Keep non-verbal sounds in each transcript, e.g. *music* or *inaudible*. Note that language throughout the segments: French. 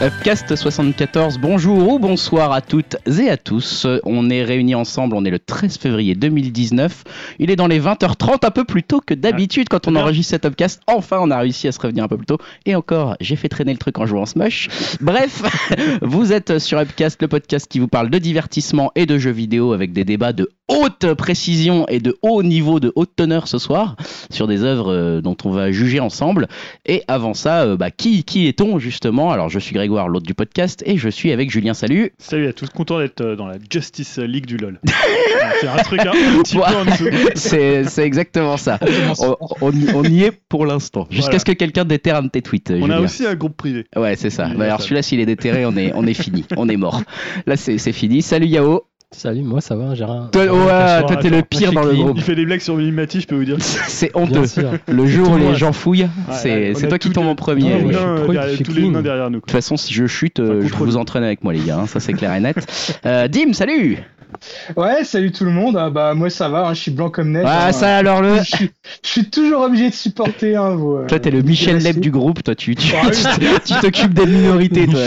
Upcast 74, bonjour ou bonsoir à toutes et à tous. On est réunis ensemble, on est le 13 février 2019. Il est dans les 20h30, un peu plus tôt que d'habitude quand on enregistre cet Upcast. Enfin, on a réussi à se revenir un peu plus tôt. Et encore, j'ai fait traîner le truc en jouant Smush. Bref, *laughs* vous êtes sur Upcast, le podcast qui vous parle de divertissement et de jeux vidéo avec des débats de haute précision et de haut niveau, de haute teneur ce soir sur des œuvres euh, dont on va juger ensemble. Et avant ça, euh, bah, qui, qui est-on justement? Alors, je suis Grégoire, l'autre du podcast, et je suis avec Julien. Salut. Salut à tous, content d'être euh, dans la Justice League du LoL. *laughs* c'est un truc hein, un petit peu en dessous. C'est, exactement ça. *laughs* On, on y- on y est pour l'instant. Jusqu'à Voilà. ce que quelqu'un déterre un de tes tweets. On a aussi un groupe privé. Ouais, c'est ça. Bah, alors celui-là, s'il est déterré, on est, on est fini. On est mort. Là, c'est, c'est fini. Salut Yao. Salut, moi ça va, j'ai rien. Toi, j'ai rien ouais, toi, t'es le pire dans le groupe. Il fait des blagues sur Mimimati, je peux vous dire. C'est Bien honteux. sûr. Le jour où le les gens fouillent, c'est, toi qui tous tombe les- en premier. tous les nains, derrière- nous. De toute façon, si je chute, euh, Enfin, je vous entraîne avec moi, les gars. hein, Ça, c'est clair et net. *laughs* Euh, Dim, salut. Ouais, salut tout le monde. Ah, bah moi ça va, hein, je suis blanc comme neige. Ah, hein. ça alors le. Je suis, je suis toujours obligé de supporter hein, vos. Toi, t'es le Michel. Leb du groupe. Toi, tu, tu, *laughs* tu t'occupes des minorités. Toi,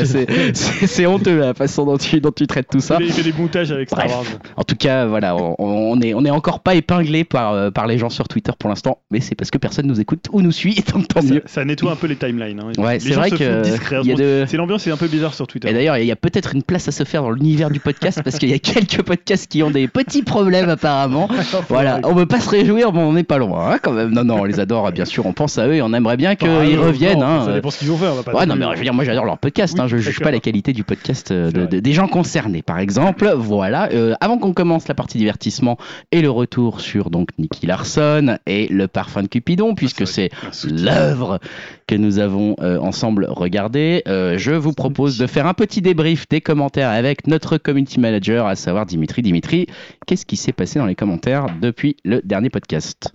c'est, honteux la façon dont tu, dont tu traites tout ça. Il fait- Il fait des montages avec Star. Wars. En tout cas, voilà, on, on est, on est encore pas épinglé par, euh, par les gens sur Twitter pour l'instant, mais c'est parce que personne nous écoute ou nous suit, *laughs* donc tant Ça, mieux. ça nettoie un peu les timelines. hein. Ouais, c'est vrai que font discrets. il y a de- C'est l'ambiance est un peu bizarre sur Twitter. Et d'ailleurs, il y a peut-être une place à se faire dans l'univers du podcast parce qu'il y a *laughs* quelques podcasts qui ont des petits problèmes *laughs* apparemment. Voilà, on veut pas se réjouir, mais on n'est pas loin hein, quand même. Non, non, on les adore, bien sûr, on pense à eux et on aimerait bien qu'ils Ah, reviennent. non, hein. Ça dépend ce qu'ils ont fait. On va pas Ouais, non mais je veux dire, moi j'adore leur podcast, Oui, hein, je très juge pas la qualité du podcast euh, de- de- des gens concernés, par exemple. Voilà, euh, avant qu'on commence la partie divertissement et le retour sur donc Nicky Larson et le parfum de Cupidon, puisque c'est l'œuvre que nous avons euh, ensemble regardée, euh, je vous propose de faire un petit débrief des commentaires avec notre community manager, à savoir Dimitri. Dimitri, qu'est-ce qui s'est passé dans les commentaires depuis le dernier podcast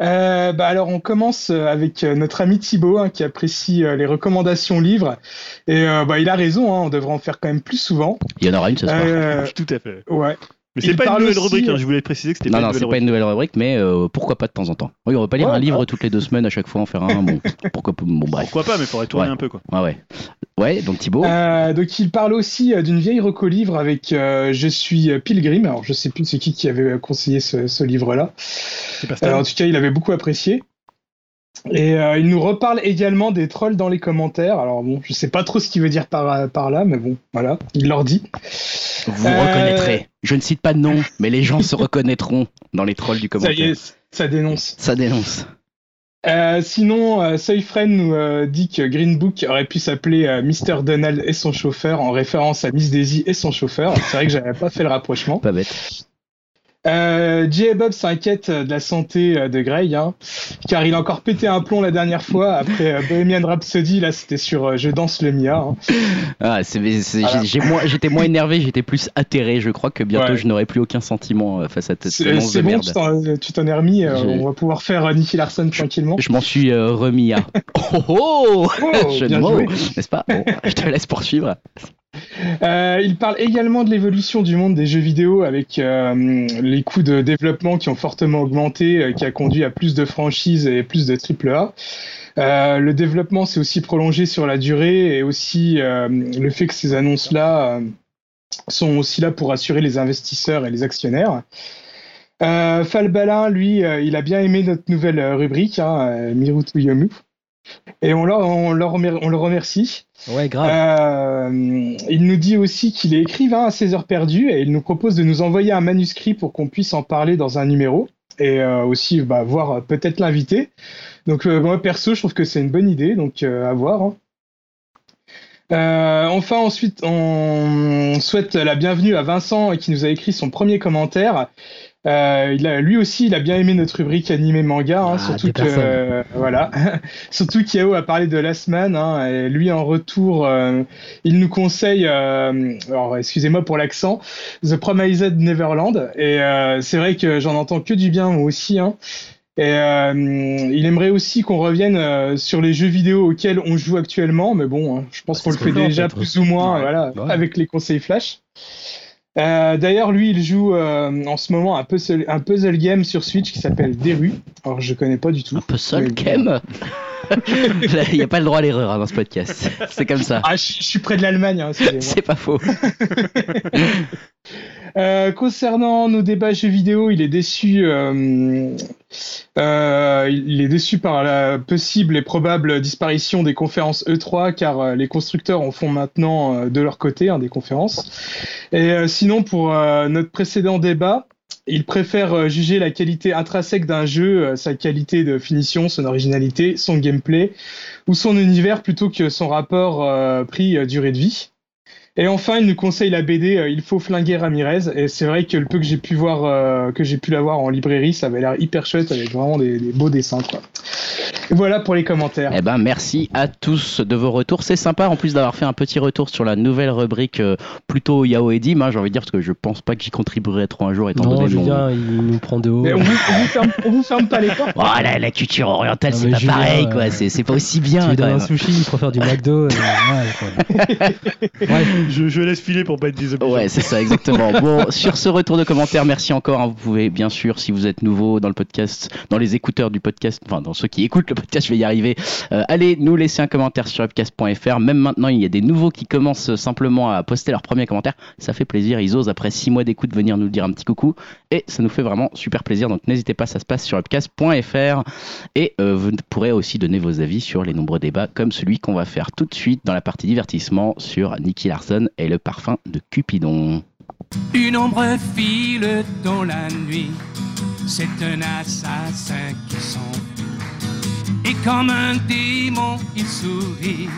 Euh, bah alors on commence euh, avec euh, notre ami Thibaut hein, qui apprécie euh, les recommandations livres et euh, bah il a raison, hein, on devrait en faire quand même plus souvent. Il y en aura une ce soir. Euh, *laughs* Tout à fait. ouais. Mais c'est pas une nouvelle aussi- rubrique. hein, Je voulais préciser que c'était Non, pas non, une c'est nouvelle pas une rubrique. nouvelle rubrique, mais euh, pourquoi pas de temps en temps. Oui, on va pas lire Ouais, un livre toutes les deux semaines à chaque fois en faire un. Bon, *laughs* pourquoi pas Bon, bref. Pourquoi pas, mais faudrait tourner Ouais. un peu quoi. Ouais, ouais. Ouais, donc Thibaut. Euh, donc il parle aussi euh, d'une vieille reco livre avec euh, Je suis euh, Pilgrim. Alors je sais plus c'est qui qui avait conseillé ce, ce. C'est pas Euh, Stan. en tout cas, il avait beaucoup apprécié. Et euh, il nous reparle également des trolls dans les commentaires. Alors bon, je sais pas trop ce qu'il veut dire par, par là, mais bon, voilà, il leur dit. Vous euh, reconnaîtrez. Je ne cite pas de nom, mais les gens se reconnaîtront dans les trolls du Ça commentaire. y est, ça dénonce. Ça dénonce. Euh, sinon, euh, Soyfriend nous euh, dit que Green Book aurait pu s'appeler euh, Mr. Donald et son chauffeur en référence à Miss Daisy et son chauffeur. C'est vrai que j'avais pas fait le rapprochement. Pas bête. Euh, J.A. Bob s'inquiète euh, de la santé euh, de Grey, hein, car il a encore pété un plomb la dernière fois après euh, Bohemian Rhapsody. Là, c'était sur Je danse le Mia. hein. Ah, Voilà. j'étais moins énervé, j'étais plus atterré. Je crois que bientôt Ouais. je n'aurai plus aucun sentiment face à cette annonce c'est de bon, merde. tu t'en- tu t'en es remis. J'ai- on va pouvoir faire Nicky Larson tranquillement. Je m'en suis euh, remis à. *laughs* Oh oh, Oh, *laughs* mots, joué. n'est-ce pas? Bon, Je te laisse poursuivre. Euh, il parle également de l'évolution du monde des jeux vidéo avec euh, les coûts de développement qui ont fortement augmenté, euh, qui a conduit à plus de franchises et plus de AAA. Euh, le développement s'est aussi prolongé sur la durée et aussi le fait que ces annonces-là sont aussi là pour assurer les investisseurs et les actionnaires. Falbalin, lui, il a bien aimé notre nouvelle rubrique, hein, Yomu. Et on, leur, on, leur on le remercie. Ouais, grave. Euh, il nous dit aussi qu'il est écrivain à ses heures perdues et il nous propose de nous envoyer un manuscrit pour qu'on puisse en parler dans un numéro et euh, aussi bah, voir peut-être l'inviter. Donc euh, moi perso, je trouve que c'est une bonne idée, donc à voir. hein. Euh, enfin, ensuite, on souhaite la bienvenue à Vincent qui nous a écrit son premier commentaire. Euh, il a, lui aussi, il a bien aimé notre rubrique animé manga, hein, Ah, surtout que euh, voilà, *laughs* surtout qu'Yao a parlé de Last Man, hein, et lui en retour, euh, il nous conseille, euh, alors excusez-moi pour l'accent, The Promised Neverland, et euh, c'est vrai que j'en entends que du bien moi aussi, hein. Et euh, il aimerait aussi qu'on revienne sur les jeux vidéo auxquels on joue actuellement, mais bon, hein, je pense Bah, qu'on le fait déjà fait. plus ou moins, Ouais. voilà, Ouais. avec les conseils flash. Euh, D'ailleurs, lui, il joue euh, en ce moment un puzzle, un puzzle game sur Switch qui s'appelle Deru. Alors, je connais pas du tout. Un Mais- Kem *laughs* Il n'y a pas le droit à l'erreur hein, dans ce podcast. C'est comme ça. Ah, je suis près de l'Allemagne, hein. C'est pas faux. *laughs* Euh, concernant nos débats jeux vidéo, il est déçu. euh, euh, il est déçu par la possible et probable disparition des conférences E3, car les constructeurs en font maintenant de leur côté hein, des conférences. Et sinon, pour notre précédent débat, il préfère juger la qualité intrinsèque d'un jeu, sa qualité de finition, son originalité, son gameplay ou son univers plutôt que son rapport euh, prix-durée de vie. Et enfin, il nous conseille la BD euh, Il faut flinguer Ramirez. Et c'est vrai que le peu que j'ai pu voir, euh, que j'ai pu la voir en librairie, ça avait l'air hyper chouette avec vraiment des, des beaux dessins. Quoi. Et voilà pour les commentaires. Eh ben, merci à tous de vos retours. C'est sympa en plus d'avoir fait un petit retour sur la nouvelle rubrique euh, plutôt Yao et Dim. hein, J'ai envie de dire parce que je pense pas que j'y contribuerai trop un jour étant Non, donné mon. Julien, il nous prend de haut. Mais on vous, on vous ferme, on vous ferme pas les portes. Oh, la, la culture orientale, Non, c'est pas Julien, pareil, euh, quoi. C'est c'est pas aussi bien. tu donnes un sushi, il préfère du McDo. *laughs* ouais, quoi. *laughs* Je, je laisse filer pour pas être désobligé. Ouais, c'est ça, exactement. *laughs* bon, sur ce retour de commentaires, merci encore. hein. Vous pouvez, bien sûr, si vous êtes nouveau dans le podcast, dans les écouteurs du podcast, enfin, dans ceux qui écoutent le podcast, je vais y arriver, euh, allez nous laisser un commentaire sur upcast.fr. Même maintenant, il y a des nouveaux qui commencent simplement à poster leur premier commentaire. Ça fait plaisir. Ils osent, après six mois d'écoute, venir nous dire un petit coucou. Et ça nous fait vraiment super plaisir. Donc, n'hésitez pas, ça se passe sur upcast.fr. Et euh, vous pourrez aussi donner vos avis sur les nombreux débats, comme celui qu'on va faire tout de suite dans la partie divertissement sur Nicky Larson et le parfum de Cupidon. Une ombre file dans la nuit, c'est un assassin qui s'enfuit. Et comme un démon, il sourit,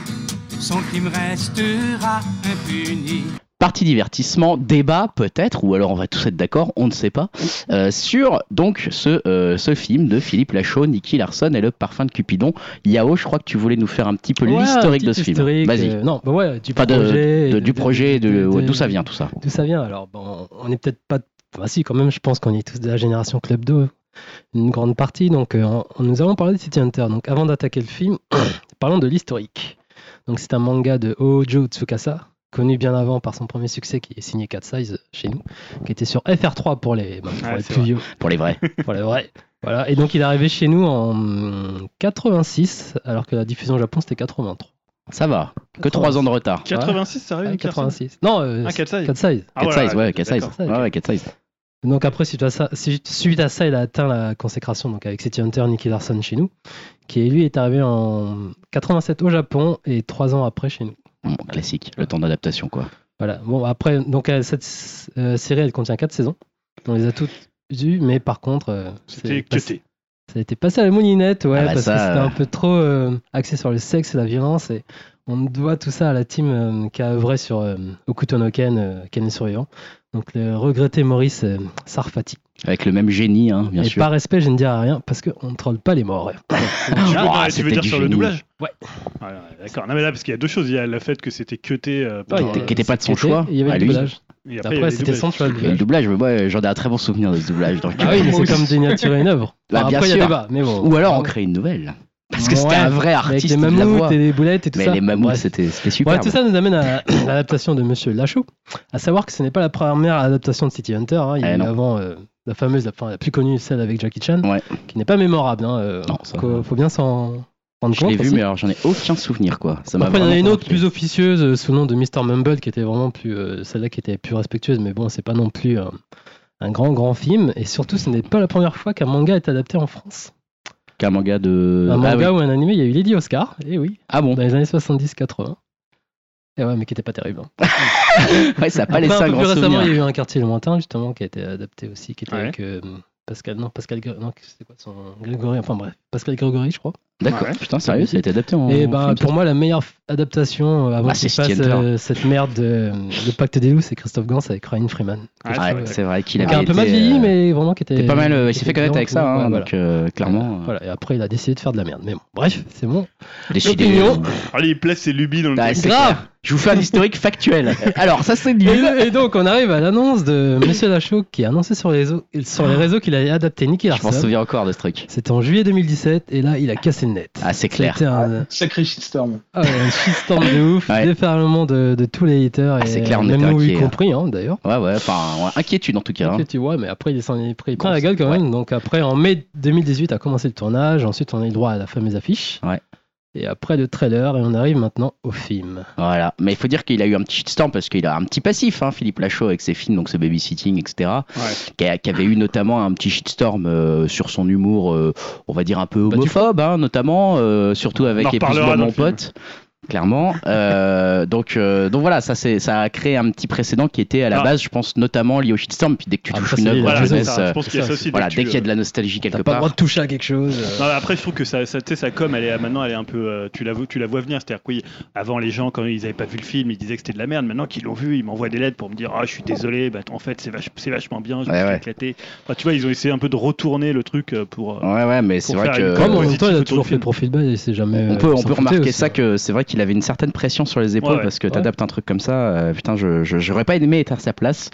son crime restera impuni. Partie divertissement, débat peut-être, ou alors on va tous être d'accord, on ne sait pas, euh, sur donc ce, euh, ce film de Philippe Lachaud, Nicky Larson et le parfum de Cupidon. Yao, je crois que tu voulais nous faire un petit peu Ouais, l'historique de ce film. Vas-y. euh, non, bah ouais, du Pas de- projet. de- du projet, de, de- ouais, d'où ça vient tout ça D'où ça vient Alors, bon, on n'est peut-être pas. Bah, si, quand même, je pense qu'on est tous de la génération Club 2, une grande partie. Donc, on- nous allons parler de City Hunter. Donc, avant d'attaquer le film, *clears throat* parlons de l'historique. Donc, c'est un manga de Hojo Tsukasa, connu bien avant par son premier succès qui est signé Cat Size chez nous, qui était sur FR3 pour les, bah, pour Ouais, les plus vrai. vieux. pour les vrais. *laughs* Pour les vrais. Voilà. Et donc, il est arrivé chez nous en 86, alors que la diffusion au Japon, c'était 83. Ça va, que 3 ans de retard. 86, ça arrive Ouais, personne 86. Non, euh, Ah, 4 size. Cat Size. Ah, Cat voilà, size, ouais, cat size. Ouais, cat. Donc après, suite à ça, suite à ça, il a atteint la consécration donc avec City Hunter, Nicky Larson chez nous, qui lui est arrivé en 87 au Japon et trois ans après chez nous. Bon, classique, le temps d'adaptation quoi. Voilà. Bon après, donc euh, cette euh, série, elle contient quatre saisons. On les a toutes vues, mais par contre, euh, C'était cuté. ça a été passé à la moulinette, ouais, Ah bah parce ça, que c'était un peu trop euh, axé sur le sexe et la violence. Et on doit tout ça à la team euh, qui a œuvré sur euh, Okuto no Ken, euh, Ken et Survivant. Donc le regretté Maurice euh, Sarfati. Avec le même génie, hein, bien et sûr. par respect, je ne dirai rien parce qu'on ne troll pas les morts. *laughs* Tu veux, Ah, tu veux c'était dire sur le doublage Ouais. D'accord. Non, mais là, parce qu'il y a deux choses. Il y a le fait que c'était cuté. euh, par- Qui était pas de son choix. Il y avait à le lui. doublage. et après, il y a Après, les c'était son doublages. choix. le Et le doublage. doublage, ouais, j'en ai un très bon souvenir de ce doublage. Donc, Ah oui, mais Moi c'est comme dénaturer une œuvre. Bah, Enfin, bien après, il y a sûr. débat, mais bon. Ou alors on crée une nouvelle. Parce que c'était Ouais, un vrai Avec artiste les de la voix. mammouths et les boulettes et tout Mais ça. les mammouths, Bref. c'était super. Ouais, tout ça nous amène à *coughs* l'adaptation de Monsieur Lachaud. À savoir que ce n'est pas la première adaptation de City Hunter. hein. Il y a Eh eu avant euh, la fameuse, la, enfin, la plus connue, celle avec Jackie Chan, Ouais. qui n'est pas mémorable. Hein, euh, Non, ça- faut, faut bien s'en rendre Je compte. l'ai vu, aussi. mais alors j'en ai aucun souvenir quoi. Ça m'a Après, il y en a une autre plus officieuse euh, sous le nom de Mr. Mumble qui était vraiment plus. Celle-là qui était plus respectueuse, mais bon, c'est pas non plus un grand, grand film. Et surtout, ce n'est pas la première fois qu'un manga est adapté en France. Qu'un manga de. Un ah, manga oui. ou un animé, il y a eu Lady Oscar, et oui, Ah bon dans les années 70-80. Et ouais, mais qui était pas terrible. hein. *laughs* Ouais, ça pas laissé un un peu grand plus récemment, il y a eu un quartier lointain, justement, qui a été adapté aussi, qui était Ouais. avec euh, Pascal, non, Pascal, non, c'était quoi son Grégory, enfin bref, Pascal Grégory, je crois. D'accord, Ouais. putain, sérieux, ça a été adapté en. Et en ben, film, pour moi, la meilleure adaptation euh, avant Bah, qu'il Hunter. euh, cette merde de, de Pacte des loups, c'est Christophe Gans avec Ryan Freeman. Ah. Ouais, c'est vrai qu'il Qui avait a un peu été, mal vieilli, euh, mais vraiment qui était. Pas mal, il qui s'est fait connaître avec ça, hein, donc euh, clairement. euh, Voilà, et après, il a décidé de faire de la merde. Mais bon, bref, c'est bon. décidé, L'opinion. Allez, il place ses lubies dans le truc. c'est Grave. Je vous fais un historique factuel. Alors, ça c'est nul. et donc, on arrive à l'annonce de Monsieur Lachaud qui a annoncé sur les réseaux, sur les réseaux qu'il allait adapter Nicky Je m'en Larson. souviens encore de ce truc. C'était en juillet 2017 et là, il a cassé le net. Ah, c'est clair. C'était un, Sacré shitstorm. ah ouais, un shitstorm de ouf, Ouais. déferlement de, de tous les haters Ah, et c'est clair, on même était nous y hein. compris hein, d'ailleurs. Ouais, ouais, enfin, ouais, inquiétude en tout cas. hein. Tu vois, mais après il s'en est pris plein la gueule quand même. Donc après, en mai 2018 a commencé le tournage. Ensuite, on a eu droit à la fameuse affiche. Ouais. Et après le trailer, et on arrive maintenant au film. Voilà, mais il faut dire qu'il a eu un petit shitstorm parce qu'il a un petit passif, hein, Philippe Lachaud, avec ses films, donc ce babysitting, etc. Ouais. Qui, a- qui avait eu notamment un petit shitstorm euh, sur son humour, euh, on va dire un peu Bah, homophobe, hein, notamment, euh, surtout avec Épouse-moi dans mon film. pote. Clairement. Euh, donc, euh, donc voilà, ça, c'est, ça a créé un petit précédent qui était à la Ah. base, je pense, notamment lié au shitstorm. Puis dès que tu Après, touches une œuvre Voilà, jeunesse, ça. euh, Je pense qu'il y a ça aussi. voilà, dès qu'il y a de la nostalgie quelque T'as pas le part. droit de toucher à quelque chose. euh. Non, après, je trouve que ça, ça, tu sais, sa com, elle est, maintenant, elle est un peu. tu, la, vois- tu la vois venir. C'est-à-dire que oui, avant, les gens, quand ils avaient pas vu le film, ils disaient que c'était de la merde. Maintenant qu'ils l'ont vu, ils m'envoient des lettres pour me dire Ah, je suis désolé, bah, en fait, c'est vach- c'est vachement bien, je me suis ouais. éclaté. Enfin, tu vois, ils ont essayé un peu de retourner le truc pour. Ouais, ouais, mais c'est vrai que. Comme en même temps, il a toujours fait film. profil bas et c'est jamais. On peut, remarquer ça que c'est vrai qu'il avait une certaine pression sur les épaules Ouais, ouais. parce que Ouais. t'adaptes un truc comme ça, euh, putain, je, je- j'aurais pas aimé être à sa place.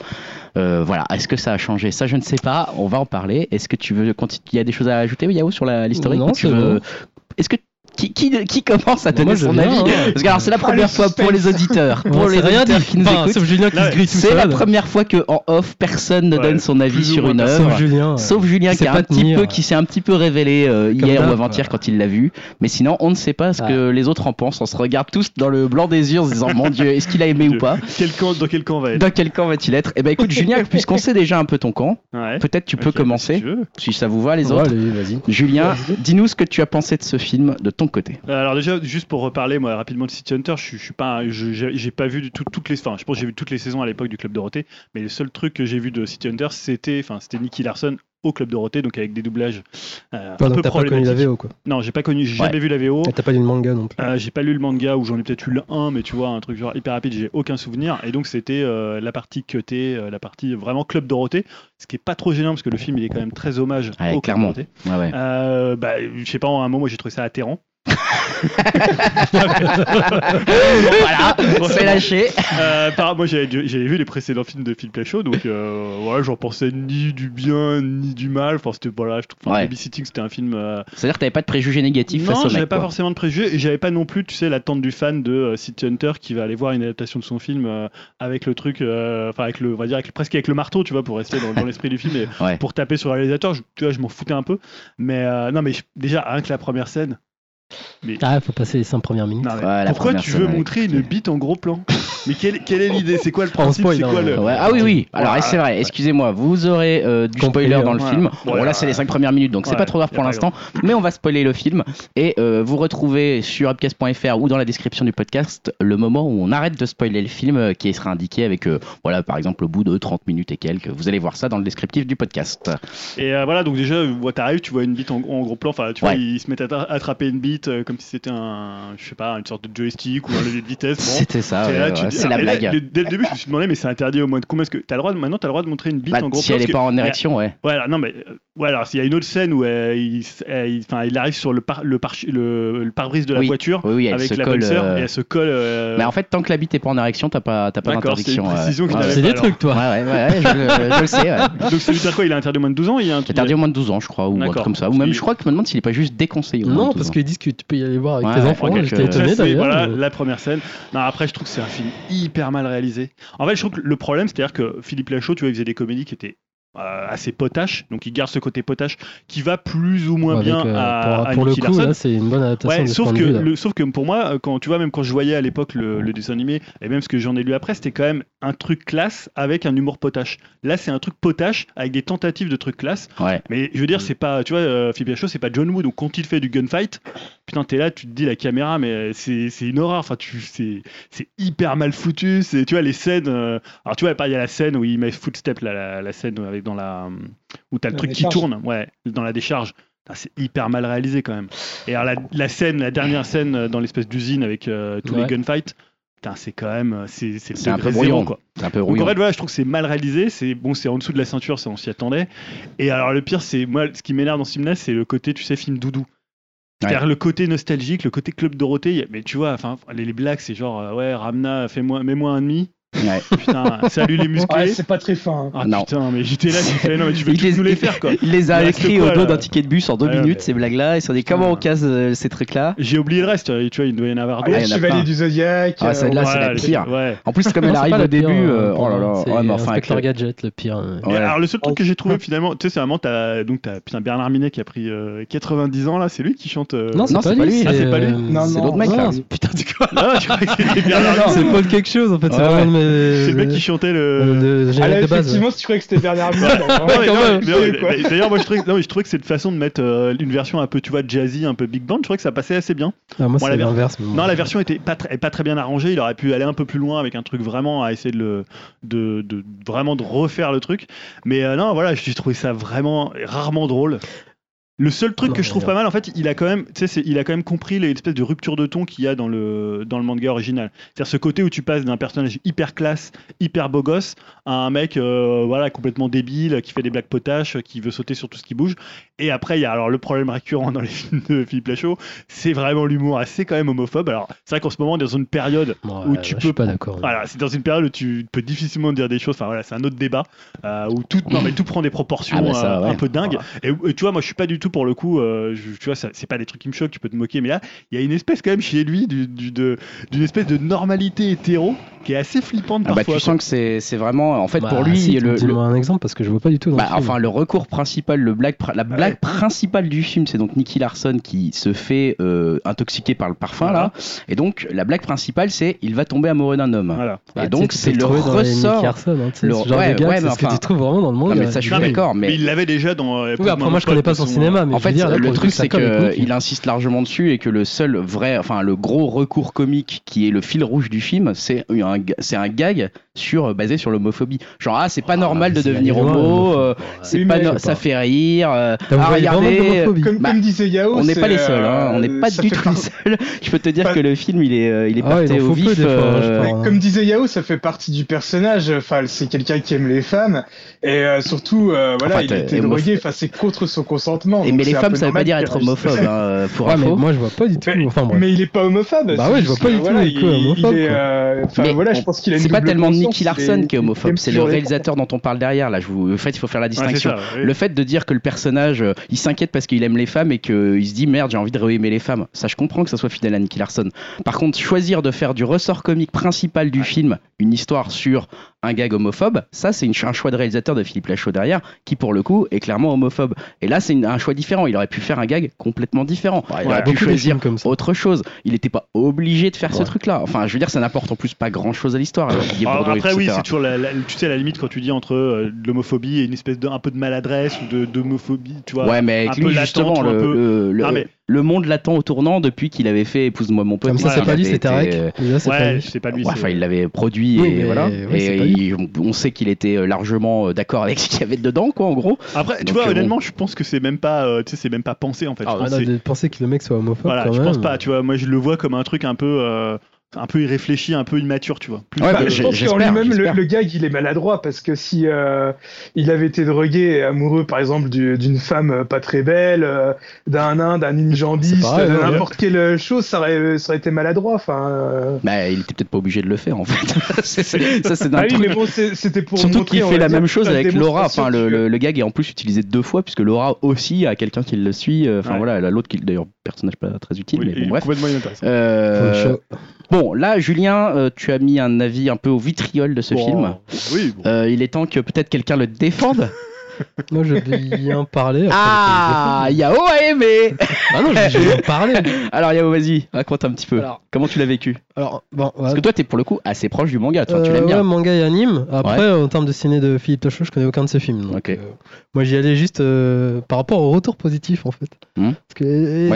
Euh, voilà, est-ce que ça a changé? Ça, je ne sais pas. On va en parler. Est-ce que tu veux continuer Il y a des choses à ajouter, Yao, sur la- l'historique Non, ou tu c'est veux... bon. Est-ce que qui, qui, qui commence à Bah, donner moi, son viens, avis hein. Parce que alors c'est la Ah, première fois pour les auditeurs, pour les auditeurs dit. qui nous écoutent. Sauf Julien qui Là, se grille tout C'est la première fois que en off personne ne donne son avis sur une œuvre. Sauf Julien. Sauf Julien qui, un petit peu, s'est un petit peu révélé euh, hier ou avant-hier quand il l'a vu. Mais sinon, on ne sait pas ce que les autres en pensent. On se regarde tous dans le blanc des yeux en se disant Mon Dieu, est-ce qu'il a aimé ou pas Quel camp, dans quel camp va être Dans quel camp va-t-il être Eh ben écoute, *laughs* Julien, puisqu'on sait déjà un peu ton camp, Ouais. peut-être tu peux bah, commencer, si tu veux. si ça vous va les Ouais, autres. allez. Julien, dis-nous ce que tu as pensé de ce film de ton côté. Euh, Alors déjà, juste pour reparler moi rapidement de City Hunter, je, suis- je suis pas, j'ai pas vu du tout toutes les, enfin, je pense que j'ai vu toutes les saisons à l'époque du Club Dorothée, mais le seul truc que j'ai vu de City Hunter, c'était, enfin, c'était Nicky Larson au Club Dorothée, donc avec des doublages euh, Toi, un peu t'as pas connu la. VO quoi. Non, j'ai pas connu, j'ai Ouais. jamais vu la VO. T'as pas lu le manga non plus. Euh, j'ai pas lu le manga ou j'en ai peut-être eu le 1, mais tu vois, un truc genre hyper rapide, j'ai aucun souvenir. Et donc, c'était euh, la partie cutée, euh, la partie vraiment Club Dorothée, ce qui est pas trop gênant parce que le film il est quand même très hommage Ouais, au Club clairement. Dorothée. Ouais, ouais. Euh, bah, je sais pas, à un moment, j'ai trouvé ça atterrant. Voilà, c'est lâché. Euh, par- moi, j'avais vu les précédents films de Philippe Lachaud, donc euh, voilà, j'en pensais ni du bien ni du mal. Enfin, c'était voilà, je trouve Ouais. Babysitting, c'était un film. euh, C'est-à-dire que t'avais pas de préjugés négatifs non, j'avais pas quoi. forcément de préjugés et j'avais pas non plus, tu sais, l'attente du fan de euh, City Hunter qui va aller voir une adaptation de son film avec le truc, enfin avec le, on va dire avec, presque avec le marteau, tu vois, pour rester dans, dans l'esprit du film et Ouais. pour taper sur le réalisateur. Je, tu vois, je m'en foutais un peu, mais non, mais déjà rien que la première scène. Mais Ah, faut passer les 5 premières minutes. non, mais Ouais, la pourquoi première tu veux avec- montrer une bite en gros plan? Mais quelle, quelle est l'idée? C'est quoi le *laughs* principe? Spoil, C'est hein, quoi le Ouais, ah oui, oui. Alors, c'est vrai, excusez-moi, vous aurez euh, du spoiler dans le voilà. film. Bon, Voilà. là, c'est les 5 premières minutes, donc c'est pas trop grave pour l'instant. Mais on va spoiler le film. Et euh, vous retrouvez sur upcast.fr ou dans la description du podcast le moment où on arrête de spoiler le film euh, qui sera indiqué avec, euh, voilà, par exemple, au bout de 30 minutes et quelques. Vous allez voir ça dans le descriptif du podcast. Et euh, voilà, donc déjà, euh, t'arrives, tu vois une bite en, en gros plan. Enfin, tu Ouais. vois, ils se mettent à tra- attraper une bite euh, comme si c'était un, je sais pas, une sorte de joystick ou un levier de vitesse. Bon. C'était ça, ouais, ouais, c'est la là, blague. dès- le début, je me suis demandé, mais c'est interdit au moins de combien Est-ce que t'as le droit de, maintenant, t'as le droit de montrer une bite Bah, en gros si elle est parce pas que- en érection, ouais. Ouais, alors, non, mais euh, ouais, alors s'il y a une autre scène où euh, il, euh, il- enfin, il arrive sur le par, le, par, le, le pare-brise de la Oui. voiture Oui, oui, elle avec se la colle. euh, et elle se colle. euh, Mais en fait, tant que la bite est pas en érection, t'as pas, t'as pas c'est d'interdiction. ouais. C'est des trucs, toi. Ouais, ouais, ouais, je, je le sais. *laughs* Donc ça veut dire quoi Il est interdit au moins de 12 ans Il y a un C'est truc- interdit au moins de 12 ans, je crois, ou comme ça. Ou Parce même, je crois que je me demande s'il est pas juste déconseillé. Non, 12 parce qu'ils disent tu peux y aller voir avec Ouais, tes enfants. J'étais étonné d'ailleurs. voilà, mais- la première scène. Non, après, je trouve que c'est un film hyper mal réalisé. En fait, je trouve que le problème, c'est-à-dire que Philippe Lachaud, tu vois, il faisait des comédies qui étaient assez potaches, donc il garde ce côté potache qui va plus ou moins Avec, bien euh, à, pour, à pour le coup, Larson. là, c'est une bonne adaptation Ouais, de ce sauf que, de vue. là. le, sauf que pour moi, euh, quand tu vois, même quand je voyais à l'époque le, le dessin animé, et même ce que j'en ai lu après, c'était quand même un truc classe avec un humour potache. Là, c'est un truc potache avec des tentatives de trucs classe. Ouais. Mais je veux dire, c'est pas, tu vois, euh, c'est pas John Woo, donc quand il fait du gunfight, putain, t'es là, tu te dis la caméra, mais c'est c'est une horreur. Enfin, tu, c'est c'est hyper mal foutu. C'est, tu vois, les scènes. euh, alors, tu vois, il y a la scène où il met footstep, là, la, la scène avec dans la où t'as le La truc qui décharge. tourne, ouais, dans la décharge. C'est hyper mal réalisé quand même. Et alors la, la scène, la dernière scène euh, dans l'espèce d'usine avec euh, tous Ouais. les gunfights, putain, c'est quand même, euh, c'est un peu zéro, brouillon. quoi. C'est un peu Donc en fait, voilà, je trouve que c'est mal réalisé. C'est bon, c'est en dessous de la ceinture, ça on s'y attendait. Et alors le pire, c'est moi, ce qui m'énerve dans ce c'est le côté, tu sais, film doudou. C'est-à-dire le côté nostalgique, le côté Club Dorothée, mais tu vois, enfin, les, les blagues, c'est genre, euh, ouais, Ramna, fais-moi, mets-moi un demi. Ouais. Putain, salut les musclés. Ouais, c'est pas très fin. hein. ah Non. putain, mais j'étais là, j'ai fait, non, mais tu veux Il tous les- nous les faire, quoi. Il les a écrits au dos d'un ticket de bus en deux Ouais, minutes, ces blagues-là. Ils sont dit Putain. comment on casse euh, ces trucs-là? J'ai oublié le reste, tu vois, il doit y en avoir Ah, d'autres. il y en a Chevalier plein. du Zodiac. Ah, euh, celle-là, c'est la les- pire. Ouais. En plus, comme Non, elle c'est arrive au début, pire, euh, euh, oh là là. c'est Ouais, mais enfin, Inspecteur Gadget, le pire. euh. Et Alors le seul truc que j'ai trouvé putain. *laughs* finalement, tu sais, c'est vraiment t'as donc t'as putain Bernard Minet qui a pris euh, 90 ans là, c'est lui qui chante. euh, Non, c'est pas, c'est lui. Ah, c'est pas lui euh, Non, C'est l'autre mec là. c'est- Putain, tu quoi Ah, Bernard *laughs* Non, Minet. c'est Paul quelque chose en fait. C'est de mes- C'est le mec qui chantait le. euh, de Ah générique là, de base. effectivement, si tu croyais que c'était Bernard Minet, *laughs* D'ailleurs, moi je trouvais, non, mais je trouvais que cette façon de mettre euh, une version un peu, tu vois, jazzy, un peu big band, je trouvais que ça passait assez bien. Ah, moi, Bon, c'est ver- l'inverse. Non, la version était pas très, pas très bien arrangée. Il aurait pu aller un peu plus loin avec un truc vraiment à essayer de le, de, de vraiment de refaire le truc. Mais euh, non, voilà, j'ai trouvé ça vraiment rarement drôle. Le seul truc Non, que je trouve pas mal, en fait, il a quand même, tu sais, c'est- il a quand même compris l'espèce de rupture de ton qu'il y a dans le dans le manga original. C'est-à-dire ce côté où tu passes d'un personnage hyper classe, hyper beau gosse, à un mec, euh, voilà, complètement débile, qui fait des blagues potaches, qui veut sauter sur tout ce qui bouge. Et après, il y a alors le problème récurrent dans les *laughs* films de Philippe Lachaud, c'est vraiment l'humour assez quand même homophobe. Alors c'est vrai qu'en ce moment, dans une période Ouais, où tu je suis peux pas d'accord. voilà, c'est dans une période où tu peux difficilement dire des choses. Enfin voilà, c'est un autre débat euh, où tout, non mais tout prend des proportions Ah bah ça, euh, ouais. un peu dingues. Et, et tu vois, moi je suis pas du tout pour le coup. euh, je- tu vois, c'est pas des trucs qui me choquent. Tu peux te moquer, mais là, il y a une espèce quand même chez lui du- du- de- d'une espèce de normalité hétéro qui est assez flippante Ah bah, parfois. tu sens que c'est c'est vraiment. En fait, Bah, pour lui, si, le, le- dis-moi un exemple parce que je vois pas du tout. Dans Bah, le film. enfin, le recours principal, le blague, la blague Ouais. principale du film, c'est donc Nicky Larson qui se fait euh, intoxiquer par le parfum Voilà. là. Et donc, la blague principale, c'est il va tomber amoureux d'un homme. Voilà. Bah, et donc, c'est le ressort. Carson, hein, le- ce genre ouais, de gag, ouais, c'est mais ce que tu trouves vraiment dans le Non, manga. mais ça, je suis d'accord, Mais mais. il l'avait déjà dans. euh, Oui, après, moi, je connais pas son cinéma, mais En fait, dire, là, le truc, c'est qu'il insiste largement dessus et que le seul vrai, enfin, le gros recours comique qui est le fil rouge du film, c'est un, un gag sur, basé sur l'homophobie. Genre, ah, c'est pas Ah, normal de devenir homo, euh, Ouais. c'est pas, no- ça fait rire. euh, T'as ah, regardez. Comme, Bah, comme disait Yao, on n'est pas les seuls, hein, on n'est euh, pas du tout les seuls. *laughs* Je peux te dire Pas- que le film, il est, euh, il est Ah parti au vif. fois, euh, crois. Comme disait Yao, ça fait partie du personnage. Enfin, c'est quelqu'un qui aime les femmes et euh, surtout, euh, voilà, Enfin, il était drogué. Enfin, c'est contre son consentement. Et mais les femmes, ça veut pas dire être homophobe, hein, euh, pour moi, je vois pas du tout. Mais, Enfin, bref. mais il est pas homophobe. Bah ouais, je vois pas du tout euh, Enfin voilà, je pense qu'il a une pas tellement Nicky Larson qui est homophobe, c'est le réalisateur dont on parle derrière. Là, je vous... en fait, il faut faire la Ouais, distinction. ça, oui. Le fait de dire que le personnage, euh, il s'inquiète parce qu'il aime les femmes et qu'il se dit merde, j'ai envie de aimer les femmes. Ça, je comprends que ça soit fidèle à Nicky Larson. Par contre, choisir de faire du ressort comique principal du film une histoire sur un gag homophobe, ça, c'est un choix de réalisateur de Philippe Lachaud derrière, qui pour le coup est clairement homophobe. Et là, c'est une- un choix différent. Il aurait pu faire un gag complètement différent. il aurait pu choisir films comme ça. autre chose. Il n'était pas obligé de faire ce truc-là. Enfin, je veux dire, ça n'apporte en plus pas grand-chose à l'histoire. Alors, Bourdon, après, oui, c'est toujours la, la- tu sais, la limite quand tu dis entre euh, l'homophobie et une espèce de un peu de maladresse ou de d'homophobie, tu vois. Ouais, mais avec lui, justement, le, peu- le, le- Ah, mais- le monde l'attend au tournant depuis qu'il avait fait Épouse-moi mon pote. Comme ça, c'est pas lui, c'est pas Ouais, c'est pas lui. Enfin, il l'avait produit Oui, et mais voilà. et on sait qu'il était euh, largement euh, d'accord avec ce qu'il y avait dedans, quoi, en gros. Après, tu vois, euh, honnêtement, je pense que c'est même pas, euh, tu sais, c'est même pas pensé en fait. Ah, je pense non, que c'est- de penser que le mec soit homophobe. voilà, quand je même. pense pas. Tu vois, moi, je le vois comme un truc un peu, euh, un peu irréfléchi, un peu immature, tu vois. Plus Ouais, que- bah, je pense qu'en lui-même, le, le gag, il est maladroit parce que si euh, il avait été drogué et amoureux, par exemple, du- d'une femme euh, pas très belle, euh, d'un nain, d'un ninjambiste, ouais. n'importe quelle chose, ça aurait, ça aurait été maladroit. Enfin, euh, Bah, il était peut-être pas obligé de le faire, en fait. *laughs* C'est- c'est- ça, c'est Ah oui, mais bon, c'était pour Surtout qu'il fait la même chose avec Laura. Enfin, le, le- le gag est en plus utilisé deux fois, puisque Laura aussi a quelqu'un qui le suit. Enfin, Ouais. voilà, elle a l'autre qui, d'ailleurs, personnage pas très utile, Oui, mais bon, bref. complètement inintéressant. Show. Bon, là, Julien, euh, tu as mis un avis un peu au vitriol de ce Bon, film. Oui. bon. Euh, il est temps que peut-être quelqu'un le défende. *laughs* Moi, je vais y en parler. Ah, Yao a aimé. Ah non, je je vais en parler. *laughs* Alors Yao, vas-y, raconte un petit peu. Alors, Comment tu l'as vécu alors bon, Parce que toi, t'es pour le coup assez proche du manga, toi, tu Euh, l'aimes bien. Ouais, manga et anime. Après, Ouais. en termes de ciné de Philippe Lachaud, je connais aucun de ses films. Donc, euh, moi, j'y allais juste euh, par rapport au retour positif, en fait. Hmm. Parce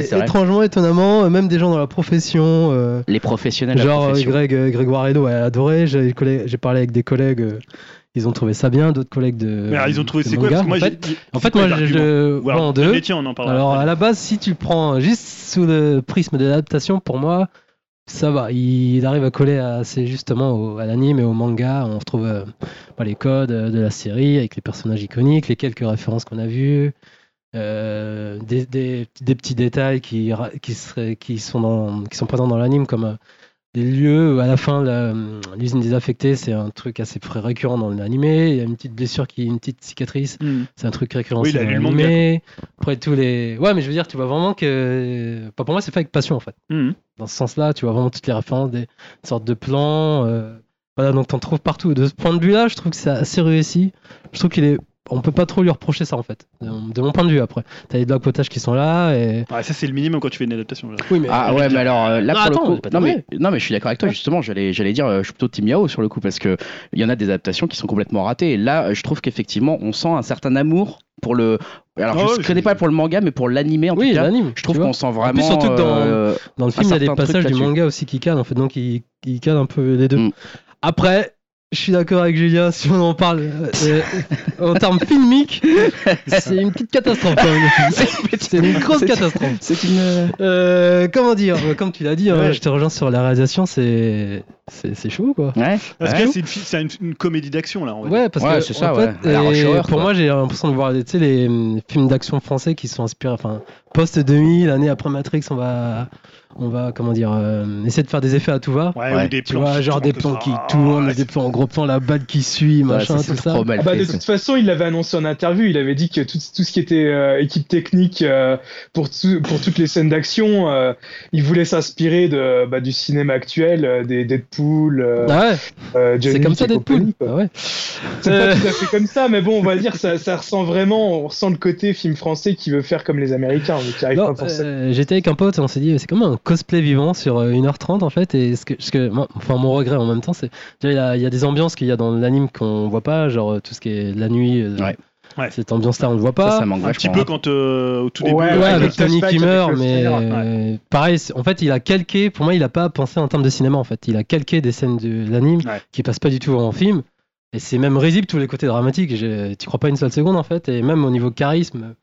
que, étrangement, étonnamment, euh, même des gens dans la profession, euh, Les professionnels, genre euh, profession. Greg, euh, Grégoire Hénaud a adoré. J'ai j'ai parlé avec des collègues, euh, ils ont trouvé ça bien. D'autres collègues de. Mais alors, ils ont trouvé c'est quoi Parce que moi, en fait, en fait, quoi moi, je, vends en deux. tiens, on en. Alors après. à la base, si tu le prends juste sous le prisme de l'adaptation, pour moi, ça va. Il arrive à coller assez justement au- à l'anime et au manga. On retrouve euh, bah, les codes euh, de la série avec les personnages iconiques, les quelques références qu'on a vues. euh, des, des- des petits détails qui, ra- qui, seraient, qui, sont dans, qui sont présents dans l'anime, comme des lieux où à la fin, la- l'usine désaffectée, c'est un truc assez récurrent dans l'animé. Il y a une petite blessure, qui, une petite cicatrice, Hmm. c'est un truc récurrent Oui, dans l'animé. Après, tous les. Ouais, mais je veux dire, tu vois vraiment que. Enfin, pour moi, c'est fait avec passion, en fait. Hmm. Dans ce sens-là, tu vois vraiment toutes les références, des sortes de plans. euh, Voilà, donc t'en trouves partout. De ce point de vue-là, je trouve que c'est assez réussi. Je trouve qu'il est. On peut pas trop lui reprocher ça en fait, de, mon point de vue après. T'as les blocs potages qui sont là et. Ouais, ça, c'est le minimum quand tu fais une adaptation. là. Oui, mais. Ah ouais, mais alors euh, là Non, pour attends, le coup, non mais non mais je suis d'accord avec toi justement. J'allais j'allais dire, euh, je suis plutôt Team Yao sur le coup parce que il y en a des adaptations qui sont complètement ratées. Et là, euh, je trouve qu'effectivement, on sent un certain amour pour le. Alors Ah je ne connais pas pour le manga, mais pour l'animé en oui, tout cas. Je trouve qu'on sent vraiment. surtout que dans- euh, Dans le film, il y a des passages du manga aussi qui calent en fait, donc il, il cale un peu les deux. Mm. Après, je suis d'accord avec Julien, si on en parle euh, en termes filmiques, c'est une petite catastrophe quand même. le *laughs* film. C'est une grosse catastrophe. C'est une. Euh, comment dire euh, Comme tu l'as dit, hein, Ouais. je te rejoins sur la réalisation, c'est c'est c'est chaud quoi. Ouais. Parce ouais. que c'est une, comédie d'action là. On va dire. Ouais, parce Ouais, que c'est ça, fait, et pour quoi. moi, j'ai l'impression de voir tu sais, les hum, films d'action français qui sont inspirés, enfin, post 2000, l'année après Matrix, on va, on va, comment dire, euh, essayer de faire des effets à tout va. Ouais, Ouais. ou des Tu plans. vois, qui genre tournent des plans qui tournent, des plans en gros plan, la balle qui suit, machin, ça, tout ça. trop mal Ah bah, de toute façon, il l'avait annoncé en interview. Il avait dit que tout, tout ce qui était euh, équipe technique euh, pour, tout- pour toutes les scènes d'action, euh, il voulait s'inspirer de, bah, du cinéma actuel, euh, des Deadpool, euh, Ah euh, c'est comme ça Deadpool. Ah ouais. C'est Euh. pas tout à fait comme ça, mais bon, on va dire ça, ça ressent vraiment, on ressent le côté film français qui veut faire comme les Américains, mais qui arrive Non, pas forcément. euh, J'étais avec un pote on s'est dit c'est comme un cosplay vivant sur euh, 1h30 en fait et ce que, ce que moi- enfin mon regret en même temps c'est il y, a, il y a des ambiances qu'il y a dans l'anime qu'on voit pas genre euh, tout ce qui est la nuit euh, Ouais. Ouais. cette ambiance là on le voit Ça, pas ça manque Un petit peu quand euh, au tout début. Ouais, euh, avec Tony qui meurt, mais euh, pareil, en fait, il a calqué, pour moi, il a pas pensé en termes de cinéma, en fait. Il a calqué des scènes de l'anime Ouais. qui passent pas du tout en film. Et c'est même risible tous les côtés dramatiques. Tu crois pas une seule seconde, en fait. Et même au niveau charisme,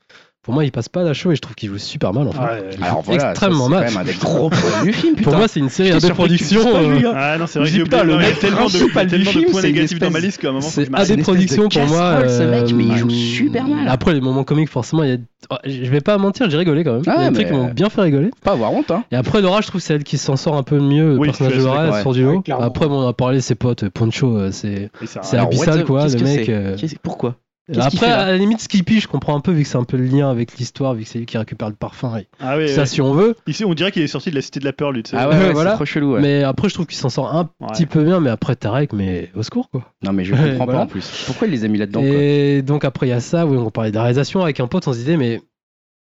pour moi, il passe pas la show et je trouve qu'il joue super mal, en fait. Ouais. Alors voilà, extrêmement ça, c'est mal. quand même un des gros du film. *laughs* Pour putain. moi, c'est une série à deux productions. pas, euh. Ah non, c'est vrai putain, le il y a mec tellement de, du tellement film, de points négatifs dans ma liste qu'à un moment, C'est à des une espèce de productions pour moi. casserole, ce mec, mais il joue euh, super mal. Après, les moments comiques, forcément, il y a. oh, Je vais pas mentir, j'ai rigolé quand même. Ah il y a ouais, des trucs qui m'ont bien fait rigoler. Pas avoir honte, hein. Et après, Laura, je trouve que c'est elle qui s'en sort un peu mieux, le personnage de Laura, elle sort du ouais. lot. Ouais, après, bon, on a parlé de ses potes, euh, Poncho, euh, c'est. Abyssal, quoi, le mec, euh, Pourquoi Après, à la limite, Skippy, je comprends un peu, vu que c'est un peu le lien avec l'histoire, vu que c'est lui qui récupère le parfum. Et Ah ouais, ça, ouais. si on veut. Ici, on dirait qu'il est sorti de la cité de la peur, lui. tu sais. Ah ouais, ouais, Voilà. c'est trop chelou. ouais. Mais après, je trouve qu'il s'en sort un Ouais. petit peu bien, mais après, Tarek, mais au secours, quoi. Non, mais je comprends *laughs* voilà. pas en plus. Pourquoi il les a mis là-dedans quoi Et donc, après, il y a ça, oui, on parlait de la réalisation avec un pote, on se disait, mais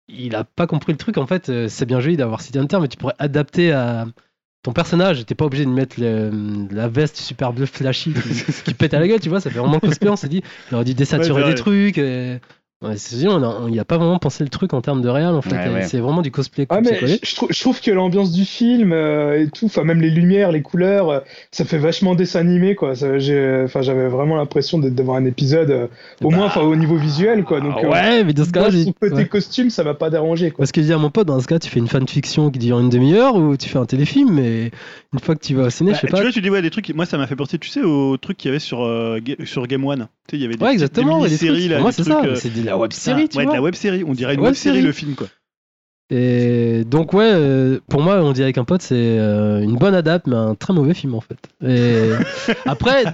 il a pas compris le truc. En fait, euh, c'est bien joli d'avoir City Hunter, mais tu pourrais adapter à ton personnage. T'es pas obligé de mettre le- la veste super bleue flashy qui, qui pète à la gueule, tu vois. Ça fait vraiment cosplay. On s'est dit, il aurait dû désaturer Ouais, des trucs. et- Ouais, c'est on a- on y a pas vraiment pensé le truc en termes de réel en fait. Ouais, Et ouais. C'est vraiment du cosplay Ah mais je, je trouve, je trouve que l'ambiance du film euh, et tout, enfin même les lumières, les couleurs, euh, ça fait vachement dessin animé quoi. Enfin j'avais vraiment l'impression d'être devant un épisode, euh, au Bah, moins enfin au niveau visuel quoi. Donc Ah euh, ouais, mais dans ce j'ai son côté ouais. costume, ça va pas déranger quoi. Parce que je dis à mon pote, dans ce cas, tu fais une fanfiction qui dure une demi-heure ou tu fais un téléfilm, mais une fois que tu vas au ciné, Bah, je sais tu pas. vois, tu dis ouais des trucs. Moi, ça m'a fait penser, tu sais, au truc qu'il y avait sur euh, sur Game One. Tu sais, il y avait des, Ouais, exactement. des mini-séries là. Moi, des c'est ça. La web série, tu ouais, vois. de la web série. On dirait une Web web série série. le film quoi. Et donc, ouais, euh, pour moi, on dit avec un pote, c'est euh, une bonne adapte, mais un très mauvais film en fait. Et *laughs* après,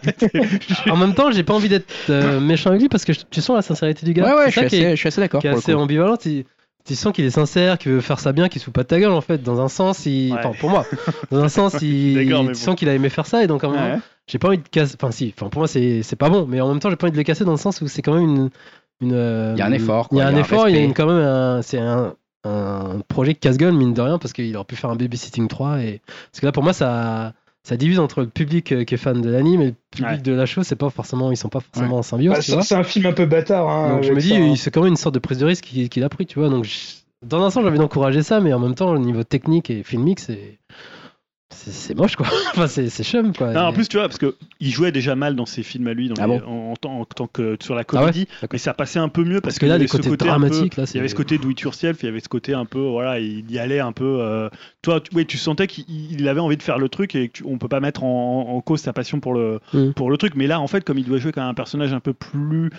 en même temps, j'ai pas envie d'être euh, méchant avec lui parce que je- tu sens la sincérité du gars. Ouais, ouais, je C'est suis ça qui est- assez, je suis assez d'accord. qui est pour le assez coup. ambivalent. Tu, tu sens qu'il est sincère, qu'il veut faire ça bien, qu'il se fout pas de ta gueule en fait. Dans un sens, il... Ouais. enfin pour moi, dans un sens, il... *laughs* D'accord, mais tu bon. sens qu'il a aimé faire ça et donc en même temps, Ouais. j'ai pas envie de casser. Enfin si, enfin pour moi c'est c'est pas bon, mais en même temps j'ai pas envie de le casser dans le sens où c'est quand même une une. euh, Il y a un effort, Il y quoi, a un il y a un effort, il y a respect. une, quand même un, c'est un un projet casse-gueule mine de rien parce qu'il aurait pu faire un babysitting 3 et parce que là pour moi ça ça divise entre le public euh, qui est fan de l'anime et le public Ouais. de la chose c'est pas forcément ils sont pas forcément en symbiose Bah, tu c'est vois c'est un film un peu bâtard. Hein, donc je me dis ça, hein. c'est quand même une sorte de prise de risque qu'il qu'il a pris tu vois donc je- dans un sens j'ai envie d'encourager ça mais en même temps au niveau technique et filmique c'est c'est moche quoi *laughs* enfin c'est chum quoi Non, en plus, tu vois, parce que il jouait déjà mal dans ses films à lui, dans Ah les- bon en, en tant- en tant que sur la Ah ouais comédie, mais ça passait un peu mieux parce, Parce que là, qu'il y avait ce côté peu- là, il y avait ce côté do it yourself, il y avait ce côté un peu, voilà, il y allait un peu. euh, toi, tu, oui, tu sentais qu'il il avait envie de faire le truc et que tu- on peut pas mettre en, en cause sa passion pour le Mm. pour le truc, mais là, en fait, comme il doit jouer quand même un personnage un peu plus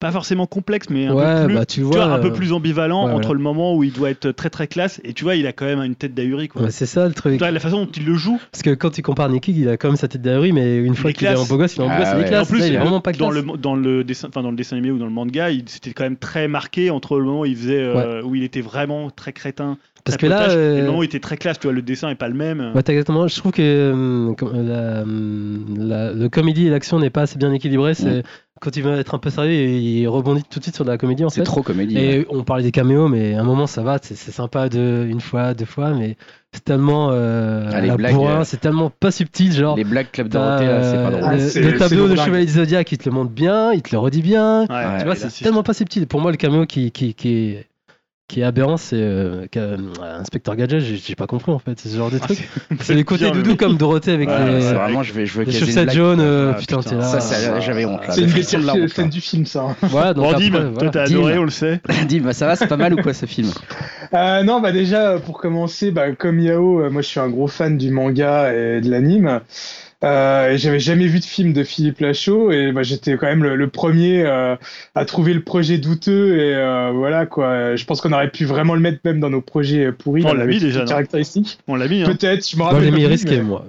pas forcément complexe, mais un Ouais, peu plus, bah, tu tu vois, un peu euh, plus ambivalent ouais, entre le moment où il doit être très très classe et tu vois, il a quand même une tête d'ahuri quoi. C'est ça le truc. La façon dont il le joue, Parce que quand tu compares Nicky, il a quand même sa tête d'ahuri, mais une fois qu'il est en beau gosse, il est en beau Ah gosse, il est classe. en plus, Là, il est le- vraiment pas dans le dans le dessin, enfin dans le dessin animé ou dans le manga, il- c'était quand même très marqué entre le moment où il faisait euh, où il était vraiment très crétin, Parce très que là, et euh, le moment où il était très classe. Tu vois, le dessin est pas le même. Ouais, t'as exactement. Je trouve que euh, euh, la, la- le comédie et l'action n'est pas assez bien équilibré. C'est quand il veut être un peu sérieux, il rebondit tout de suite sur de la comédie en C'est fait. trop comédie. ouais. Et on parlait des caméos, mais à un moment ça va, c'est c'est sympa de une fois, deux fois, mais c'est tellement euh, Ah, les blagues, bourrin, euh, c'est tellement pas subtil, genre. Les blagues Club Dorothée, c'est pas euh, drôle. Ah, le, c'est- le c'est tableau de. Chevalier du Zodiac, il te le montre bien, il te le redit bien. Ouais, tu ouais, vois, c'est tellement pas subtil. Pour moi, le caméo qui, qui, qui, est, qui est aberrant, c'est euh, qu'un- Inspecteur Gadget, j'ai pas compris en fait. C'est ce genre de Ah, truc. c'est- C'est les côtés bien, doudou mais- comme Dorothée avec Ouais, les, c'est vraiment, je vais, je veux les chaussettes jaunes. euh, Ah, putain, putain. t'es là. Ça, c'est- j'avais honte là. C'est La une frisson de scènes du film, ça. Voilà, donc Bon, après, Dim, voilà. toi t'as Dim. adoré, on le sait. Dis, bah, ça va, c'est pas mal ou quoi ce film? Euh, non, bah déjà, euh, pour commencer, bah, comme Yao, euh, moi je suis un gros fan du manga et de l'anime. Euh, et j'avais jamais vu de film de Philippe Lachaud et bah, j'étais quand même le, le premier euh, à trouver le projet douteux et euh, voilà quoi. Je pense qu'on aurait pu vraiment le mettre même dans nos projets euh, pourris. On l'a mis déjà, caractéristiques. On l'a mis. Hein. Peut-être, je me Moi, rappelle. j'ai mis risqué, mais- moi.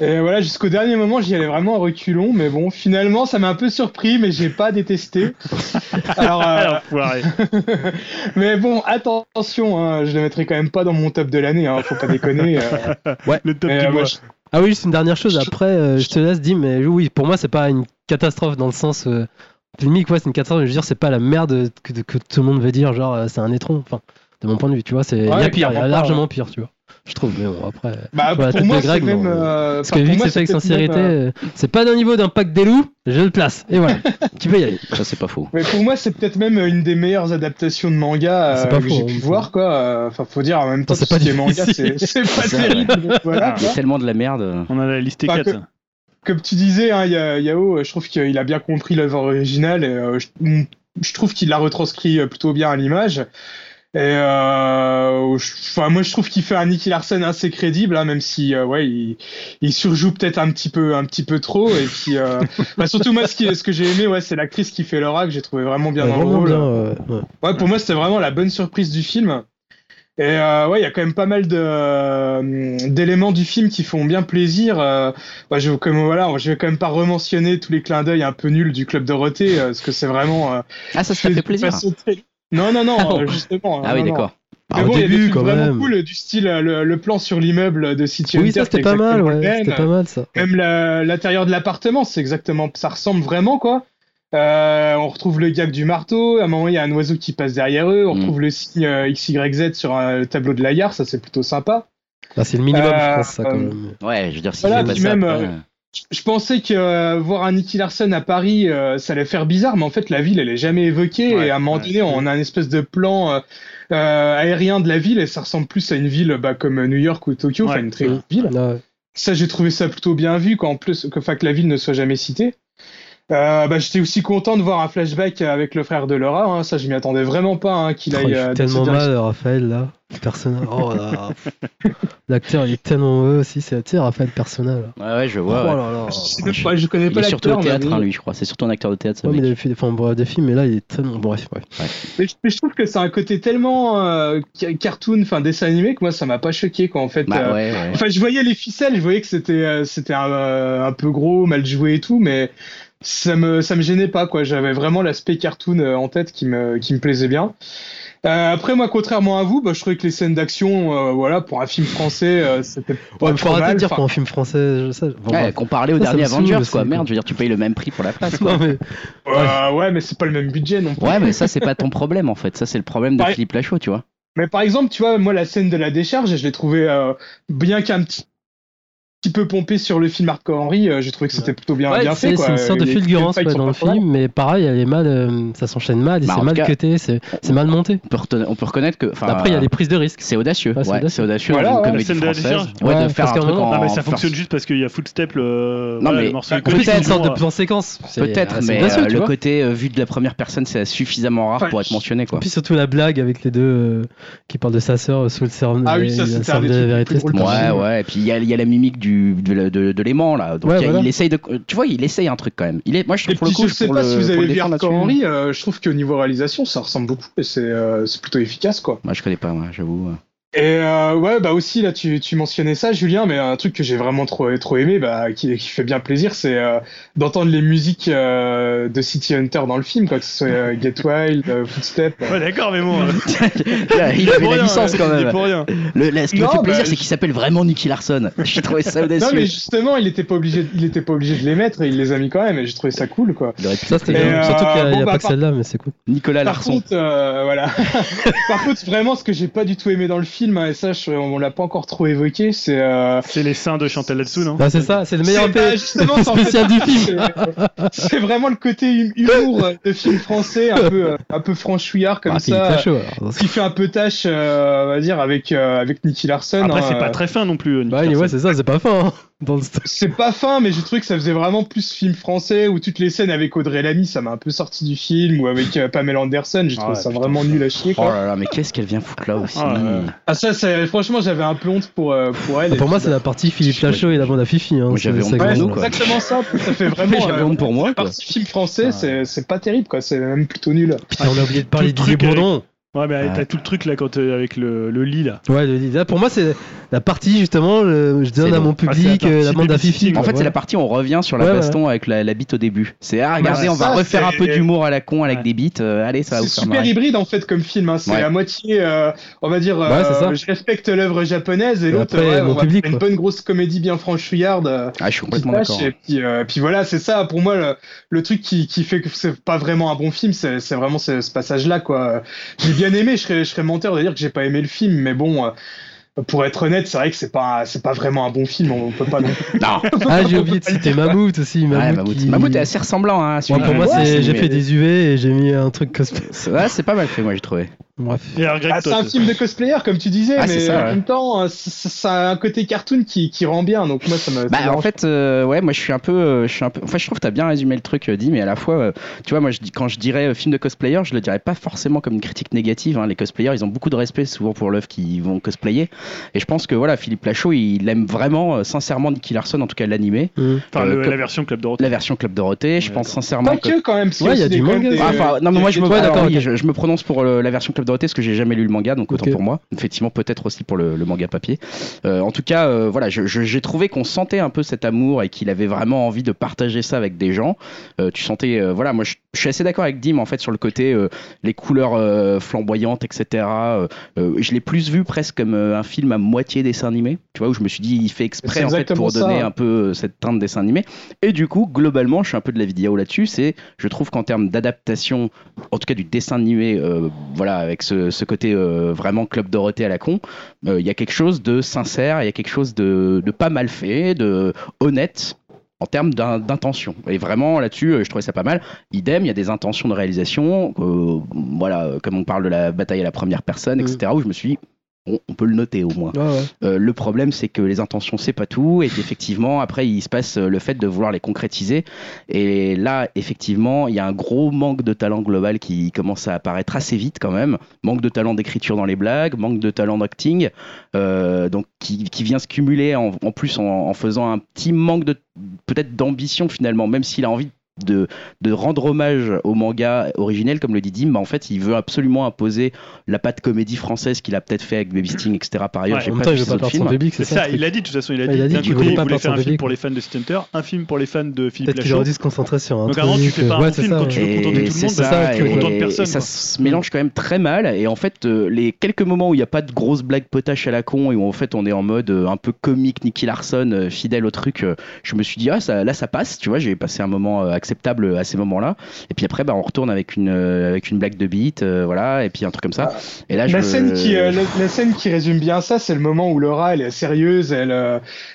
Et voilà, jusqu'au dernier moment, j'y allais vraiment à reculons, mais bon, finalement, ça m'a un peu surpris, mais j'ai pas détesté. *laughs* Alors, euh, Alors, foiré. *laughs* mais bon, attention, hein, je le mettrai quand même pas dans mon top de l'année, hein, faut pas déconner. euh. *laughs* Le top Mais, du euh, mois. moi, je- Ah oui, juste une dernière chose. Après, euh, je te laisse dire, mais oui, pour moi, c'est pas une catastrophe dans le sens. Euh, limite, ouais, c'est une catastrophe. mais Je veux dire, c'est pas la merde que, que tout le monde veut dire, genre, euh, c'est un étron. Enfin, de mon point de vue, tu vois, c'est il y a Ouais, pire, il y a pas, largement pire, tu vois. Je trouve, mais bon, après. Bah, Voilà, pour tête moi, c'est même. euh, Parce enfin, que vu que c'est fait avec sincérité, euh, euh, c'est pas d'un niveau d'un pack des loups, je le place. Et voilà, *laughs* tu peux y aller. Ça, c'est pas faux. Mais pour moi, c'est peut-être même une des meilleures adaptations de manga C'est euh, pas que j'ai hein, pu voir, quoi. Euh, Enfin, faut dire, en même temps, *laughs* c'est pas ce qui est manga, difficile. c'est pas terrible. voilà, Il y a tellement de la merde. On en a listé Bah, 4. Comme tu disais, hein, Ya- Yao, je trouve qu'il a bien compris l'œuvre originale et euh, je, je trouve qu'il l'a retranscrit euh, plutôt bien à l'image. Et euh, je- moi, je trouve qu'il fait un Nicky Larson assez crédible, hein, même si, euh, ouais, il, il surjoue peut-être un petit peu, un petit peu trop. Et puis, euh, *laughs* bah, surtout moi, ce, qui, ce que j'ai aimé, ouais, c'est l'actrice qui fait Laura que j'ai trouvé vraiment bien Ouais, dans le rôle. bien. ouais. Ouais, pour moi, c'était vraiment la bonne surprise du film. Et euh, ouais, il y a quand même pas mal de euh, d'éléments du film qui font bien plaisir. Euh, bah, je, comme, voilà, je vais quand même pas rementionner tous les clins d'œil un peu nuls du Club Dorothée, euh, parce que c'est vraiment. euh, Ah, ça, ça fait de plaisir. façon Non, non, non, Ah bon euh, justement. Ah non, oui, d'accord. Mais Ah, bon, au il y a des quand vraiment même. cool, du style euh, le, le plan sur l'immeuble de City Oui, Hunter, ça c'était pas mal, ouais. C'était pas mal ça. Même l'intérieur de l'appartement, c'est exactement, ça ressemble vraiment quoi. Euh, on retrouve le gag du marteau. À un moment, il y a un oiseau qui passe derrière eux. On Mm. retrouve le signe euh, XYZ sur un tableau de la gare. Ça, c'est plutôt sympa. Bah, c'est le minimum, je Euh, pense, ça quand même. Ouais, je veux dire, si Voilà, ça même, après, euh, Je pensais que euh, voir un Nicky Larson à Paris, euh, ça allait faire bizarre, mais en fait, la ville, elle est jamais évoquée. Ouais, et à un moment ouais. donné, on a un espèce de plan euh, euh, aérien de la ville, et ça ressemble plus à une ville bah, comme New York ou Tokyo, enfin Ouais. une très grande ville. Ouais. Ça, j'ai trouvé ça plutôt bien vu, qu'en plus, que, enfin, que la ville ne soit jamais citée. Euh, bah, j'étais aussi content de voir un flashback avec le frère de Laura. Hein. Ça, je m'y attendais vraiment pas hein, qu'il Oh, aille. il euh, fait dans tellement mal, Raphaël, là. Le personnage. Oh là. *laughs* L'acteur, il est tellement mauvais aussi. C'est, tu sais, Raphaël Personnel. là. Ouais, ouais, je vois. ouais. Oh là là. Je, sais même pas, je connais Il pas est surtout au l'acteur, mais théâtre, hein, lui, je crois. C'est surtout un acteur de théâtre, ça. Ouais, mais il avait fait des, enfin, bref, des films, mais là, il est tellement. Bref, bref. Mais, je- mais je trouve que c'est un côté tellement euh, ca- cartoon, enfin dessin animé, que moi ça m'a pas choqué quoi en fait. Bah euh, ouais, ouais. Enfin, je voyais les ficelles, je voyais que c'était euh, c'était un, euh, un peu gros, mal joué et tout, mais ça me ça me gênait pas quoi. J'avais vraiment l'aspect cartoon euh, en tête qui me qui me plaisait bien. Euh, après moi, contrairement à vous, bah, je trouvais que les scènes d'action, euh, voilà, pour un film français, euh, c'était pas Ouais, mais faut trop arrêter mal. de dire pour un film français, je sais. Bon, Ouais, bref. comparé au Ça, dernier Avengers, quoi. quoi. Merde, je veux dire, tu payes le même prix pour la *laughs* place, quoi. Non, mais. euh, ouais, mais c'est pas le même budget non plus. Ouais, mais ça, c'est pas ton problème, en fait. Ça, c'est le problème de Ouais. Philippe Lachaud, tu vois. Mais par exemple, tu vois, moi, la scène de la décharge, je l'ai trouvé euh, bien qu'un petit petit peu pompé sur le film Marc Henry, euh, j'ai trouvé que c'était plutôt bien, Ouais, bien fait. c'est, quoi. c'est une sorte de fulgurance sont dans le film, mais pareil, elle est mal, euh, ça s'enchaîne mal, et Bah, c'est mal cuté, c'est, c'est mal monté. On peut, on peut reconnaître que. Après, il y a des prises de risque. C'est audacieux. Ouais, c'est Ouais, audacieux. c'est Voilà, ouais. comédie La de la française. Ouais, de faire un truc moment- en. Non, mais ça fonctionne juste parce qu'il y a Footstep, le, Non, mais- c'est une sorte de plan séquence. C'est- Peut-être, c'est mais euh, le côté vu de la première personne, c'est suffisamment rare pour être mentionné, quoi. Puis surtout la blague avec les deux qui parlent de sa sœur sous le cerveau. Ah oui, ça, les plus drôles Ouais, ouais, et puis il y a la mimique du, du, de, de- de l'aimant là. Donc Ouais, il, y a- voilà. il essaye de, tu vois, il essaye un truc quand même. Il est, moi je pour le coup, je sais pour pas le- si vous avez le vu Hardcore. Henry, euh, je trouve qu'au niveau réalisation, ça ressemble beaucoup et c'est euh, c'est plutôt efficace, quoi. Moi je connais pas, moi, j'avoue. Et euh, ouais, bah aussi là, tu, tu mentionnais ça, Julien, mais un truc que j'ai vraiment trop trop aimé, bah qui, qui fait bien plaisir, c'est euh, d'entendre les musiques euh, de City Hunter dans le film, quoi, que ce soit euh, Get Wild, euh, Footstep. Ouais, d'accord, mais bon. *laughs* il est avait la rien, licence quand il même. pour rien. Le, là, ce qui me fait bah, plaisir, c'est je- qu'il s'appelle vraiment Nicky Larson. *laughs* J'ai trouvé ça audacieux. Non mais justement, il était pas obligé, il était pas obligé de les mettre et il les a mis quand même et j'ai trouvé ça cool, quoi. Il Ça, c'était bien. Surtout qu'il n'y a, bon, il y a bah, pas que par- celle-là, mais c'est cool. Nicolas Par Larson. contre, euh, voilà. *laughs* Par contre, vraiment, ce que j'ai pas du tout aimé dans le film, hein, et ça, je- on l'a pas encore trop évoqué, c'est euh, C'est les seins de Chantal là-dessous, non Ah, c'est ça, c'est le meilleur C'est- bah, EP justement, *laughs* c'est en fait- spécial du film. c'est- C'est vraiment le côté hum- humour de film français, un peu, euh, un peu franchouillard comme Ah, Philippe ça, qui fait un peu tâche, euh, on va dire, avec euh, avec Nicky Larson. Après, hein, c'est euh, pas très fin non plus. Bah, Larson. ouais, c'est ça, c'est pas fin. hein, Dans le st- *laughs* C'est pas fin, mais j'ai trouvé que ça faisait vraiment plus film français où toutes les scènes avec Audrey Lamy, ça m'a un peu sorti du film, ou avec euh, Pamela Anderson, j'ai Ah trouvé ouais, ça putain, vraiment nul à chier. Oh Quoi. là là, mais qu'est-ce qu'elle vient foutre là aussi Ah, ouais. Ah ça, c'est franchement, j'avais un peu honte pour euh, pour elle. et Pour moi, c'est la partie Philippe Lachaud et la bande à Fifi. Hein, j'avais c'est- honte pour nous, exactement ça. Ça fait *laughs* vraiment. J'avais euh, honte pour moi, La partie film français, Ah. c'est c'est pas terrible, quoi. C'est même plutôt nul. Putain, on a oublié de parler avec- Bourdon. Ouais, mais t'as tout le truc là quand euh, avec le, le lit là. Ouais, le- là, pour moi, c'est la partie justement, le- je donne à mon Ah, public partie euh, la bande à Fifi. En fait, c'est la partie où on revient sur la Ouais, ouais. baston avec la, la bite au début. C'est ah, regardez, Bah, on va refaire un peu d'humour à la con avec Ouais. des bites. euh, allez, ça va vous faire super marrer. hybride en fait comme film. Hein. C'est Ouais. à moitié, euh, on va dire, Ouais, euh, c'est ça. je respecte l'œuvre japonaise et l'autre, on va public, une bonne grosse comédie bien franchouillarde. Ah, je suis complètement d'accord. et puis, voilà, c'est ça. Pour moi, le, truc qui, fait que c'est pas vraiment un bon film, c'est vraiment ce, ce passage-là, quoi. Bien aimé. Je serais, je serais menteur de dire que j'ai pas aimé le film, mais bon. Pour être honnête, c'est vrai que c'est pas, c'est pas vraiment un bon film. On peut pas non *laughs* plus. Non, Ah, j'ai oublié de citer Mammouth aussi. Ouais, Mammouth, qui- Mammouth est assez ressemblant hein, Ouais, pour de- moi, dessin j'ai fait des UV et j'ai mis un truc cosplay. C'est- Ouais, c'est pas mal fait, moi j'ai trouvé. Bref. Ah, c'est un film de cosplayer, comme tu disais, Ah, mais ça, en ouais. même temps, euh, ça, a un côté cartoon qui, qui rend bien. Donc moi, ça me. ça Bah en fait euh, ouais moi je suis un peu euh, je suis un peu enfin je trouve que t'as bien résumé le truc dit mais à la fois euh, tu vois moi je dis quand je dirais euh, film de cosplayer je le dirais pas forcément comme une critique négative hein. les cosplayers ils ont beaucoup de respect souvent pour l'œuvre qu'ils vont cosplayer et je pense que voilà Philippe Lachaud il aime vraiment euh, sincèrement Nicky Larson en tout cas l'animé Mmh. Enfin, euh, le- la version Club Dorothée. la version Club Dorothée je pense sincèrement Pas que quand même. parce Ouais, il y a du manga. des- Ah, enfin, non, mais moi je me, d'accord, oui, je, je me prononce pour le- la version Club Dorothée parce que j'ai jamais lu le manga, donc autant pour moi. Effectivement, peut-être aussi pour le, le manga papier. Euh, en tout cas, euh, voilà, j'ai trouvé qu'on sentait un peu cet amour et qu'il avait vraiment envie de partager ça avec des gens. Euh, tu sentais, euh, voilà, moi je, je suis assez d'accord avec Dim en fait sur le côté euh, les couleurs euh, flamboyantes, etc. Euh, euh, je l'ai plus vu presque comme un film à moitié dessin animé, tu vois, où je me suis dit il fait exprès en fait pour donner un peu cette teinte dessin animé. Et du coup, globalement, je suis un peu de la vidéo là-dessus. C'est, je trouve qu'en termes d'adaptation, en tout cas du dessin animé, voilà, avec ce, ce côté vraiment Club Dorothée à la con, il y a quelque chose de sincère, il y a quelque chose de, de pas mal fait, de honnête en termes d'in- d'intention. Et vraiment là-dessus, euh, je trouvais ça pas mal. Idem, il y a des intentions de réalisation, euh, voilà, euh, comme on parle de la bataille à la première personne, etc., où je me suis dit, on, on peut le noter au moins. Ouais, ouais. Euh, le problème, c'est que les intentions, c'est pas tout, et qu'effectivement, après, il se passe euh, le fait de vouloir les concrétiser. Et là, effectivement, il y a un gros manque de talent global qui commence à apparaître assez vite quand même. Manque de talent d'écriture dans les blagues, manque de talent d'acting, euh, donc qui, qui vient se cumuler en, en plus en, en faisant un petit manque de peut-être d'ambition finalement, même s'il a envie de, de rendre hommage au manga originel, comme le dit Dim, bah, en fait, il veut absolument imposer la patte comédie française qu'il a peut-être fait avec Baby Sting, etc. Par ailleurs, Ouais, j'ai pas temps, vu il veut ces pas public, C'est ça, ça. il l'a dit de toute façon. Il a dit il a dit qu'il voulait voulait faire un film pour les fans de City Hunter, un film pour les fans de Philippe Peut-être qu'il Lachaud. se concentrer sur un Donc, avant, tu fais pas un film ça, quand tu veux contenter tout le monde, ça, ça, tu personne, ça se mélange quand même très mal. Et en fait, euh, les quelques moments où il n'y a pas de grosses blagues potaches à la con et où en fait on est en mode euh, un peu comique, Nicky Larson, euh, fidèle au truc, je me suis dit ah là ça passe, tu vois, j'ai passé un moment euh, acceptable à ces moments-là. Et puis après, bah, on retourne avec une euh, avec une blague de beat, euh, voilà, et puis un truc comme ça. Et là, je La me- scène qui euh, la, la scène qui résume bien ça, c'est le moment où Laura elle est sérieuse, elle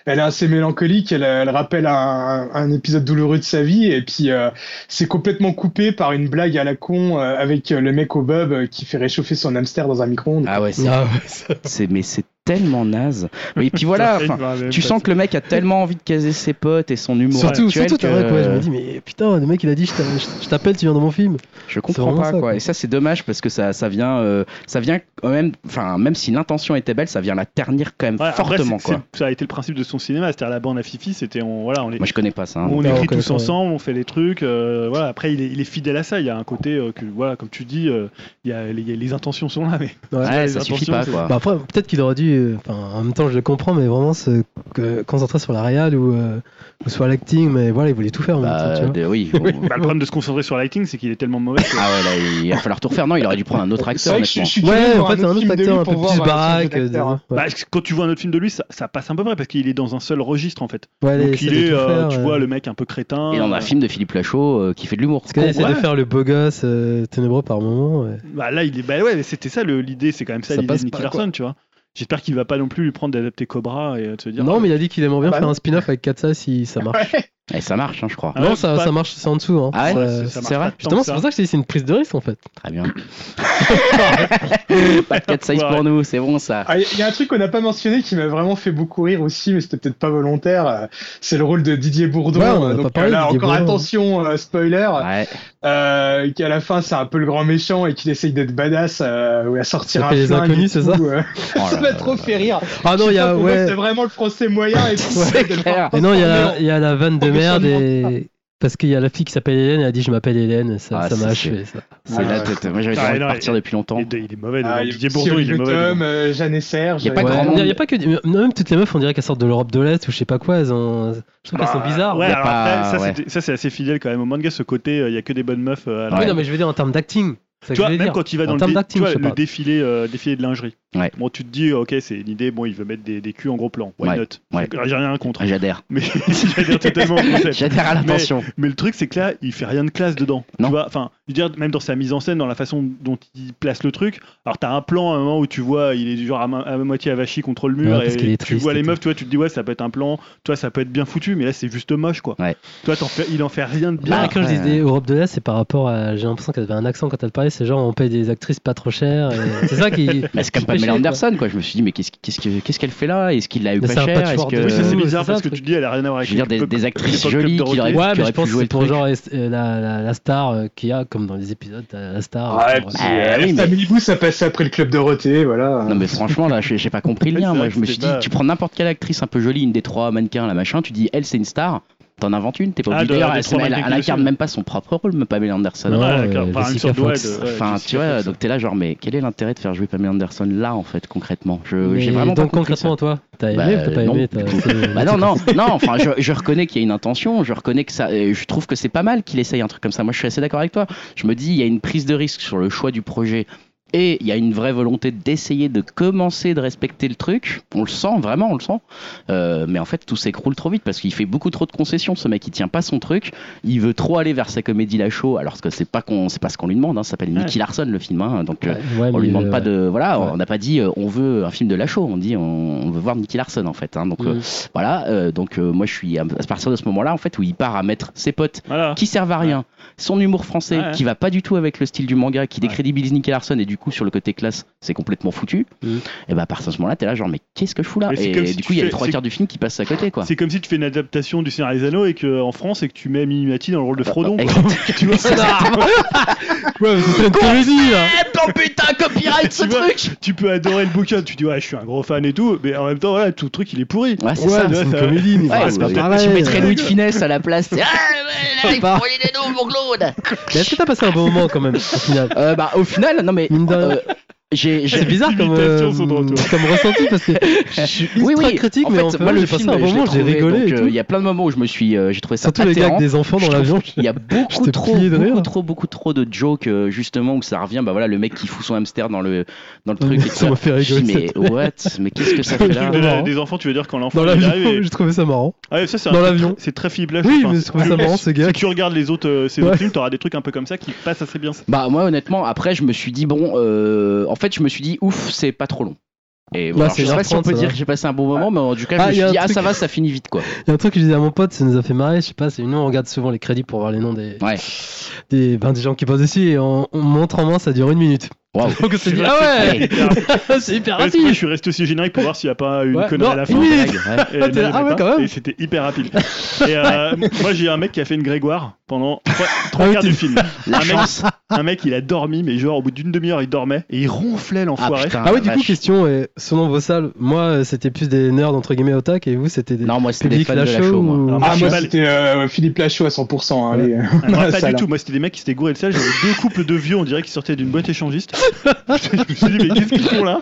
elle est assez mélancolique, elle, elle rappelle un, un épisode douloureux de sa vie et puis euh, c'est complètement coupé par une blague à la con avec le mec au bub qui fait réchauffer son hamster dans un micro-ondes. ah ouais, c'est Ah ouais, ça- c'est mais c'est tellement naze. Et puis *laughs* voilà, tu sens que le mec a tellement envie de caser ses potes et son humour Surtout, actuel surtout, que- vrai, quoi. Je me dis, mais putain, le mec il a dit, je t'a- je t'appelle, tu viens dans mon film. Je comprends pas ça, quoi. quoi. Et ça c'est dommage parce que ça, ça vient, euh, ça vient quand même, enfin même si l'intention était belle, ça vient la ternir quand même Ouais, après, fortement c'est- quoi. ça a été le principe de son cinéma, c'est-à-dire la bande à Fifi, c'était on voilà, on les, Moi je connais pas ça. hein. on Ah, écrit tous pas, ouais. ensemble, on fait les trucs. euh, voilà. Après, il est, il est fidèle à ça. Il y a un côté euh, que voilà, comme tu dis, euh, il y a les, intentions sont là, mais Ouais. Ouais, *laughs* les ça suffit intentions, pas c'est- quoi. Bah après, peut-être qu'il aurait dû. Euh, Enfin, en même temps, je le comprends, mais vraiment se concentrer sur la réal ou, euh, ou sur l'acting. Mais voilà, il voulait tout faire en même Bah, temps, tu vois. de- oui. Bah, le problème de se concentrer sur lighting, c'est qu'il est tellement mauvais. que- Ah ouais, là, il va falloir tout refaire. Non, il aurait dû prendre un autre acteur, vrai que je, honnêtement. je suis curieux de Ouais, en fait, c'est un autre film de lui acteur un peu plus baraque. euh, hein. ouais. Bah, quand tu vois un autre film de lui, ça, ça passe un peu près parce qu'il est dans un seul registre en fait. Ouais, Donc essaie il est, euh, faire, tu euh, vois, le mec un peu crétin. Et dans un film de Philippe Lachaud qui fait de l'humour. Parce qu'il essaie Ouais. de faire le beau gosse ténébreux par moment. Bah là, il est. Bah ouais, c'était ça l'idée, c'est quand même ça, Ça l'idée passe de Nicky Larson, tu vois. J'espère qu'il va pas non plus lui prendre d'adapter Cobra et euh, de se dire. Non, mais il a dit qu'il aimerait bien Ah bah faire non. un spin-off avec Katsa si ça *laughs* marche. Ouais. Et ça marche, hein, je crois. Ah non, ouais, ça, pas- ça marche, c'est en dessous. Hein. Ah ouais, c'est vrai. Justement, c'est pour ça que je dit c'est une prise de risque en fait. Très bien. *laughs* pas de 4 size Ouais. pour nous, c'est bon ça. Ah, Il y a un truc qu'on n'a pas mentionné qui m'a vraiment fait beaucoup rire aussi, mais c'était peut-être pas volontaire. euh, C'est le rôle de Didier Bourdon. Ouais, on en a pas donc parlé, là, Didier encore Bourdon. attention, euh, spoiler, Ouais. euh, qu'à la fin c'est un peu le grand méchant et qu'il essaye d'être badass euh, ou à sortir Ça un fait les inconnus, c'est ça euh. Oh *laughs* Ça m'a trop fait rire. Ah non, il y a. C'est vraiment le français moyen et tout. *laughs* Et non, il y a, la vanne de merde et. Parce qu'il y a la fille qui s'appelle Hélène, elle a dit je m'appelle Hélène, ça Ah, m'a c'est- achevé ça. C'est Ah, là, ouais. t'es- moi j'avais Ah, envie de non, partir depuis longtemps. Il est, il est mauvais. Ah, il y a Didier Bourdon, il est mauvais. Tom, euh, Jeanne et Serge. Il y a pas Ouais, grand Il monde. n'y a, pas que. Même toutes les meufs, on dirait qu'elles sortent de l'Europe de l'Est ou je sais pas quoi, elles ont. Je trouve qu'elles sont Bah, bizarres. Ouais, alors pas- après, ça, ouais. c'était- ça, c'est assez fidèle quand même au manga, ce côté, euh, il y a que des bonnes meufs. euh, à la- Oui, non, mais je veux dire en termes d'acting. Tu vois, même quand il va En dans le, euh, défilé de lingerie. Ouais. Bon, tu te dis, ok, c'est une idée, bon, il veut mettre des, des culs en gros plan. Why Ouais. not Ouais. J'ai rien contre. J'adhère. *laughs* Mais j'adhère totalement au concept. J'adhère à l'intention. Mais le truc, c'est que là, il fait rien de classe dedans. Non. Tu vois, enfin, je veux dire, même dans sa mise en scène, dans la façon dont il place le truc. Alors, t'as un plan à un moment où tu vois, il est du genre à, ma- à moitié avachi contre le mur Ouais, parce et est tu triste vois les meufs, tu vois, tu te dis, ouais, ça peut être un plan, toi, ça peut être bien foutu, mais là, c'est juste moche, quoi. Ouais. Toi, il en fait rien de bien. Bah, quand je disais Europe de l'Est, c'est par rapport à. J'ai l'impression qu'elle avait un accent quand elle parlait, c'est genre on paye des actrices pas trop chères. et *laughs* C'est ça qui. Pamela quoi. Anderson, quoi. Je me suis dit, mais qu'est-ce qu'est-ce que- qu'est-ce qu'elle fait là? Est-ce qu'il l'a eu Mais pas cher? patchwork que... Oui, ça c'est Euh, bizarre parce que tu dis, elle a rien à voir avec Je veux dire, des- des actrices jolies qui auraient-. Ouais, qui mais je pu pense que jouer c'est le pour truc. genre euh, la, la, la star euh, qu'il y a, comme dans les épisodes, t'as la star. Ouais, puis, Ah, euh, ça passait après le club Dorothée, voilà. Non mais franchement là j'ai j'ai pas compris le *laughs* lien moi je me suis dit tu prends n'importe quelle actrice un peu jolie une des trois mannequins là machin tu dis elle c'est une star t'en inventes une t'es pas Ah, obligé de- d'ailleurs elle, incarne même pas son propre rôle même Pamela Anderson Ouais, euh, d'accord. Enfin, tu vois, Fox. donc t'es là, genre, mais quel est l'intérêt de faire jouer Pamela Anderson là, en fait, concrètement? J'ai vraiment donc concrètement, toi, t'as aimé Bah, ou t'as pas non, aimé *laughs* Bah non, non, non, enfin, je, je reconnais qu'il y a une intention, je reconnais que ça, et je trouve que c'est pas mal qu'il essaye un truc comme ça. Moi, je suis assez d'accord avec toi. Je me dis, il y a une prise de risque sur le choix du projet. Et il y a une vraie volonté d'essayer de commencer de respecter le truc. On le sent, vraiment, on le sent. Euh, mais en fait, tout s'écroule trop vite parce qu'il fait beaucoup trop de concessions. Ce mec, il tient pas son truc. Il veut trop aller vers sa comédie la show, alors que c'est pas qu'on, c'est pas ce qu'on lui demande. Hein. Ça s'appelle Ouais. Nicky Larson, le film. Hein. Donc, euh, Ouais, on lui demande euh, pas de voilà on n'a pas dit euh, on veut un film de la show on dit on, on veut voir Nicky Larson en fait hein. donc euh, Mm. voilà euh, donc euh, moi je suis à, partir de ce moment là en fait où il part à mettre ses potes Voilà. qui servent à rien son humour français Ouais. qui va pas du tout avec le style du manga qui Ouais. décrédibilise Nicky Larson et du coup sur le côté classe c'est complètement foutu Mm. et bah à partir de ce moment là t'es là genre mais qu'est-ce que je fous là Mais et si du coup il y a fais- les trois quarts du film qui passent à côté quoi C'est comme si tu fais une adaptation du Seigneur des Anneaux et que en France et que tu mets Mimimati dans le rôle de Frodon. quoi. Exact- tu vois *laughs* Ouais, c'est une comédie là Oh putain copyright ce vois, truc tu peux adorer le bouquin, tu dis ouais, je suis un gros fan et tout, mais en même temps voilà, tout le truc il est pourri. ouais c'est Ouais, ça c'est une comédie, Ouais, tu mettrais. Louis de Finesse à la place *laughs* ah ouais, là, il les Claude Mais est-ce que t'as passé un bon moment quand même, au final Euh, bah, au final, non mais. Euh, C'est bizarre comme, euh, comme ressenti parce que *laughs* je suis ultra Oui, oui. critique, en mais fait, en fait, moi, le j'ai passé film, un moment, j'ai trouvé, rigolé euh. Il y a plein de moments où je me suis, euh, j'ai trouvé ça Surtout les gars atterrant. avec des enfants dans l'avion. Il y a *laughs* beaucoup trop, beaucoup trop, beaucoup trop de jokes euh, justement où ça revient. Bah voilà, le mec qui fout son hamster dans le dans le truc. et *laughs* Ça m'a fait rigoler. mais what? Mais qu'est-ce que ça fait là? des enfants, tu veux dire quand l'enfant Dans l'avion, j'ai trouvé ça marrant. Ah Dans l'avion. C'est très fiblage. Oui, mais je trouve ça marrant, ce gars. Si tu regardes les autres, ces autres films, t'auras des trucs un peu comme ça qui passent assez bien. Bah moi honnêtement, après je me suis dit bon, en fait je me suis dit ouf, c'est pas trop long. Et voilà, c'est je sais pas si on 1h30, peut dire va. que j'ai passé un bon moment, mais en tout cas Ah, je me suis dit ah ça va, ça finit vite quoi. Il y a un truc que je disais à mon pote, ça nous a fait marrer, je sais pas, c'est nous on regarde souvent les crédits pour voir les noms des, Ouais. des, ben, des gens qui passent dessus et on, on montre en main, ça dure une minute. Waouh. *laughs* Donc on s'est dit, Je sais ah ouais, *laughs* c'est hyper Ouais, c'est que rapide. je suis resté aussi au générique pour voir s'il n'y a pas une Ouais, connerie non, à la fin. une minute. Et Ah, t'es non, là, il y en ah avait ouais, pas, quand même. Et c'était hyper rapide. *laughs* Et euh, moi, j'ai un mec qui a fait une Grégoire pendant trois, trois Ah oui, quarts du film. La un, mec, chance. un mec, il a dormi, mais genre au bout d'une demi-heure, il dormait et il ronflait Ah l'enfoiré. putain. Ah oui, du coup, question, euh, selon vos salles, moi euh, c'était plus des nerds entre guillemets otak et vous c'était des Non, moi c'était des publics fans de la Lachaud show. moi. ou- Alors, Ah, moi c'était euh, Philippe Lachaud à 100%. hein, les- Ah, pas du tout. Moi, c'était des mecs qui s'étaient gourés de salle. J'avais deux couples de vieux, on dirait qu'ils sortaient d'une boîte échangiste. *laughs* je me suis dit, mais qu'est-ce qu'ils font là?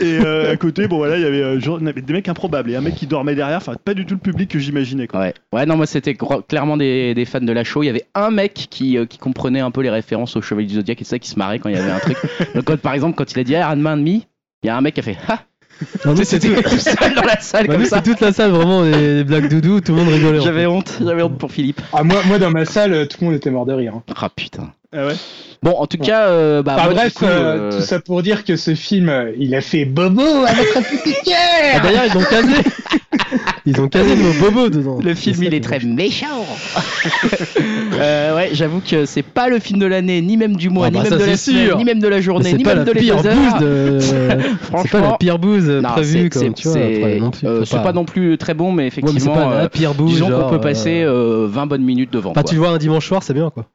Et euh, à côté, bon voilà, il y avait euh, genre, des mecs improbables et un mec qui dormait derrière. Enfin, pas du tout le public que j'imaginais. quoi. Ouais. ouais, non, moi c'était gro- clairement des, des fans de la show. Il y avait un mec qui, euh, qui comprenait un peu les références au Chevalier du Zodiac et ça qui se marrait quand il y avait un truc. *laughs* Donc, quand, par exemple, quand il a dit Iron Man Me, il y a un mec qui a fait Ah C'était c'était tout seul dans la salle bah, comme nous, ça. c'est toute la salle vraiment des, des blagues doudou, tout le monde rigolait. en J'avais fait. honte, j'avais honte pour Philippe. Ah, moi, moi, dans ma salle, tout le monde était mort de rire. hein. Ah putain. Ah ouais Bon, en tout cas, euh, bah, bref, coup, euh, euh, tout ça pour dire que ce film, euh, il a fait bobo à notre *laughs* Ah, apothicaire D'ailleurs, ils ont casé. *laughs* Ils ont casé le bobo dedans. Le film, il est très méchant. *laughs* euh, ouais, j'avoue que c'est pas le film de l'année, ni même du mois, Ah ni bah même de la semaine, ni même de la journée, ni même de heures. de. *laughs* C'est pas la Franchement, pire bouse prévue, c'est- euh, pas non plus très bon, mais Ouais, effectivement, euh, la pire bouse. disons qu'on peut passer euh, euh, 20 bonnes minutes devant. Quoi. tu le vois un dimanche soir, c'est bien quoi.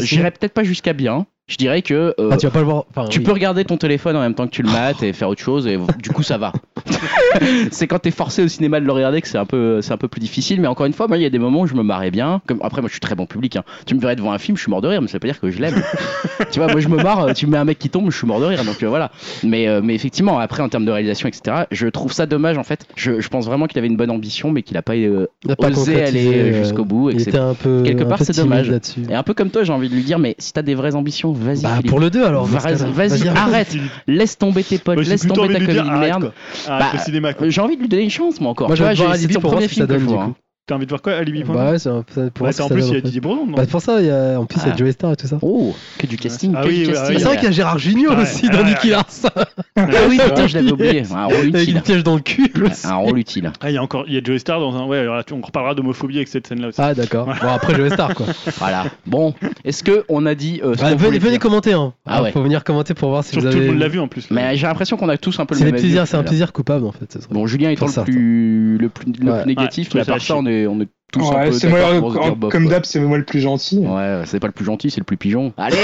J'irais peut-être pas jusqu'à bien. Je dirais que euh, Ah, tu vas pas le voir. Enfin, tu oui. peux regarder ton téléphone en même temps que tu le mates et faire autre chose et du coup ça va. *laughs* c'est quand t'es forcé au cinéma de le regarder que c'est un peu c'est un peu plus difficile mais encore une fois moi il y a des moments où je me marrais bien comme après moi je suis très bon public hein. tu me verrais devant un film je suis mort de rire mais ça veut pas dire que je l'aime *laughs* tu vois moi je me marre tu me mets un mec qui tombe je suis mort de rire donc euh, voilà mais euh, mais effectivement après en termes de réalisation etc je trouve ça dommage en fait je, je pense vraiment qu'il avait une bonne ambition mais qu'il a pas Il a pas osé aller jusqu'au bout et Il que c'est- était un peu. quelque un part, c'est dommage. et un peu comme toi j'ai envie de lui dire mais si t'as des vraies ambitions vas-y Bah, pour le 2 alors. Vas-y, cas-là. vas-y, arrête. laisse tomber tes potes j'ai laisse tomber ta de merde Bah. Euh, J'ai envie de lui donner une chance, moi encore. Moi, je vois, vais voir Alibi pour voir ce que ça donne du vois. coup. Hein. T'as envie de voir quoi Alibi Bah ouais, c'est un peu pour ce en ça plus, il y a. Didier Bourdon. non Bah, pour ça, il y a... en plus, il y a Ah. Joey Star et tout ça. Oh, que du casting, Ah que oui, du oui, casting. oui, C'est vrai qu'il y a Gérard Junior Ouais, aussi dans ouais, Nicky ouais. Larson. Ah oui, putain, je l'avais oublié. Un rôle Avec utile. une piège dans le cul. Un rôle utile. Ah, il y a encore, il y a Joey Star dans un. Ouais, alors là, tu- on reparlera d'homophobie avec cette scène-là aussi. Ah d'accord. Bon après Joey Star quoi. *laughs* Voilà. Bon, est-ce que on a dit euh, ce Bah, qu'on venez, voulait venez dire commenter. Hein. Ah Alors, ouais. Faut venir commenter pour voir si Surtout vous tout le avez. monde l'a vu en plus. Mais j'ai l'impression qu'on a tous un peu le C'est même des avis, plaisirs, au c'est un plaisir coupable en fait. ce truc. Bon, Julien étant Pour le certains. plus, le plus, le Ouais. plus négatif, Ouais, mais à ça part fait ça, on est, on est tous un Ouais, peu c'est moi, pour se en- dire bof, comme d'hab, c'est moi le plus gentil. Ouais, c'est pas le plus gentil, c'est le plus pigeon. Allez *laughs*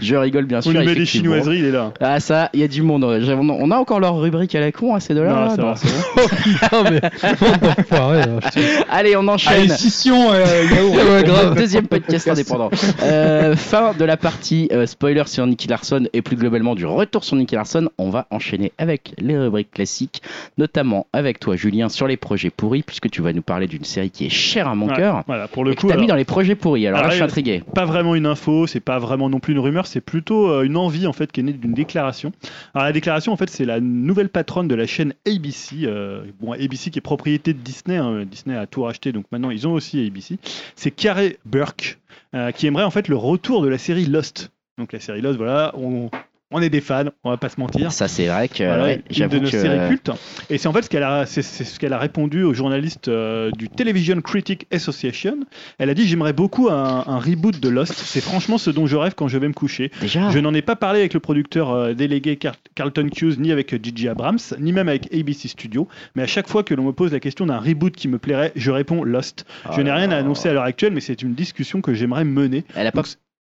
Je rigole bien On sûr. lui met des effectivement. chinoiseries, il est là. Ah ça, il y a du monde. On a encore leur rubrique à la con à ces deux-là. Non, là c'est hein, je te- Allez, on Allez, enchaîne. scission, euh, yaourt. *laughs* Ouais, grave. Deuxième podcast indépendant. Euh, fin de la partie euh, spoiler sur Nicky Larson et plus globalement du retour sur Nicky Larson. On va enchaîner avec les rubriques classiques, notamment avec toi, Julien, sur les projets puisque tu vas nous parler d'une série qui est chère à mon Ouais, cœur. Voilà, pour le Et coup. t'as mis dans les projets pourris. Alors, Alors là, je suis intrigué. pas vraiment une info, c'est pas vraiment non plus une rumeur, c'est plutôt euh, une envie en fait qui est née d'une déclaration. Alors la déclaration en fait c'est la nouvelle patronne de la chaîne ABC, euh, bon ABC qui est propriété de Disney, hein, Disney a tout racheté donc maintenant ils ont aussi ABC. C'est Carey Burke euh, qui aimerait en fait le retour de la série Lost. Donc la série Lost, voilà, on, on est des fans, on va pas se mentir. Ça, c'est vrai que Voilà, ouais, une de nos que. séries cultes. Et c'est en fait ce qu'elle a, c'est, ce qu'elle a répondu aux journalistes euh, du Television Critic Association. Elle a dit j'aimerais beaucoup un, un reboot de Lost. C'est franchement ce dont je rêve quand je vais me coucher. Déjà, Je n'en ai pas parlé avec le producteur euh, délégué Car- Carlton Hughes, ni avec euh, Gigi Abrams, ni même avec ABC Studios. Mais à chaque fois que l'on me pose la question d'un reboot qui me plairait, je réponds Lost. Je n'ai rien à annoncer à l'heure actuelle, mais c'est une discussion que j'aimerais mener. elle a pas. Donc,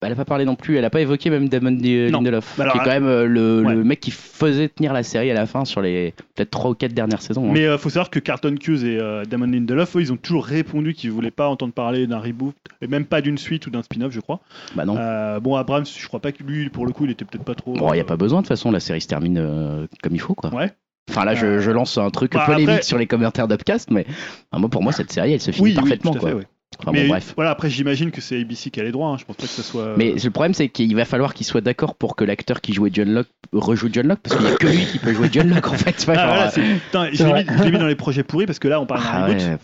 Elle a pas parlé non plus, elle a pas évoqué même Damon. Lindelof, Bah alors, qui est quand même euh, le, ouais. le mec qui faisait tenir la série à la fin sur les peut-être 3 ou 4 dernières saisons. hein. Mais il faut savoir que Carlton Hughes et euh, Damon Lindelof, eux, ils ont toujours répondu qu'ils voulaient pas entendre parler d'un reboot, et même pas d'une suite ou d'un spin-off, je crois. Bah non. Euh, bon, Abrams, je crois pas que lui, pour le coup, il était peut-être pas trop. Bon, il n'y a euh, pas besoin, de toute façon, la série se termine euh, comme il faut, quoi. Ouais. Enfin, là, je, Euh, je lance un truc bah, polémique après- sur les commentaires d'Upcast, mais enfin, moi, pour moi, cette série, elle se finit Oui, oui, parfaitement, tout à quoi. fait, ouais. Enfin, Mais bon, bref. voilà, après, j'imagine que c'est ABC qui a les droits. hein. Je pense pas que ce soit. Mais le problème, c'est qu'il va falloir qu'il soit d'accord pour que l'acteur qui jouait John Locke rejoue John Locke, parce qu'il n'y a que lui qui peut jouer John Locke, en fait. *laughs* Ah, genre, voilà, euh, c'est- Putain, je l'ai mis, dans les projets pourris parce que là, on parle d'un ah ouais,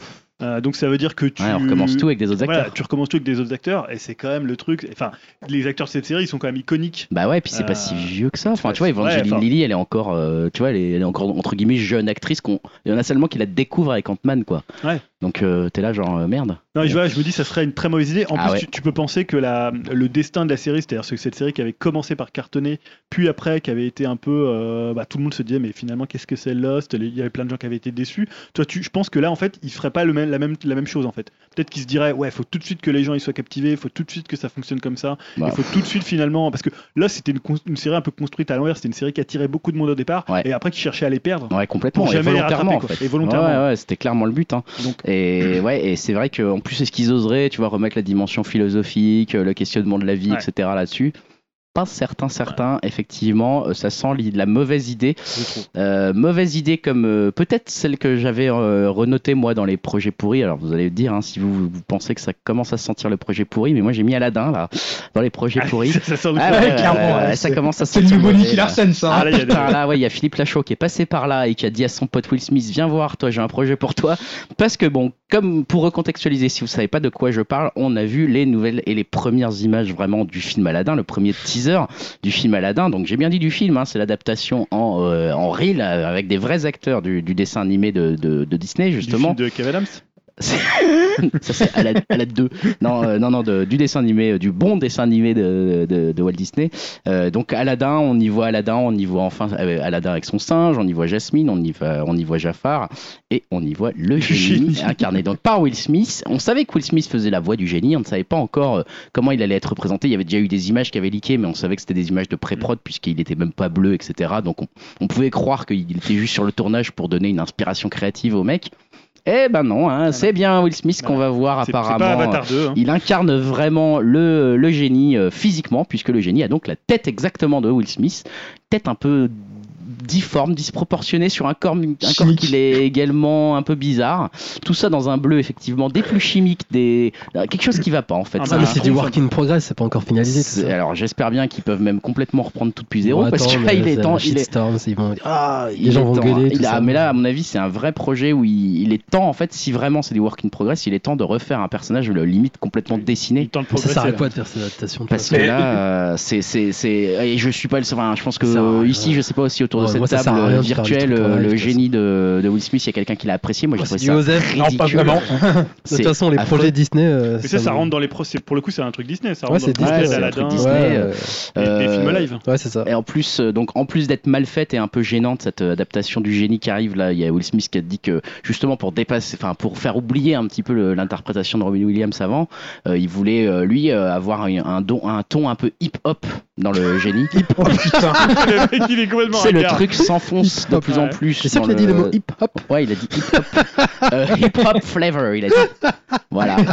Euh, donc ça veut dire que tu. ouais, on recommence tout avec des autres Voilà, acteurs. tu recommences tout avec des autres acteurs et c'est quand même le truc. Enfin, les acteurs de cette série, ils sont quand même iconiques. Bah ouais, puis c'est pas Euh, si vieux que ça. Enfin, tu vois, Evangeline enfin- Lilly, elle est encore, euh, tu vois, elle est, elle est encore entre guillemets jeune actrice. Qu'on, il y en a seulement qui la découvrent avec Ant-Man, quoi. Ouais. Donc euh, t'es là genre euh, merde. Non, je, vois, je me dis, ça serait une très mauvaise idée. En Ah plus, ouais. tu, tu peux penser que la, le destin de la série, c'est-à-dire que cette série qui avait commencé par cartonner, puis après qui avait été un peu. euh, bah, tout le monde se disait, mais finalement, qu'est-ce que c'est Lost? Il y avait plein de gens qui avaient été déçus. Toi, tu, je pense que là, en fait, ils feraient pas le même, la, même, la même chose, en fait. Peut-être qu'ils se diraient, ouais, faut tout de suite que les gens ils soient captivés, faut tout de suite que ça fonctionne comme ça. Bah, Il faut tout de suite, finalement. Parce que là, c'était une, une série un peu construite à l'envers. C'était une série qui attirait beaucoup de monde au départ, Ouais. et après qui cherchait à les perdre. Ouais, complètement. Pour et jamais les volontairement, rattraper, en quoi. fait. Et volontairement. Ouais, ouais, c'était clairement le but. Hein. Donc- et ouais, et c'est vrai qu'en plus, est-ce qu'ils oseraient, tu vois, remettre la dimension philosophique, euh, le questionnement de la vie, Ouais. etc. là-dessus? Pas certain, certain. Effectivement, euh, ça sent la mauvaise idée. Euh, mauvaise idée comme euh, peut-être celle que j'avais euh, renotée moi dans les projets pourris. Alors vous allez me dire hein, si vous, vous pensez que ça commence à sentir le projet pourri, mais moi j'ai mis Aladdin là dans les projets pourris. *laughs* ça, ça du Ah ouais, clairement, ouais, ouais, ça c'est- commence à C'est le sentir nouveau Nicky ça. Ah, là, des- ouais, il y a Philippe Lachaud qui est passé par là et qui a dit à son pote Will Smith Viens voir, toi, j'ai un projet pour toi. Parce que, bon, comme pour recontextualiser, si vous savez pas de quoi je parle, on a vu les nouvelles et les premières images vraiment du film Aladdin, le premier teaser du film Aladdin. Donc, j'ai bien dit du film, hein, c'est l'adaptation en, euh, en reel euh, avec des vrais acteurs du, du dessin animé de, de- de Disney, Du justement. film de Kevin Adams? Ça, c'est Aladdin, Aladdin 2. Non, euh, non, non, de- du dessin animé, euh, du bon dessin animé de, de, de Walt Disney. Euh, donc Aladdin, on y voit Aladdin, on y voit enfin Aladdin avec son singe, on y voit Jasmine, on y voit, on y voit Jafar et on y voit le génie génie. incarné donc par Will Smith. On savait que Will Smith faisait la voix du génie, on ne savait pas encore comment il allait être représenté. Il y avait déjà eu des images qui avaient leaké, mais on savait que c'était des images de pré-prod puisqu'il était même pas bleu, etc. Donc on, on pouvait croire qu'il était juste sur le tournage pour donner une inspiration créative au mec. Eh ben non, hein, c'est bien Will Smith qu'on va voir apparemment. pas Avatar 2. hein. Il incarne vraiment le, le génie euh, physiquement, puisque le génie a donc la tête exactement de Will Smith, tête un peu difforme, disproportionnée sur un corps, un corps Chimique. qui est également un peu bizarre. Tout ça dans un bleu effectivement, des plus chimiques, des euh, quelque chose qui va pas en fait. Ah, Ça Ah, bah, c'est du work in progress, c'est pas encore finalisé. alors j'espère bien qu'ils peuvent même complètement reprendre tout depuis zéro Bon, parce que attends, là il mais est c'est temps, il est, shitstorm, ils vont Ah, il les gens est vont temps, gueuler. hein. tout Il a- ça. mais là, à mon avis, c'est un vrai projet où il, il est temps, en fait, si vraiment c'est du work in progress, il est temps de refaire un personnage le limite complètement Il dessiné. ça s'arrête là. pas de faire ces adaptations. de Parce que là, euh, c'est, c'est, c'est, et je suis pas le seul. Enfin, je pense que sert à ici, je sais pas aussi autour de Ouais, cette ça table rien euh, virtuelle, euh, le toute génie de, de Will Smith, il y a quelqu'un qui l'a apprécié. Moi, je Moi, trouve c'est ça ridicule. Non, pas vraiment. De toute façon, les affreux. projets Disney. euh, Mais ça, ça rentre dans les pro. c'est- Pour le coup, c'est un truc Disney. Ça Ouais, rentre c'est dans Disney, truc Disney. Ouais, euh, et des Euh, films live. ouais, c'est ça. Et en plus, euh, donc en plus d'être mal faite et un peu gênante cette euh, adaptation du génie qui arrive là, il y a Will Smith qui a dit que justement pour dépasser, enfin pour faire oublier un petit peu l'interprétation de Robin Williams avant, euh, il voulait euh, lui euh, avoir un, un don, un ton un peu hip hop dans le génie. *laughs* Oh *laughs* putain. le mec, il est complètement C'est le truc s'enfonce de plus en plus. C'est dans qu'il a dit le mot hip hop. Ouais, il a dit hip hop. Euh, hip hop flavor, il a dit. Voilà. *laughs*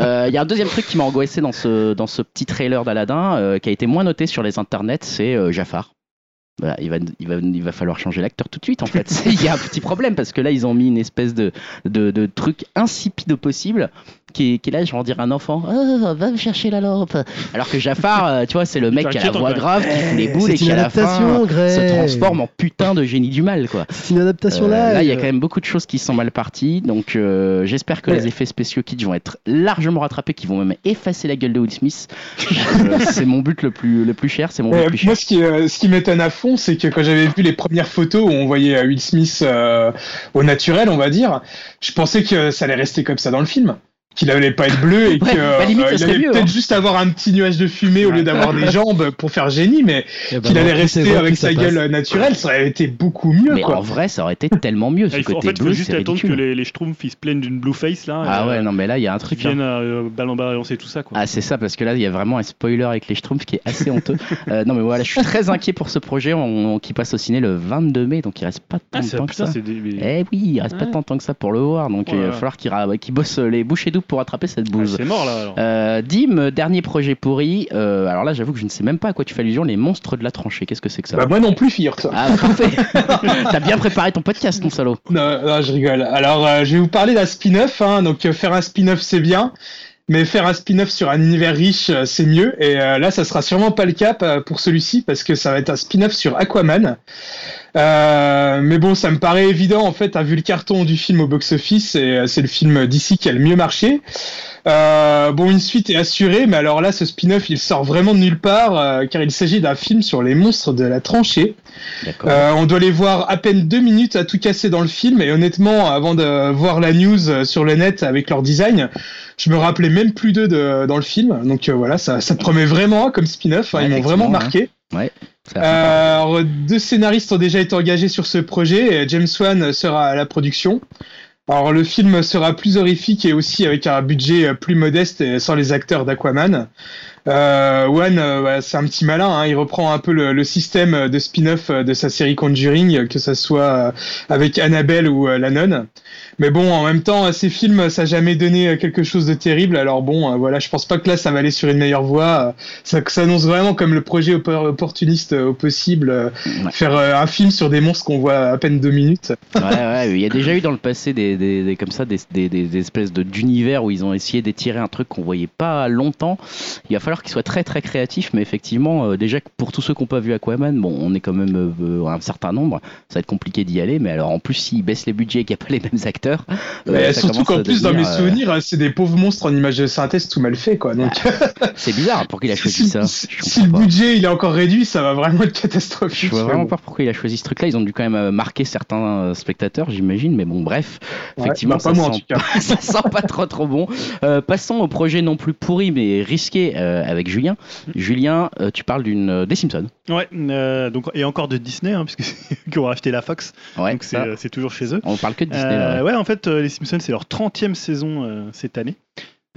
Euh, Il y a un deuxième truc qui m'a angoissé dans ce, dans ce petit trailer d'Aladin, euh, qui a été moins noté sur les internets, c'est euh, Jafar. Voilà, il, va, il, va, il va falloir changer l'acteur tout de suite en fait. Il y a un petit problème parce que là ils ont mis une espèce de, de, de truc insipide au possible qui est, qui est là, je vais en dire un enfant, Ah, va me chercher la lampe. Alors que Jafar, euh, tu vois, c'est le mec qui a la voix grave, qui fout les boules et qui une à la fin adaptation, Greg. se transforme en putain de génie du mal quoi. C'est une adaptation Euh, là. là, il y a quand même beaucoup de choses qui sont mal parties. Donc, euh, j'espère que Ouais. les effets spéciaux kids vont être largement rattrapés, qui vont même effacer la gueule de Will Smith. Euh, *laughs* c'est mon but le plus, le plus cher. C'est mon but Euh, le plus cher. moi, ce qui, euh, ce qui m'étonne à fond, c'est que quand j'avais vu les premières photos où on voyait euh, Will Smith euh, au naturel, on va dire, je pensais que ça allait rester comme ça dans le film. Qu'il allait pas être bleu et Ouais, qu'il bah, limite, ça allait peut-être hein. juste avoir un petit nuage de fumée au lieu d'avoir des *laughs* jambes pour faire génie, mais Eh ben, qu'il allait rester avec sa passe. gueule naturelle, ça aurait été beaucoup mieux, Mais quoi. en vrai, ça aurait été tellement mieux. *laughs* Ce Ah, il faut- en côté fait, il faut juste attendre que les, les Schtroumpfs ils se plaignent d'une blue face là. Ah euh, ouais, non, mais là, il y a un truc. hein. viennent euh, ballon balancer tout ça quoi. Ah c'est ça parce que là il y a vraiment un spoiler avec les Schtroumpfs qui est assez honteux. *laughs* Euh, non mais voilà, je suis très inquiet pour ce projet on- on- qui passe au ciné le 22 mai donc il reste pas tant Ah, de temps que putain, ça. c'est des. mais- Eh oui, il reste pas tant de temps que ça pour le voir donc il va falloir qu'il bosse les bouchées doubles pour attraper cette Ah, bouse. c'est mort là alors. Euh, Dim, dernier projet pourri. Euh, alors là, j'avoue que je ne sais même pas à quoi tu fais allusion. Les monstres de la tranchée. Qu'est-ce que c'est que ça Bah, moi non plus, figure ça. Ah, parfait. *laughs* T'as bien préparé ton podcast, mon salaud. Non, non, je rigole. Alors, euh, je vais vous parler d'un spin-off. Hein. Donc, euh, faire un spin-off, c'est bien. Mais faire un spin-off sur un univers riche, euh, c'est mieux. Et euh, là, ça sera sûrement pas le cas euh, pour celui-ci parce que ça va être un spin-off sur Aquaman. Euh, mais bon, ça me paraît évident en fait, à vu le carton du film au box-office, et c'est le film d'ici qui a le mieux marché. Euh, bon, une suite est assurée, mais alors là, ce spin-off, il sort vraiment de nulle part, euh, car il s'agit d'un film sur les monstres de la tranchée. On doit les voir à peine deux minutes à tout casser dans le film, et honnêtement, avant de voir la news sur le net avec leur design, je me rappelais même plus d'eux de- dans le film. Donc euh, voilà, ça, ça promet vraiment comme spin-off, hein, Ouais, ils m'ont vraiment marqué. Ça va Euh, alors, deux scénaristes ont déjà été engagés sur ce projet. et James Wan sera à la production. Alors, le film sera plus horrifique et aussi avec un budget plus modeste et sans les acteurs d'Aquaman. Euh, Wan, euh, bah, c'est un petit malin. hein. Il reprend un peu le, le système de spin-off de sa série Conjuring, que ça soit euh, avec Annabelle ou euh, La Nonne. Mais bon, en même temps, ces films, ça n'a jamais donné euh, quelque chose de terrible. Alors bon, euh, voilà, je pense pas que là, ça va aller sur une meilleure voie. Euh, Ça s'annonce vraiment comme le projet oppor- opportuniste euh, au possible. euh, Ouais. Faire euh, un film sur des monstres qu'on voit à peine deux minutes. Ouais, ouais, il y a déjà eu dans le passé des, des, des- comme ça des, espèces de d'univers où ils ont essayé d'étirer un truc qu'on voyait pas longtemps. Il va falloir qu'ils soient très très créatifs, mais effectivement, euh, déjà pour tous ceux qui n'ont pas vu Aquaman, bon, on est quand même euh, un certain nombre, ça va être compliqué d'y aller. Mais alors en plus, s'ils baissent les budgets et qu'il n'y a pas les mêmes acteurs, euh, Mais surtout qu'en plus, dans mes souvenirs, euh, c'est des pauvres monstres en images de synthèse tout mal fait, quoi. Donc, c'est bizarre. Pour qu'il a *laughs* choisi si, ça si- Je le pas. budget il est encore réduit, ça va vraiment être Je catastrophique. vois mais vraiment pas pourquoi il a choisi ce truc-là. Ils ont dû quand même marquer certains spectateurs, j'imagine. Mais bon, bref, Ouais, effectivement, bah, ça moi en sent *laughs* ça pas trop trop bon. Euh, passons au projet non plus pourri mais risqué euh, avec Julien. Julien, euh, tu parles d'une euh, des Simpsons. Ouais, euh, donc, et encore de Disney, hein, puisque *laughs* qui ont racheté la Fox, Ouais, donc c'est euh, toujours chez eux. on parle que de Disney. Euh, là, ouais. ouais, en fait, euh, les Simpsons, c'est leur 30e saison euh, cette année.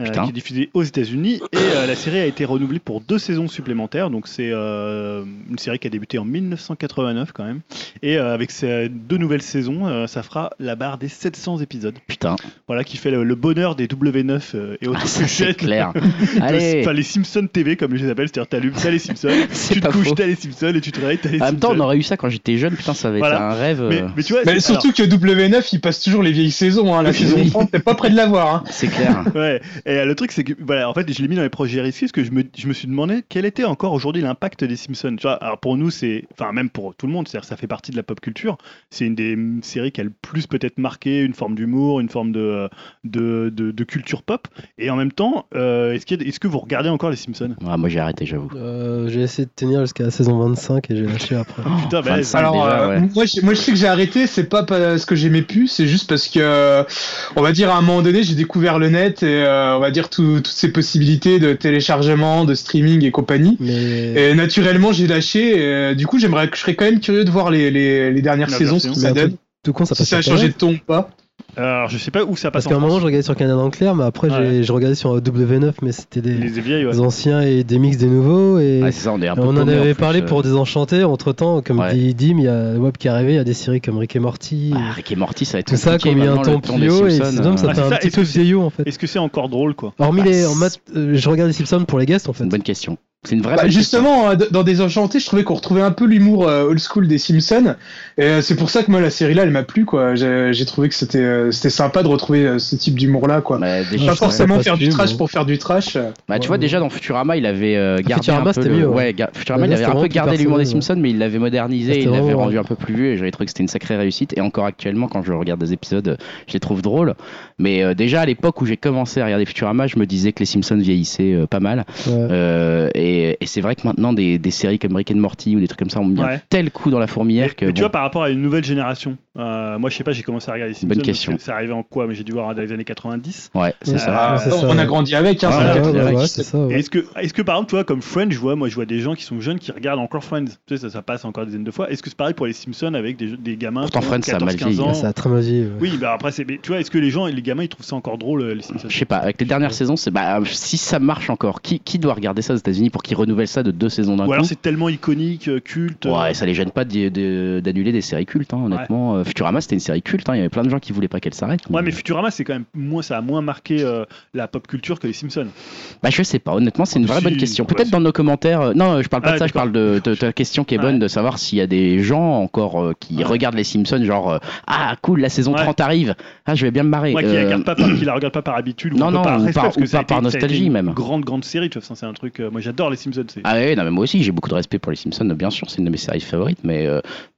Euh, qui est diffusée aux États-Unis et euh, la série a été renouvelée pour deux saisons supplémentaires donc c'est euh, une série qui a débuté en 1989 quand même et euh, avec ces deux nouvelles saisons euh, ça fera la barre des 700 épisodes Putain, voilà qui fait le, le bonheur des W9 euh, et autres ah, ça c'est clair. *laughs* Allez, enfin les Simpsons TV comme je les appelle c'est-à-dire t'allumes t'as les Simpsons *laughs* tu te couches t'as les Simpsons et tu te réveilles t'as les En même temps, on Simpsons aurait eu ça quand j'étais jeune. Putain, ça avait été un rêve. mais, mais tu vois Mais surtout que W9, il passe toujours les vieilles saisons. Hein. La *laughs* saison 30, t'es pas près de l'avoir. Hein. C'est clair. Ouais, et euh, le truc c'est que voilà, en fait, je l'ai mis dans les projets risqués parce que je me, je me suis demandé quel était encore aujourd'hui l'impact des Simpsons. Tu vois, alors pour nous, c'est, enfin même pour tout le monde, c'est-à-dire ça fait partie de la pop culture. C'est une des séries qui a le plus peut-être marqué une forme d'humour, une forme de, de, de, de culture pop. Et en même temps, euh, est-ce, qu'il y a- est-ce que vous regardez encore les Simpsons? Ah, moi j'ai arrêté, j'avoue. Euh, j'ai essayé de tenir jusqu'à la saison 25 et j'ai lâché après. Putain, bah, 25 Alors, déjà, euh, ouais. moi, je, moi, je sais que j'ai arrêté, c'est pas parce que j'aimais plus, c'est juste parce que, on va dire, à un moment donné, j'ai découvert le net et, euh, va dire, tout- toutes ces possibilités de téléchargement, de streaming et compagnie. Mais Et naturellement, j'ai lâché. et, euh, du coup, j'aimerais, je serais quand même curieux de voir les, les, les dernières La saisons, ce que ça donne. truc tout con, ça Si ça a changé de ton ou pas. Alors je sais pas où ça passe Parce qu'à un en moment, je regardais sur Canal en clair, mais après, Ouais. je regardais sur W9, mais c'était des, les vieilles, ouais. des anciens et des mix des nouveaux. Et Ouais, c'est ça, on est un peu on en avait parlé euh. pour Désenchanté. Entre temps, comme Ouais. dit Dim, il y a Web qui est arrivé, il y a des séries comme Rick et Morty. Ah, Rick et Morty, ça va être tout ça, y a un le ton des plus haut, et Simpsons, ça euh, Ah, fait c'est un ça, petit est-ce peu que c'est- vieillot en fait. Est-ce que c'est encore drôle quoi? Hormis Bah, les. euh, je regarde les Simpsons pour les guests en fait. une bonne question. C'est une vraie Bah, question. justement, d- dans Désenchanté, je trouvais qu'on retrouvait un peu l'humour euh, old school des Simpsons. Et euh, c'est pour ça que moi, la série là, elle m'a plu, quoi. J'ai trouvé que c'était euh, c'était sympa de retrouver euh, ce type d'humour là, quoi. Bah, déjà, Pas forcément pas faire du trash pour faire du trash. Bah, tu Ouais, vois, ouais. déjà dans Futurama, il avait euh, gardé Futurama, un peu. le- mieux, ouais. ouais, ga- Futurama, il avait un peu gardé l'humour des Simpsons, mais il l'avait modernisé, il l'avait rendu un peu plus vieux, et j'avais trouvé que c'était une sacrée réussite. Et encore actuellement, quand je regarde des épisodes, je les trouve drôles. Mais euh, déjà à l'époque où j'ai commencé à regarder Futurama, je me disais que les Simpsons vieillissaient euh, pas mal. Ouais. Euh, et et c'est vrai que maintenant, des, des séries comme Rick and Morty ou des trucs comme ça ont mis un Ouais. tel coup dans la fourmilière Mais, que. mais tu vois, par rapport à une nouvelle génération, euh, moi je sais pas, j'ai commencé à regarder les Simpsons. Bonne question. que Ça arrivait en quoi Mais j'ai dû voir dans les années 90. ouais, c'est Ouais. ça. Ah, c'est ça, on a grandi avec, hein. Ouais, c'est ouais, le ouais, 90. ouais, c'est ça. Et ouais. Est-ce que, est-ce que par exemple, tu vois, comme Friends, je vois, moi je vois des gens qui sont jeunes qui regardent encore Friends. Tu sais, ça, ça passe encore des dizaines de fois. Est-ce que c'est pareil pour les Simpsons avec des, des gamins Pourtant, Friends, ça a 14, mal 15 vieilli, ans Ça a très mal vieilli, ouais. Oui, bah après, c'est, mais tu vois, est-ce que les gens, les gamins, ils trouvent ça encore drôle, euh, les Simpsons? Je sais pas, avec les dernières saisons, c'est bah, si ça marche encore, qui, qui doit regarder ça aux États-Unis pour qu'ils renouvellent ça de deux saisons d'un Ou coup? alors c'est tellement iconique, euh, culte. Ouais, ça les gêne pas d'annuler des séries cultes, hein, honnêtement. Euh, Futurama c'était une série culte, hein, il y avait plein de gens qui voulaient pas qu'elle s'arrête. Ouais, mais Futurama, c'est quand même moins, ça a moins marqué euh, la pop culture que les Simpsons. Bah je sais pas, honnêtement c'est une vraie Si, bonne question. ouais, Peut-être dans nos commentaires, euh, non je parle pas Ah, de ça, je parle de, de, de ta question qui est bonne Ouais. de savoir s'il y a des gens encore euh, qui Ouais. regardent les Simpsons genre ah cool la saison Ouais. 30 arrive, ah je vais bien me marrer. Moi qui la regarde pas par, qui la regarde pas par habitude ou Non, non, par ou respect, par- parce que ou ça a pas par été- ça a été nostalgie, une même. Grande grande série, tu vois, c'est un truc. moi j'adore les Simpsons. Ah oui, non, mais moi aussi j'ai beaucoup de respect pour les Simpsons, bien sûr, c'est une de mes séries favorites, mais,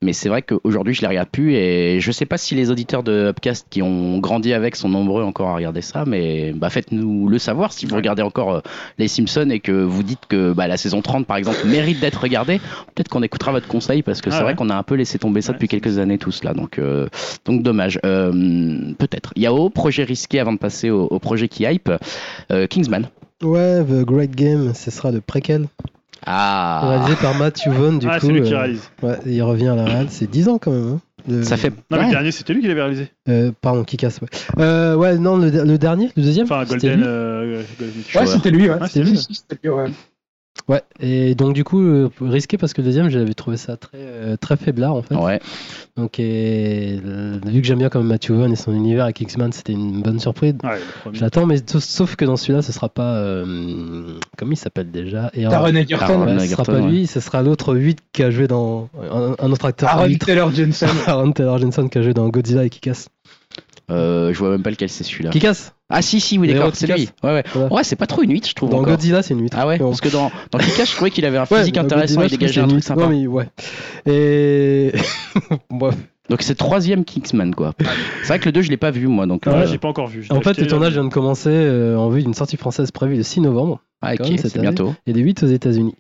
mais c'est vrai qu'aujourd'hui je les regarde plus et je sais pas si les auditeurs de Upcast qui ont grandi avec sont nombreux encore à regarder ça, mais bah, faites-nous le savoir si vous regardez encore euh, les Simpsons et que vous dites que bah, la saison 30 par exemple mérite d'être regardée, peut-être qu'on écoutera votre conseil parce que Ah c'est ouais. vrai qu'on a un peu laissé tomber ça Ouais, depuis quelques années tous là, donc, euh, donc dommage. Euh, peut-être. Yao, projet risqué avant de passer au, au projet qui hype, euh, Kingsman. Ouais, The Great Game, ce sera le préquel. Ah, Réalisé par Matthew Vaughn, du ah, coup. c'est lui qui euh, réalise. ouais, il revient à la réal. C'est 10 ans quand même. hein, de- ça fait. Non, mais ouais. le dernier, c'était lui qui l'avait réalisé. Euh, pardon, qui casse, ouais. Euh, ouais, non, le, le dernier, le deuxième Enfin, c'était Golden. lui. euh, Golden Ouais, c'était lui, ouais. Ah, c'était lui. lui. Ouais. Et donc du coup, euh, risqué parce que le deuxième, j'avais trouvé ça très, euh, très faiblard en fait. Ouais. Donc, et, euh, vu que j'aime bien comme Matthew Vaughn et son univers avec X-Men, c'était une bonne surprise. Ouais, premier. J'attends, mais sauf, que dans celui-là, ce sera pas. euh, comment il s'appelle déjà? Et Taron Egerton. Ouais, ce sera pas ouais. lui, ce sera l'autre 8 qui a joué dans. Un, un autre acteur. Aaron 8, Taylor Johnson. *laughs* Aaron Taylor Johnson qui a joué dans Godzilla et qui casse. Euh, je vois même pas lequel c'est celui-là. Qui casse Ah si si oui d'accord c'est lui. Ouais ouais. Ouais c'est pas trop une 8 je trouve Dans encore. Godzilla, c'est une 8. Ah ouais parce que dans dans Kick-Ass, je trouvais qu'il avait un Ouais, physique dans intéressant Godzilla, il dégageait un truc 8. sympa. Non, mais ouais. Et. *laughs* Bref. Donc c'est troisième Kingsman quoi. C'est vrai que le 2 je l'ai pas vu moi donc. Ouais, euh, j'ai pas encore vu. En fait, le tournage euh, vient de commencer euh, en vue d'une sortie française prévue le 6 novembre Ah ok c'est bientôt. et le 8 aux États-Unis.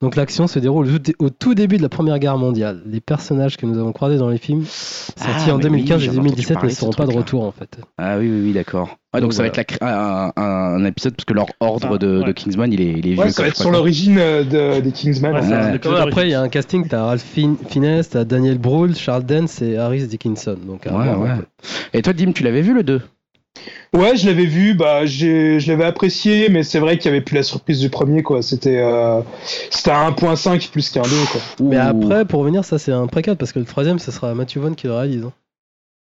Donc l'action se déroule au tout- début de la Première Guerre mondiale. Les personnages que nous avons croisés dans les films sortis Ah, en mais 2015 oui, et j'avais entendu 2017 parler ne seront pas de retour en fait. Ah oui oui oui d'accord. Ouais, donc Donc ça va être la un, un- épisode parce que leur ordre Ah, de, ouais. de Kingsman il est, il est vieux. Ouais, ça quoi, va être sur l'origine euh, de- des Kingsman. Ouais, Après, il y a un casting, t'as Ralph Fin- Fiennes, t'as Daniel Brühl, Charles Dance et Harris Dickinson. Donc, Ouais, ouais. Et toi Dim tu l'avais vu le 2 Ouais, je l'avais vu, bah, j'ai- je l'avais apprécié, mais c'est vrai qu'il y avait plus la surprise du premier, quoi. C'était euh, c'était un 1.5 plus qu'un 2, quoi. Mais Ouh. après, pour revenir, ça c'est un préquel parce que le troisième, ce sera Matthew Vaughn qui le réalise. hein.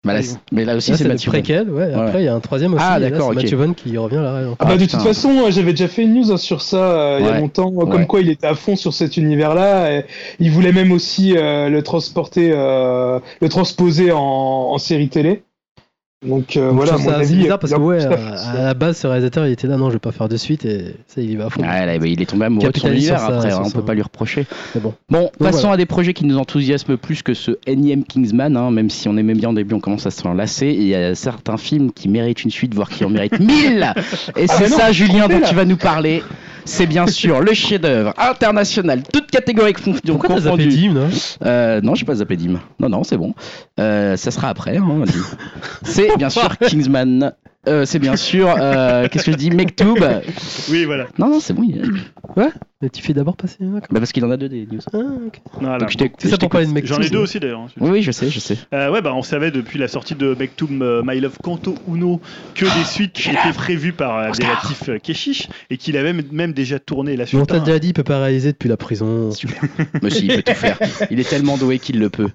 Bah, là, mais là aussi Là, c'est Mathieu. préquel, ouais. Ouais. Après, il y a un troisième aussi. Ah, là, d'accord. Matthew Vaughn qui revient à réelle. Ah, bah, Ah, de toute façon, euh, j'avais déjà fait une news hein, sur ça euh, il y a longtemps, euh, Ouais. comme quoi il était à fond sur cet univers-là. et Il voulait même aussi euh, le transporter, euh, le transposer en, en série télé. Donc euh, Donc, voilà, mon avis. bizarre parce que ouais, à la base, ce réalisateur, il était là, non, je vais pas faire de suite et ça, il y va à fond. Là, bah, il est tombé amoureux de son univers ça, après, hein, on ça. peut pas lui reprocher. Mais bon. Bon, passons voilà. à des projets qui nous enthousiasment plus que ce énième Kingsman, hein, même si on aimait bien au début, on commence à se lasser. Il y a certains films qui méritent une suite, voire qui en méritent *laughs* mille. Et c'est mais non, ça, Julien, dont là. tu vas nous parler. C'est bien sûr le chef-d'œuvre international, toutes catégories conf- Pourquoi t'as zappé. Dim, là Euh, non, j'ai pas zappé Dim. Non, non, c'est bon. Euh, ça sera après. Hein, c'est bien sûr *laughs* Kingsman. Euh, c'est bien sûr. euh, Qu'est-ce que je dis Mektoub. Oui, voilà. Non, non, c'est bon. il- Mais tu fais d'abord passer. hein, Bah, parce qu'il en a deux des news. Ah, ok. Voilà. Donc, je t'ai- C'est je ça pour parler de mec. J'en ai deux aussi d'ailleurs. hein. Oui, oui, je sais, je sais. Euh, ouais, bah on savait depuis la sortie de Mektoum euh, My Love Kanto Uno que des suites étaient prévues par euh. Abdelatif euh, Keshish et qu'il avait même, même déjà tourné la Mais suite. t'a déjà dit, il peut pas réaliser depuis la prison. Mais si, il peut tout faire. Il est tellement doué qu'il le peut.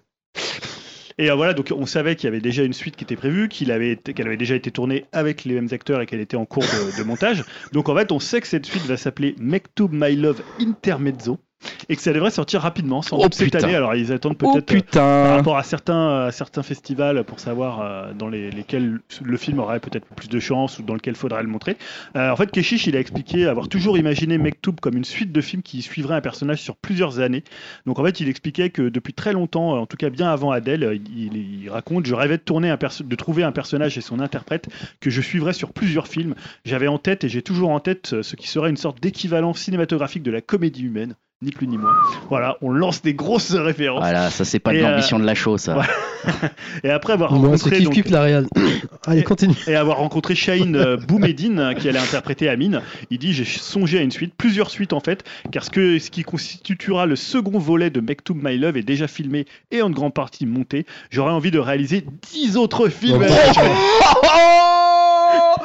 Et euh, voilà, donc on savait qu'il y avait déjà une suite qui était prévue, qu'elle avait déjà été tournée avec les mêmes acteurs et qu'elle était en cours de, de montage. Donc en fait, on sait que cette suite va s'appeler Mektoub My Love Intermezzo et que ça devrait sortir rapidement, sans Oh, doute cette année. Alors ils attendent Oh peut-être. euh, par rapport à certains, à certains festivals pour savoir euh, dans les, lesquels le film aurait peut-être plus de chance ou dans lequel faudrait le montrer. Euh, en fait, Keshish, il a expliqué avoir toujours imaginé Mektoub comme une suite de films qui suivrait un personnage sur plusieurs années. Donc en fait, il expliquait que depuis très longtemps, en tout cas bien avant Adèle, euh, il, il raconte Je rêvais de, tourner un de trouver un personnage et son interprète que je suivrais sur plusieurs films. J'avais en tête et j'ai toujours en tête euh, ce qui serait une sorte d'équivalent cinématographique de la comédie humaine. Ni plus ni moins. Voilà, on lance des grosses références. Voilà, ça c'est pas de euh, l'ambition de la chose, ça. *laughs* Et après avoir rencontré kiff donc, kiff la réal. *coughs* Allez, continue. et avoir rencontré Shaheen euh, Boumedine *laughs* qui allait interpréter Amine, il dit j'ai songé à une suite, plusieurs suites en fait, car ce, que, ce qui constituera le second volet de Mektoub My Love est déjà filmé et en grande partie monté. J'aurais envie de réaliser 10 autres films. *laughs* Oh, à la chaîne.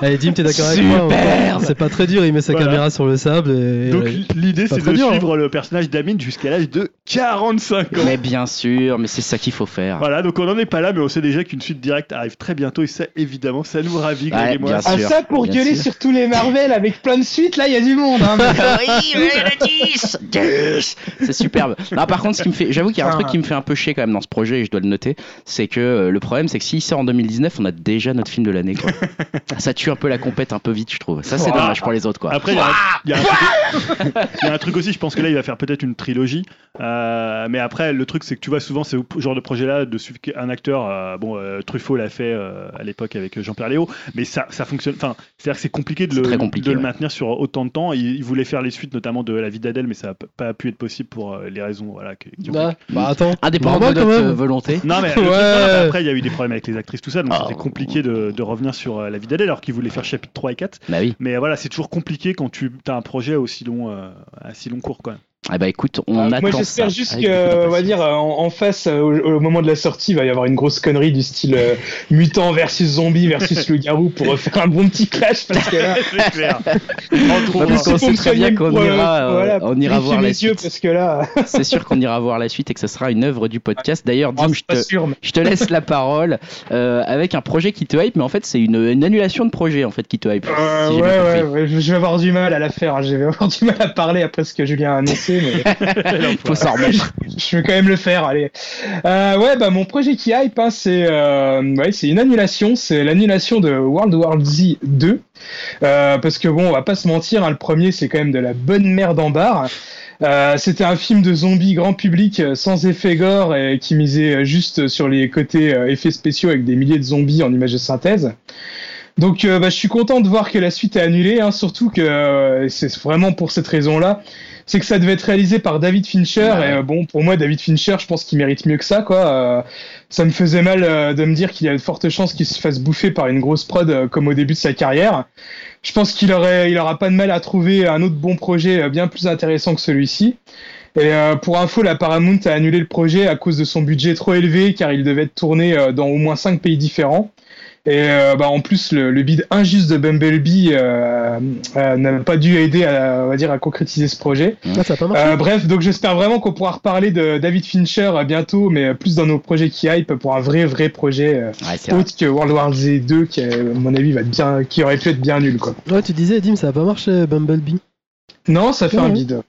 Allez, Dim, t'es d'accord avec moi Superbe. C'est pas très dur, il met sa Voilà. caméra sur le sable et. Donc l'idée c'est de dur, hein. suivre le personnage d'Amine jusqu'à l'âge de 45 ans. Mais bien sûr, mais c'est ça qu'il faut faire. Voilà, donc on n'en est pas là, mais on sait déjà qu'une suite directe arrive très bientôt et ça, évidemment, ça nous ravit, Ouais, moi. Ah ça pour bien gueuler sûr. sur tous les Marvel avec plein de suites, là il y a du monde. Hein, mais- *laughs* oui, mais le 10 10 C'est superbe. Non, par contre, ce qui me fait, j'avoue qu'il y a un truc qui me fait un peu chier quand même dans ce projet, et je dois le noter, c'est que euh, le problème, c'est que s'il sort en 2019, on a déjà notre film de l'année. *laughs* ça tue un peu la compète un peu vite, je trouve. Ça, c'est dommage pour les autres, quoi. Après, il y a un- y, truc- *laughs* il y a un truc aussi, je pense que là, il va faire peut-être une trilogie. Euh, mais après, le truc, c'est que tu vois, souvent, c'est ce genre de projet-là, de suivre un acteur. euh, bon, euh, Truffaut l'a fait euh, à l'époque avec Jean-Pierre Léo, mais ça, ça fonctionne. Enfin, c'est-à-dire que c'est compliqué de, C'est le, compliqué, de le maintenir sur autant de temps. Il, il voulait faire les suites, notamment de La vie d'Adèle, mais ça n'a pas pu être possible pour euh, les raisons voilà, qui, qui ont Bah, bah attends. Indépendant Normal, de quand notre même. volonté. Non mais, *laughs* truc- non, après il y a eu des problèmes avec les actrices tout ça donc Ah. c'était compliqué de, de revenir sur euh, la vie d'Adèle alors qu'ils voulaient faire chapitre 3 et 4 Bah oui. mais voilà c'est toujours compliqué quand tu as un projet aussi long euh, à si long cours quoi. Ah bah écoute, on Euh, attend Moi j'espère juste que, on va dire, en, en face, euh, au, au moment de la sortie, il va y avoir une grosse connerie du style euh, *laughs* mutant versus zombie versus le garou pour refaire un bon petit clash parce que là, *laughs* c'est clair. *laughs* Entre Bah, parce qu'on sait très bien ira, euh, voilà, on ira voir la suite. parce que là, C'est sûr qu'on ira voir la suite et que ce sera une œuvre du podcast. D'ailleurs, Dim, c'est je pas te, sûr. mais- je te laisse la parole euh, avec un projet qui te hype, mais en fait, c'est une, une annulation de projet en fait qui te hype. Euh, si ouais, ouais, ouais, je je vais avoir du mal à la faire. hein. Je vais avoir du mal à parler après ce que Julien a annoncé, mais *laughs* Faut s'en remettre. je vais quand même le faire. Allez. Euh, ouais, bah mon projet qui hype, hein, c'est euh, ouais, c'est une annulation. C'est l'annulation de World War Z 2. Euh, parce que bon, on va pas se mentir, hein, le premier c'est quand même de la bonne merde en barre. Euh, C'était un film de zombies grand public sans effet gore et qui misait juste sur les côtés effets spéciaux avec des milliers de zombies en images de synthèse. Donc euh, bah, je suis content de voir que la suite est annulée, hein, surtout que euh, c'est vraiment pour cette raison-là. C'est que ça devait être réalisé par David Fincher Ouais. et euh, bon pour moi David Fincher je pense qu'il mérite mieux que ça quoi. Euh, ça me faisait mal euh, de me dire qu'il y a de fortes chances qu'il se fasse bouffer par une grosse prod comme au début de sa carrière. Je pense qu'il aurait il aura pas de mal à trouver un autre bon projet bien plus intéressant que celui-ci. Et euh, pour info, la Paramount a annulé le projet à cause de son budget trop élevé, car il devait être tourné dans au moins cinq pays différents. Et euh, bah, en plus, le, le bid injuste de Bumblebee euh, euh, n'a pas dû aider à, on va dire, à concrétiser ce projet. Ah, ça pas. Euh, bref, donc j'espère vraiment qu'on pourra reparler de David Fincher bientôt, mais plus dans nos projets qui hype pour un vrai vrai projet euh, Ouais, c'est vrai. autre que World War Z 2, qui à mon avis va être bien, qui aurait pu être bien nul quoi. Ouais, tu disais, Dim, ça a pas marché, Bumblebee. Non, ça fait Ouais, un ouais. bid.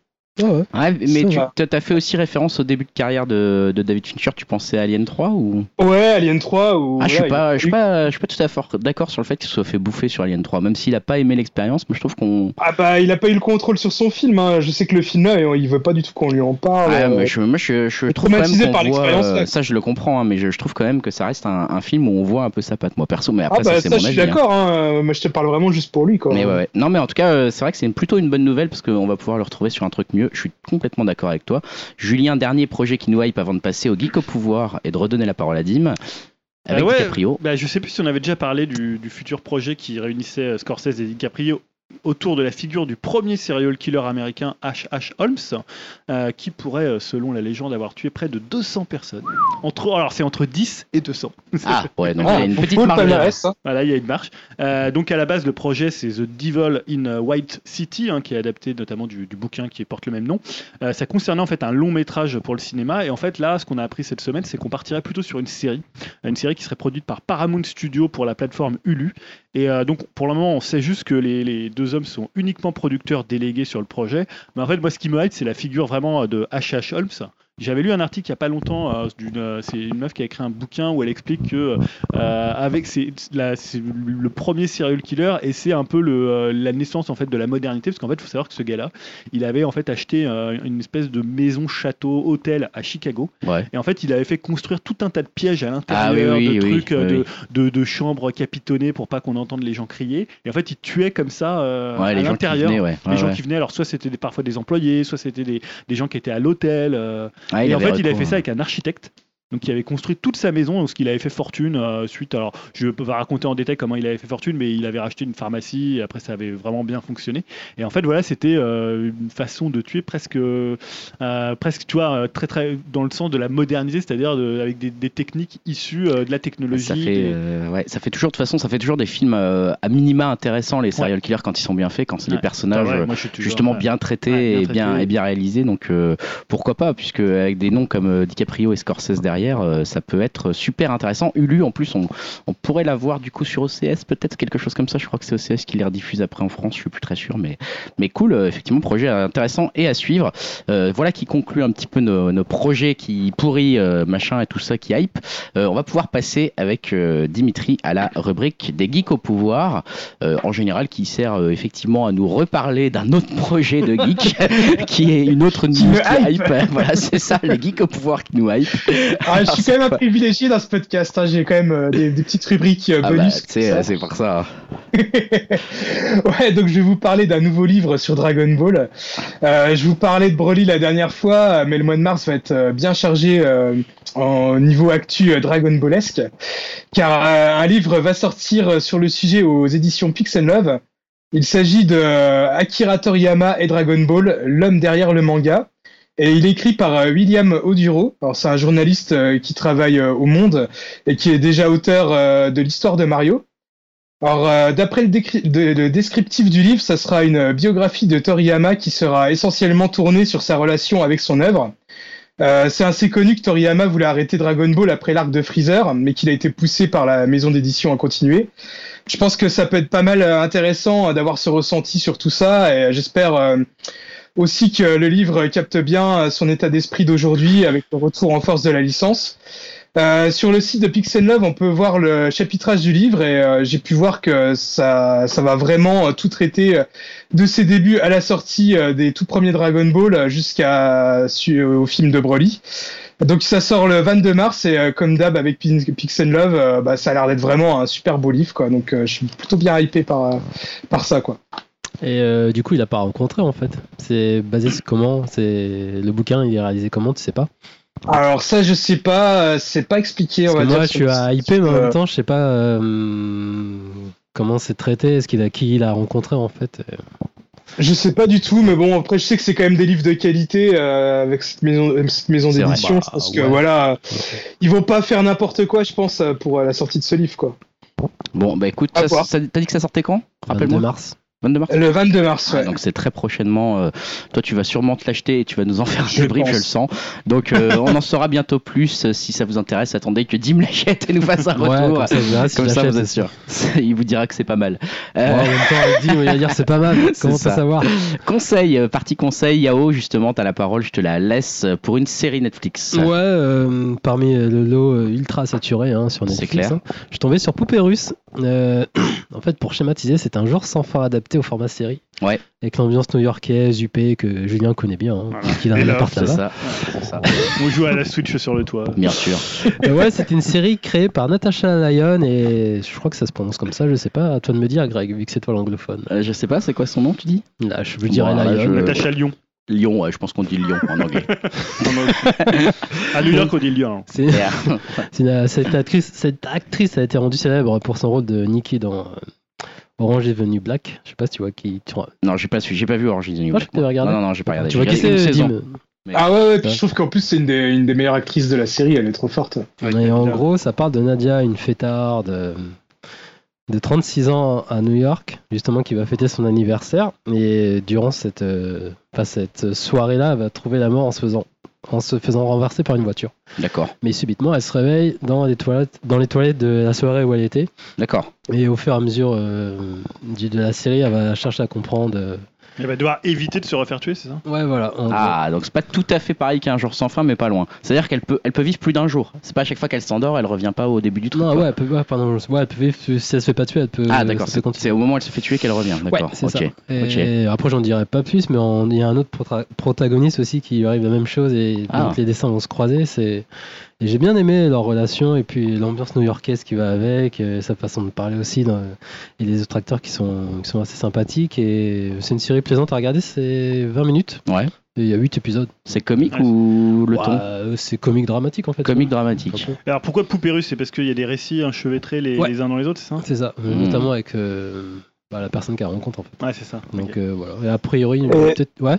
Ah ouais. Ouais, mais tu va. as fait aussi référence au début de carrière de, de David Fincher. Tu pensais à Alien 3 ou? Ouais, Alien 3 ou. Ah, je suis pas, je suis pas, je suis pas tout à fait d'accord sur le fait qu'il soit fait bouffer sur Alien 3, même s'il a pas aimé l'expérience. Mais je trouve qu'on. Ah bah il a pas eu le contrôle sur son film. Hein. Je sais que le film là, il veut pas du tout qu'on lui en parle. Euh, mais je, moi, je, je trouve quand même par voit, l'expérience, euh, ça, je le comprends, hein, mais je, je trouve quand même que ça reste un, un film où on voit un peu sa patte. Moi, perso, mais Ah après, bah ça, ça, c'est je mon suis avis. hein. d'accord. Hein. Moi je te parle vraiment juste pour lui quoi. Mais ouais. Non, mais en tout cas, euh, c'est vrai que c'est plutôt une bonne nouvelle parce qu'on va pouvoir le retrouver sur un truc mieux. Je suis complètement d'accord avec toi. Julien, dernier projet qui nous hype avant de passer au geek au pouvoir et de redonner la parole à Dim. Avec Euh, ouais, DiCaprio. bah, je sais plus si on avait déjà parlé du, du futur projet qui réunissait euh, Scorsese et DiCaprio autour de la figure du premier serial killer américain H.H. Holmes, euh, qui pourrait, euh, selon la légende, avoir tué près de 200 personnes. Entre, alors c'est entre 10 et 200. Ah, ouais, donc Ah, il y a une faut- petite palmarès, hein. Voilà, il y a une marche. Euh, donc à la base, le projet, c'est The Devil in White City, hein, qui est adapté notamment du, du bouquin qui porte le même nom. Euh, ça concernait en fait un long métrage pour le cinéma. Et en fait, là, ce qu'on a appris cette semaine, c'est qu'on partirait plutôt sur une série. Une série qui serait produite par Paramount Studio pour la plateforme Hulu. Et euh, donc, pour le moment, on sait juste que les, les deux hommes sont uniquement producteurs délégués sur le projet. Mais en fait, moi, ce qui me hype, c'est la figure vraiment de H.H. Holmes. J'avais lu un article il n'y a pas longtemps, euh, euh, c'est une meuf qui a écrit un bouquin où elle explique que euh, avec la- le premier serial killer et c'est un peu le, euh, la naissance en fait de la modernité parce qu'en fait il faut savoir que ce gars-là il avait en fait acheté une espèce de maison château hôtel à Chicago. Ouais. et en fait il avait fait construire tout un tas de pièges à Ah oui, l'intérieur oui, de oui, trucs de, de, de chambres capitonnées pour pas qu'on entende les gens crier. Et en fait il tuait comme ça euh, Ouais, à les gens qui l'intérieur. venaient, ouais. les gens qui venaient. Alors soit c'était parfois des employés soit c'était des, des gens qui étaient à l'hôtel euh, Ouais, et en fait il avait fait ça avec un architecte donc qui avait construit toute sa maison, donc ce qu'il avait fait fortune euh, suite. Alors, je peux pas raconter en détail comment il avait fait fortune, mais il avait racheté une pharmacie et après ça avait vraiment bien fonctionné. Et en fait, voilà, c'était euh, une façon de tuer presque, euh, presque, tu vois, euh, très très dans le sens de la moderniser, c'est-à-dire de- avec des, des techniques issues de la technologie. Ça fait, des- ouais, ça fait toujours, de toute façon, ça fait toujours des films à minima intéressants, les serial killers, quand ils sont bien faits, quand c'est Ouais, des personnages vrai, moi, toujours, justement ouais. bien traités Ouais, bien et, bien, traités. et bien réalisés. Donc pourquoi pas, puisque avec des noms comme DiCaprio et Scorsese derrière, euh, ça peut être super intéressant. Ulu, en plus, on, on pourrait la voir du coup sur OCS, peut-être quelque chose comme ça. Je crois que c'est OCS qui les rediffuse après en France, je suis plus très sûr, mais, mais cool, euh, effectivement, projet intéressant et à suivre. Euh, voilà qui conclut un petit peu nos, nos projets qui pourrit euh, machin et tout ça qui hype. Euh, on va pouvoir passer avec Dimitri à la rubrique des geeks au pouvoir, en général qui sert effectivement à nous reparler d'un autre projet de geek, *laughs* qui est une autre news qui hype. hype. *laughs* voilà, c'est ça, les geeks au pouvoir qui nous hype. *laughs* Ah, je suis quand même un privilégié dans ce podcast. hein. J'ai quand même euh, des, des petites rubriques euh, Ah bah, bonus. c'est pour ça. *laughs* ouais, donc je vais vous parler d'un nouveau livre sur Dragon Ball. Euh, je vous parlais de Broly la dernière fois, mais le mois de mars va être bien chargé en niveau actu Dragon Ballesque, car un livre va sortir sur le sujet aux éditions Pixel Love. Il s'agit de Akira Toriyama et Dragon Ball, l'homme derrière le manga. Et il est écrit par euh, William Oduro. Alors c'est un journaliste euh, qui travaille euh, au Monde et qui est déjà auteur de l'histoire de Mario. Alors, d'après le, descriptif du livre, ça sera une biographie de Toriyama qui sera essentiellement tournée sur sa relation avec son œuvre. C'est assez connu que Toriyama voulait arrêter Dragon Ball après l'arc de Freezer, mais qu'il a été poussé par la maison d'édition à continuer. Je pense que ça peut être pas mal intéressant d'avoir ce ressenti sur tout ça, et j'espère aussi que le livre capte bien euh, son état d'esprit d'aujourd'hui avec le retour en force de la licence. Euh, sur le site de Pixel Love, on peut voir le chapitrage du livre et euh, j'ai pu voir que ça, va vraiment tout traiter de ses débuts à la sortie des tout premiers Dragon Ball jusqu'à au film de Broly. Donc ça sort le 22 mars et comme d'hab avec Pixel Love, bah, ça a l'air d'être vraiment un super beau livre quoi. Donc je suis plutôt bien hypé par par ça quoi. Et euh, du coup, il a pas rencontré en fait. C'est basé sur comment C'est le bouquin, il est réalisé comment Tu sais pas? Alors ça je sais pas, euh, c'est pas expliqué. On Parce va que dire moi, je sur suis le à site. hyper, mais en Euh, même temps, je sais pas euh, comment c'est traité. Est-ce qu'il a qui il a rencontré en fait Je sais pas du tout, mais bon, après, je sais que c'est quand même des livres de qualité euh, avec cette maison, cette d'édition. Bah, pense que ouais. voilà, ils vont pas faire n'importe quoi, je pense, pour la sortie de ce livre, quoi. Bon, bah écoute, t'as dit que ça sortait quand? 22 Rappelle-moi. mars. 22 mars Le 22 mars, Ouais, ouais. donc c'est très prochainement. euh, toi, tu vas sûrement te l'acheter et tu vas nous en faire un débrief, je le sens. Donc, euh, *laughs* on en saura bientôt plus. euh, Si ça vous intéresse, attendez que Dim l'achète et nous fasse un Ouais, retour. comme ça, je verrai si Comme je ça, l'achète vous êtes aussi. sûr. *laughs* Il vous dira que c'est pas mal. Ouais, en même temps, il va dire c'est pas mal. *laughs* Comment ça. savoir conseil, euh, partie conseil, Yao, justement, t'as la parole, je te la laisse pour une série Netflix. Ouais, euh, parmi le lot ultra saturé hein, sur C'est Netflix, clair. hein, je suis tombé sur Poupée Russe. Euh, *clears throat* en fait, pour schématiser, c'est un jour sans fin adapté au format série. Ouais. Avec l'ambiance new-yorkaise, UP, que Julien connaît bien, hein, Voilà. a un appart là-bas. ça. c'est ça. On joue à la Switch sur le toit. Bien sûr. *laughs* Et ouais, c'est une série créée par Natasha Lyon et je crois que ça se prononce comme ça, je sais pas. À toi de me dire, Greg, vu que c'est toi l'anglophone. Euh, je sais pas, c'est quoi son nom, tu dis? Là, je vous dirais Bon, là, Lyon. je- Natacha Lyon. Lyon, ouais, je pense qu'on dit Lyon en anglais. *laughs* À New York, on dit Lyon. C'est- *laughs* c'est une- cette, actrice, cette actrice a été rendue célèbre pour son rôle de Nikki dans euh, Orange is the New Black. Je sais pas si tu vois qui. Non, j'ai pas su, j'ai pas vu Orange New Moi, Black, je t'avais regardé. Non, non, non, j'ai pas regardé. Tu vois qui c'est, une saison. Mais- Ah ouais, ouais, puis je trouve qu'en plus, c'est une des, une des meilleures actrices de la série, elle est trop forte. Et en gros, ça parle de Nadia, une fêtarde euh, de 36 ans à New York, justement, qui va fêter son anniversaire. Et durant cette, euh, enfin, cette soirée-là, elle va trouver la mort en se faisant, en se faisant renverser par une voiture. D'accord, Mais subitement, elle se réveille dans les toilettes, dans les toilettes de la soirée où elle était. d'accord. Et au fur et à mesure euh, de la série, elle va chercher à comprendre. Elle va devoir éviter de se refaire tuer, c'est ça? Ouais, voilà. Ah, donc c'est pas tout à fait pareil qu'un jour sans fin, mais pas loin. C'est-à-dire qu'elle peut, elle peut vivre plus d'un jour. C'est pas à chaque fois qu'elle s'endort, elle revient pas au début du truc. Non, quoi. ouais, elle peut, ouais, pardon, ouais, elle peut vivre, si elle se fait pas tuer, elle peut. Ah, d'accord, c'est peut continuer. c'est au moment où elle se fait tuer qu'elle revient. Ouais, D'accord, c'est ok. ça. Et après, j'en dirai pas plus, mais on- il y a un autre protagoniste aussi qui lui arrive la même chose et Ah. donc les destins vont se croiser. C'est Et j'ai bien aimé leur relation et puis l'ambiance new-yorkaise qui va avec, euh, sa façon de parler aussi, dans- et les autres acteurs qui sont, qui sont assez sympathiques. Et c'est une série plaisante à regarder, c'est 20 minutes. Ouais. Et il y a 8 épisodes. C'est comique Ouais, ou le Ouais, ton euh, C'est comique dramatique en fait. Comique dramatique. Alors pourquoi Poupée Russe? C'est parce qu'il y a des récits enchevêtrés les, Ouais. les uns dans les autres, c'est ça? C'est ça, euh, Mm. notamment avec euh, bah, la personne qu'elle rencontre en fait. Ouais, c'est ça. Donc euh, voilà. Et a priori, Et- peut-être. Ouais.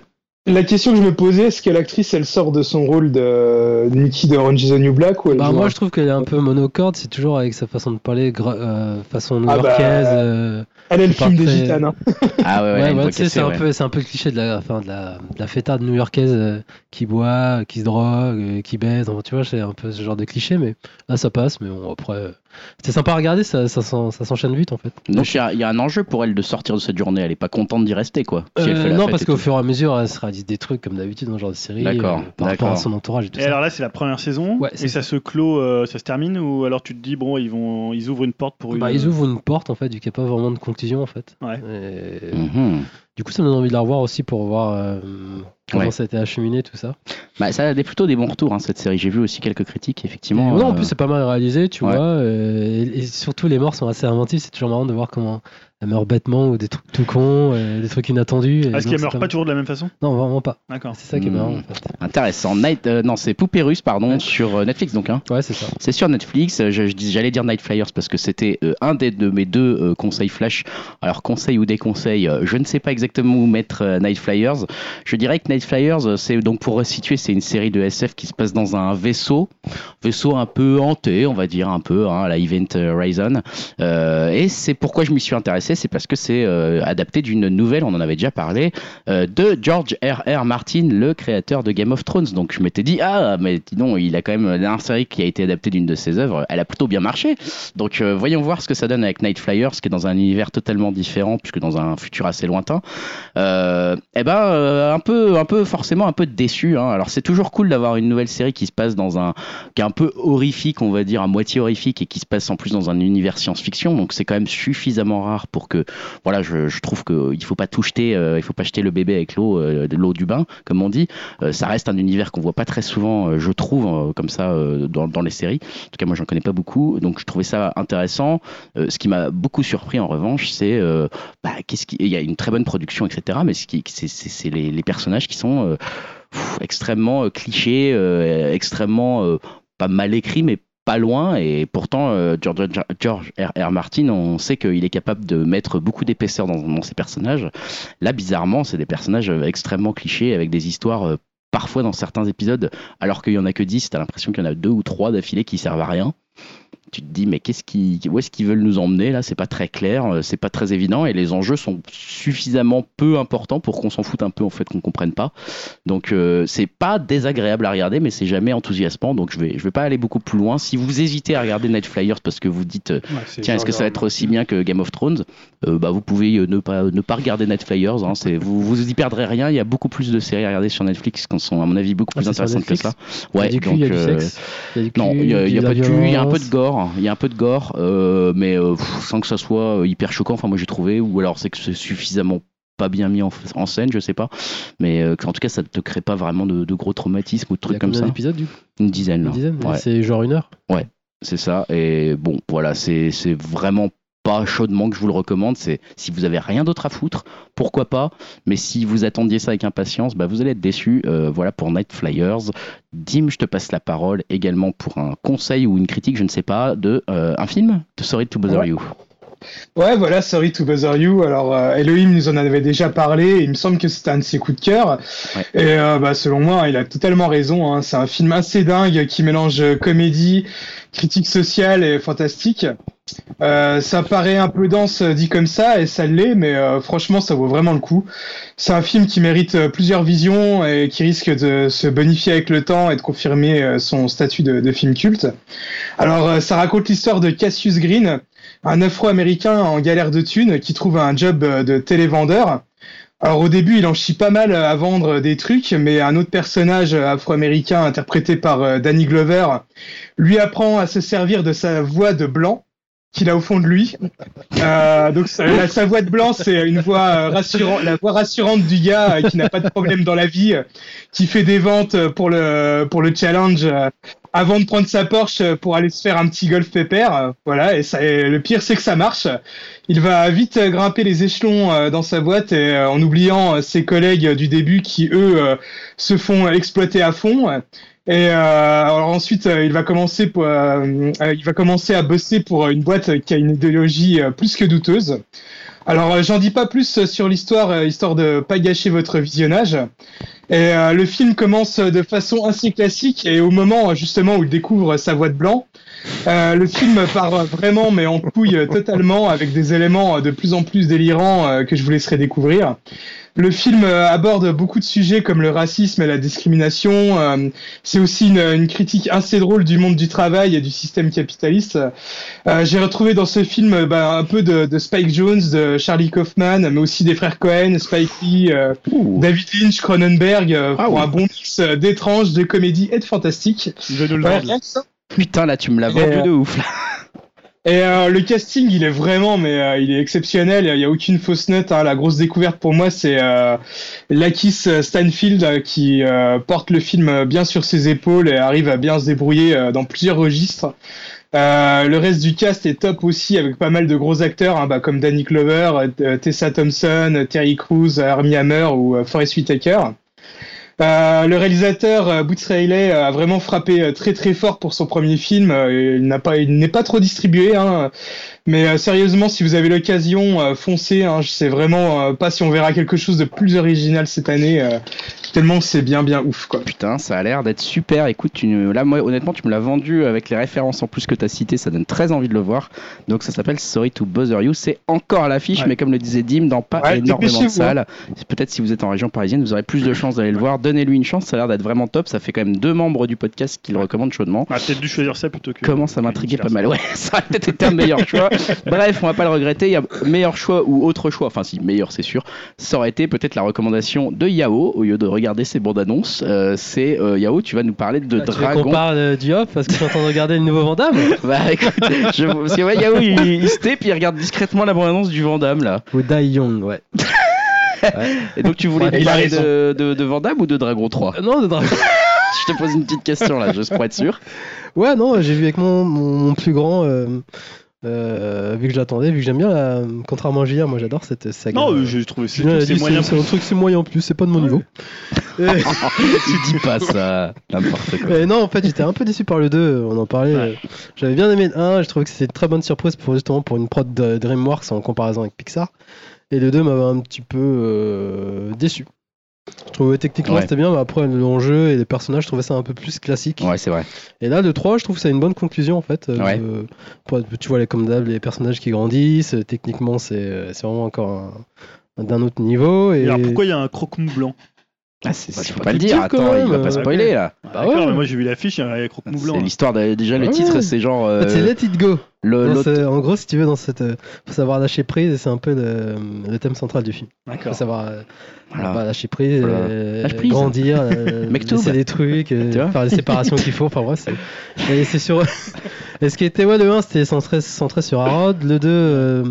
La question que je me posais, est-ce que l'actrice elle sort de son rôle de Nikki de Orange is the New Black ou elle Bah, moi, un- je trouve qu'elle est un peu monocorde. C'est toujours avec sa façon de parler, gra- euh, façon Ah bah, new-yorkaise. euh, Elle est le film des gitanes. hein. Ah ouais, ouais, c'est un ouais. peu, c'est un peu le cliché de la, enfin, de la, de la fêtarde new-yorkaise euh, qui boit, qui se drogue, euh, qui baise. Enfin, tu vois, c'est un peu ce genre de cliché, mais là, ça passe. Mais bon, après, euh, c'est sympa à regarder. Ça, ça, s'en- ça s'enchaîne vite, en fait. Donc il y, y a un enjeu pour elle de sortir de cette journée. Elle est pas contente d'y rester, quoi. Si Euh, non, parce qu'au fur et à mesure, elle se réalise des trucs comme d'habitude dans ce genre de série. D'accord, euh, par rapport à d'accord. son entourage et tout Et ça. alors là, c'est la première saison, Ouais, et ça se clôt, euh, ça se termine, ou alors tu te dis, bon, ils, vont, ils ouvrent une porte pour une. Bah, ils ouvrent une porte, en fait, vu qu'il n'y a pas vraiment de conclusion, en fait. Ouais. Et- Mhm. Du coup, ça me donne envie de la revoir aussi pour voir euh, comment Ouais. ça a été acheminé, tout ça. Bah, ça a des, plutôt des bons retours, hein, cette série. J'ai vu aussi quelques critiques, effectivement. non, en euh, plus, c'est pas mal réalisé, tu ouais. vois. euh, et, et surtout, les morts sont assez inventifs. C'est toujours marrant de voir comment elle meurt bêtement ou des trucs tout cons, euh, des trucs inattendus. Est-ce donc, qu'elle meurt pas toujours de la même façon Non, vraiment pas. D'accord. C'est ça qui est Hmm. marrant, en fait. Intéressant. Night, euh, non, c'est Poupée Russe, pardon, Ouais. sur euh, Netflix, donc. Hein. Ouais, c'est ça. C'est sur Netflix. J'allais dire Night Flyers parce que c'était euh, un des, de mes deux euh, conseils flash. Alors, conseil ou déconseil, euh, je ne sais pas exactement où mettre euh, Night Flyers. Je dirais que Night Flyers, c'est donc pour resituer, c'est une série de SF qui se passe dans un vaisseau, vaisseau un peu hanté, on va dire un peu, hein, à la Event Horizon. Euh, et c'est pourquoi je m'y suis intéressé, c'est parce que c'est euh, adapté d'une nouvelle, on en avait déjà parlé, euh, de George R. R. Martin, le créateur de Game of Thrones. Donc je m'étais dit, ah, mais donc, il a quand même la série qui a été adaptée d'une de ses œuvres, elle a plutôt bien marché. Donc euh, voyons voir ce que ça donne avec Night Flyers, qui est dans un univers totalement différent, puisque dans un futur assez lointain. Eh ben, un peu, un peu, forcément, un peu déçu. Hein. Alors c'est toujours cool d'avoir une nouvelle série qui se passe dans un, qui est un peu horrifique, on va dire, à moitié horrifique, et qui se passe en plus dans un univers science-fiction. Donc c'est quand même suffisamment rare pour que, voilà, je, je trouve qu'il faut pas tout jeter, euh, il faut pas jeter le bébé avec l'eau, euh, l'eau du bain, comme on dit. Euh, ça reste un univers qu'on voit pas très souvent, je trouve, comme ça, dans, les séries. En tout cas, moi, j'en connais pas beaucoup, donc je trouvais ça intéressant. Ce qui m'a beaucoup surpris, en revanche, c'est, bah, qu'est-ce qui, il y a une très bonne production, etc. Mais ce qui, c'est, c'est, c'est les, personnages qui sont extrêmement clichés, extrêmement pas mal écrits, mais pas loin et pourtant euh, George, R. R. Martin on sait qu'il est capable de mettre beaucoup d'épaisseur dans, dans ses personnages là bizarrement c'est des personnages euh, extrêmement clichés avec des histoires euh, parfois dans certains épisodes alors qu'il y en a que 10 t'as l'impression qu'il y en a deux ou trois d'affilée qui servent à rien tu te dis mais qu'est-ce qui où est-ce qu'ils veulent nous emmener là? C'est pas très clair euh, c'est pas très évident et les enjeux sont suffisamment peu importants pour qu'on s'en foute un peu en fait qu'on comprenne pas donc euh, c'est pas désagréable à regarder mais c'est jamais enthousiasmant donc je vais je vais pas aller beaucoup plus loin si vous hésitez à regarder Night Flyers parce que vous dites euh, Ouais, tiens est-ce que ça va être aussi bien que Game of Thrones? Euh, bah vous pouvez ne pas ne pas regarder Night Flyers hein, c'est vous vous y perdrez rien il y a beaucoup plus de séries à regarder sur Netflix qui sont à mon avis beaucoup Ah, plus intéressantes que ça Netflix Il y a ouais du cul, il y a du sexe. Il y a du non, il y a, y pas de cul, il y a un peu de violence. Gore, il y a un peu de gore, euh, mais euh, pff, sans que ça soit euh, hyper choquant. Enfin, moi j'ai trouvé, ou alors c'est que c'est suffisamment pas bien mis en, en scène, je sais pas, mais euh, en tout cas ça te crée pas vraiment de, de gros traumatismes ou de trucs comme ça. d'épisodes du coup? Une dizaine, Une dizaine? Ouais. C'est genre une heure? C'est ça. Et bon, voilà, c'est c'est vraiment pas chaudement que je vous le recommande. C'est si vous avez rien d'autre à foutre, pourquoi pas. Mais si vous attendiez ça avec impatience, bah vous allez être déçu. Euh, voilà pour Night Flyers. Dim, je te passe la parole également pour un conseil ou une critique, je ne sais pas, de euh, un film de Sorry to Bother Ouais. You. Ouais, voilà, Sorry to Bother You. Alors, euh, Elohim nous en avait déjà parlé. et il me semble que c'était un de ses coups de cœur. Ouais. Et euh, bah, selon moi, il a totalement raison. hein. C'est un film assez dingue qui mélange euh, comédie, critique sociale et fantastique. Euh, ça paraît un peu dense euh, dit comme ça, et ça l'est, mais euh, franchement, ça vaut vraiment le coup. C'est un film qui mérite euh, plusieurs visions et qui risque de se bonifier avec le temps et de confirmer son statut de, de film culte. Alors, euh, ça raconte l'histoire de Cassius Green, un afro-américain en galère de thunes qui trouve un job euh, de télévendeur. Alors au début, il en chie pas mal à vendre des trucs, mais un autre personnage afro-américain interprété par euh, Danny Glover lui apprend à se servir de sa voix de blanc qu'il a au fond de lui. Euh, donc sa, voix de blanc, c'est une voix euh, rassurante, la voix rassurante du gars euh, qui n'a pas de problème dans la vie, euh, qui fait des ventes pour le pour le challenge euh, avant de prendre sa Porsche pour aller se faire un petit golf pépère. euh, Voilà, et, ça, et le pire c'est que ça marche. Il va vite euh, grimper les échelons euh, dans sa boîte et, euh, en oubliant euh, ses collègues euh, du début qui eux euh, se font exploiter à fond. Et euh, alors ensuite, euh, il va commencer pour, euh, euh, il va commencer à bosser pour une boîte qui a une idéologie euh, plus que douteuse. Alors, euh, j'en dis pas plus sur l'histoire, euh, histoire de pas gâcher votre visionnage. Et euh, le film commence de façon assez classique et au moment justement où il découvre sa voix de blanc, euh, le film part vraiment mais en couille totalement avec des éléments de plus en plus délirants euh, que je vous laisserai découvrir. Le film euh, aborde beaucoup de sujets comme le racisme et la discrimination. euh, C'est aussi une, une critique assez drôle du monde du travail et du système capitaliste. Euh, J'ai retrouvé dans ce film bah, un peu de, de Spike Jones, de Charlie Kaufman, mais aussi des frères Cohen, Spike Lee, Ouh. David Lynch, Cronenberg, Ah pour oui. un bon mix euh, d'étrange, de comédie et de fantastique. Nous le Ouais. Putain, là, tu me l'as vendu euh, de ouf. Là. Et euh, le casting, il est vraiment, mais euh, il est exceptionnel. Il y a aucune fausse note. hein. La grosse découverte pour moi, c'est euh, Lakis Stanfield euh, qui euh, porte le film euh, bien sur ses épaules et arrive à bien se débrouiller euh, dans plusieurs registres. Euh, le reste du cast est top aussi avec pas mal de gros acteurs hein, bah, comme Danny Glover, euh, Tessa Thompson, euh, Terry Crews, Armie Hammer ou euh, Forest Whitaker. Euh, le réalisateur euh, Boots Riley euh, a vraiment frappé très très fort pour son premier film. Il n'a pas, n'est pas trop distribué, hein. Mais euh, sérieusement, si vous avez l'occasion, euh, foncez. Hein, je sais vraiment euh, pas si on verra quelque chose de plus original cette année, euh, tellement c'est bien bien ouf quoi. Putain, ça a l'air d'être super. Écoute, tu, là, moi, honnêtement, tu me l'as vendu avec les références en plus que tu as citées. Ça donne très envie de le voir. Donc, ça s'appelle Sorry to Bother You. C'est encore à l'affiche, Ouais. mais comme le disait Dim, dans pas Ouais, énormément de dépêchez-vous, salles. Peut-être si vous êtes en région parisienne, vous aurez plus de chances d'aller le voir. Donnez-lui une chance. Ça a l'air d'être vraiment top. Ça fait quand même deux membres du podcast qui le recommandent chaudement. On a peut-être dû choisir ça plutôt que. Commence à m'intriguer que pas mal. Ouais, *laughs* ça aurait peut-être été un meilleur choix. *laughs* Bref, on va pas le regretter. Il y a meilleur choix ou autre choix. Enfin, si, meilleur, c'est sûr. Ça aurait été peut-être la recommandation de Yao au lieu de regarder ses bandes annonces. Euh, c'est euh, Yao, tu vas nous parler de Ah, tu veux Dragon. qu'on parle euh, du hop parce que je suis en train de regarder le nouveau Vandame *laughs* Bah écoute, je, parce que ouais, Yao il, il se tait puis il regarde discrètement la bande annonce du Vandame là. Ou Dai Young, ouais. *laughs* Et donc tu voulais Ouais, il parler de, de, de Vandame ou de Dragon 3 Euh, Non, de Dragon. Je te pose une petite question là, juste pour être sûr. Ouais, non, j'ai vu avec mon, mon, mon plus grand, euh, euh, vu que je l'attendais, vu que j'aime bien la. Contrairement à JR, moi j'adore cette saga. Non, euh, j'ai trouvé c'est c'est dit, moyen. c'est un truc, c'est moyen en plus, c'est pas de mon Ouais. niveau. *laughs* Et- tu dis pas ça, n'importe quoi. Et non, en fait, j'étais un peu déçu par le 2, on en parlait. Ouais. euh, J'avais bien aimé le 1, je trouvais que c'était une très bonne surprise pour justement pour une prod de DreamWorks en comparaison avec Pixar. Et le 2 m'avait un petit peu euh, déçu. Je trouvais techniquement Ouais. c'était bien, mais après l'enjeu et les personnages, je trouvais ça un peu plus classique. Ouais, c'est vrai. Et là, le 3, je trouve que c'est une bonne conclusion en fait. Euh, Ouais. pour- tu vois, les, comme d'hab, les personnages qui grandissent, euh, techniquement, c'est euh, c'est vraiment encore un- d'un autre niveau. Et... Et Alors pourquoi il y a un croque-mou blanc? Ah, c'est, Bah, faut pas le dire, dire, attends, il va pas euh, spoiler là. Bah D'accord, ouais. mais moi j'ai vu l'affiche, il y a un croque-mou blanc. C'est l'histoire, de- déjà le Ouais, titre ouais. c'est genre. En fait, euh, c'est Let It Go. le, ce- en gros, si tu veux, dans cette, euh, faut savoir lâcher prise, et c'est un peu le, le thème central du film. Faut savoir euh, Voilà. bah, lâcher prise, Voilà. euh, Lâche prise. grandir, *laughs* euh, laisser des trucs, euh, faire les séparations qu'il faut. Enfin, bref, c'est. Et c'est sur. *laughs* et ce qui était, ouais, le 1, c'était centré, centré sur Harold. Le 2, euh,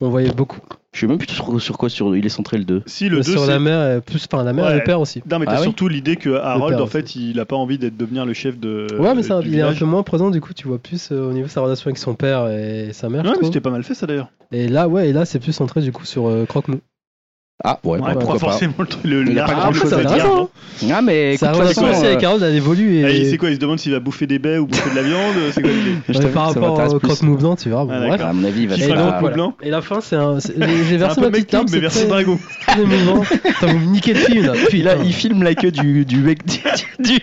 on voyait beaucoup. Je sais même plus sur, sur quoi sur, il est centré le 2. Si le 2 sur la mère, euh, plus, enfin, la mère et le père aussi. Non mais t'as Ah oui surtout l'idée que Harold en fait il a pas envie d'être devenir le chef de. ouais, mais ça, du il est un peu moins présent, du coup, tu vois plus euh, au niveau de sa relation avec son père et sa mère. je Ouais, mais trouve. c'était pas mal fait ça d'ailleurs. Et là, ouais, et là, c'est plus centré du coup sur euh, Croque-Mou. Ah ouais, Ouais, pourquoi pas pas. forcément le truc. Le, Il a pas a grand-chose chose à à dire. dire. Intéressant. non Ah mais Sa écoute, façon, aussi avec Harold, elle évolue. Ah, Et... il- C'est quoi Il se demande s'il va bouffer des baies ou bouffer de la viande C'est quoi je Ouais, par ça rapport au croque mouvement, tu verras. bon, Ah, bref. d'accord. À mon avis, il va Et donc, voilà. Et la fin, c'est un. J'ai versé ma petite larme, mais version très, dragon. très émouvant. Putain, vous me niquez le film là. *laughs* Il, a- Putain. il filme la queue du, du mec du, du,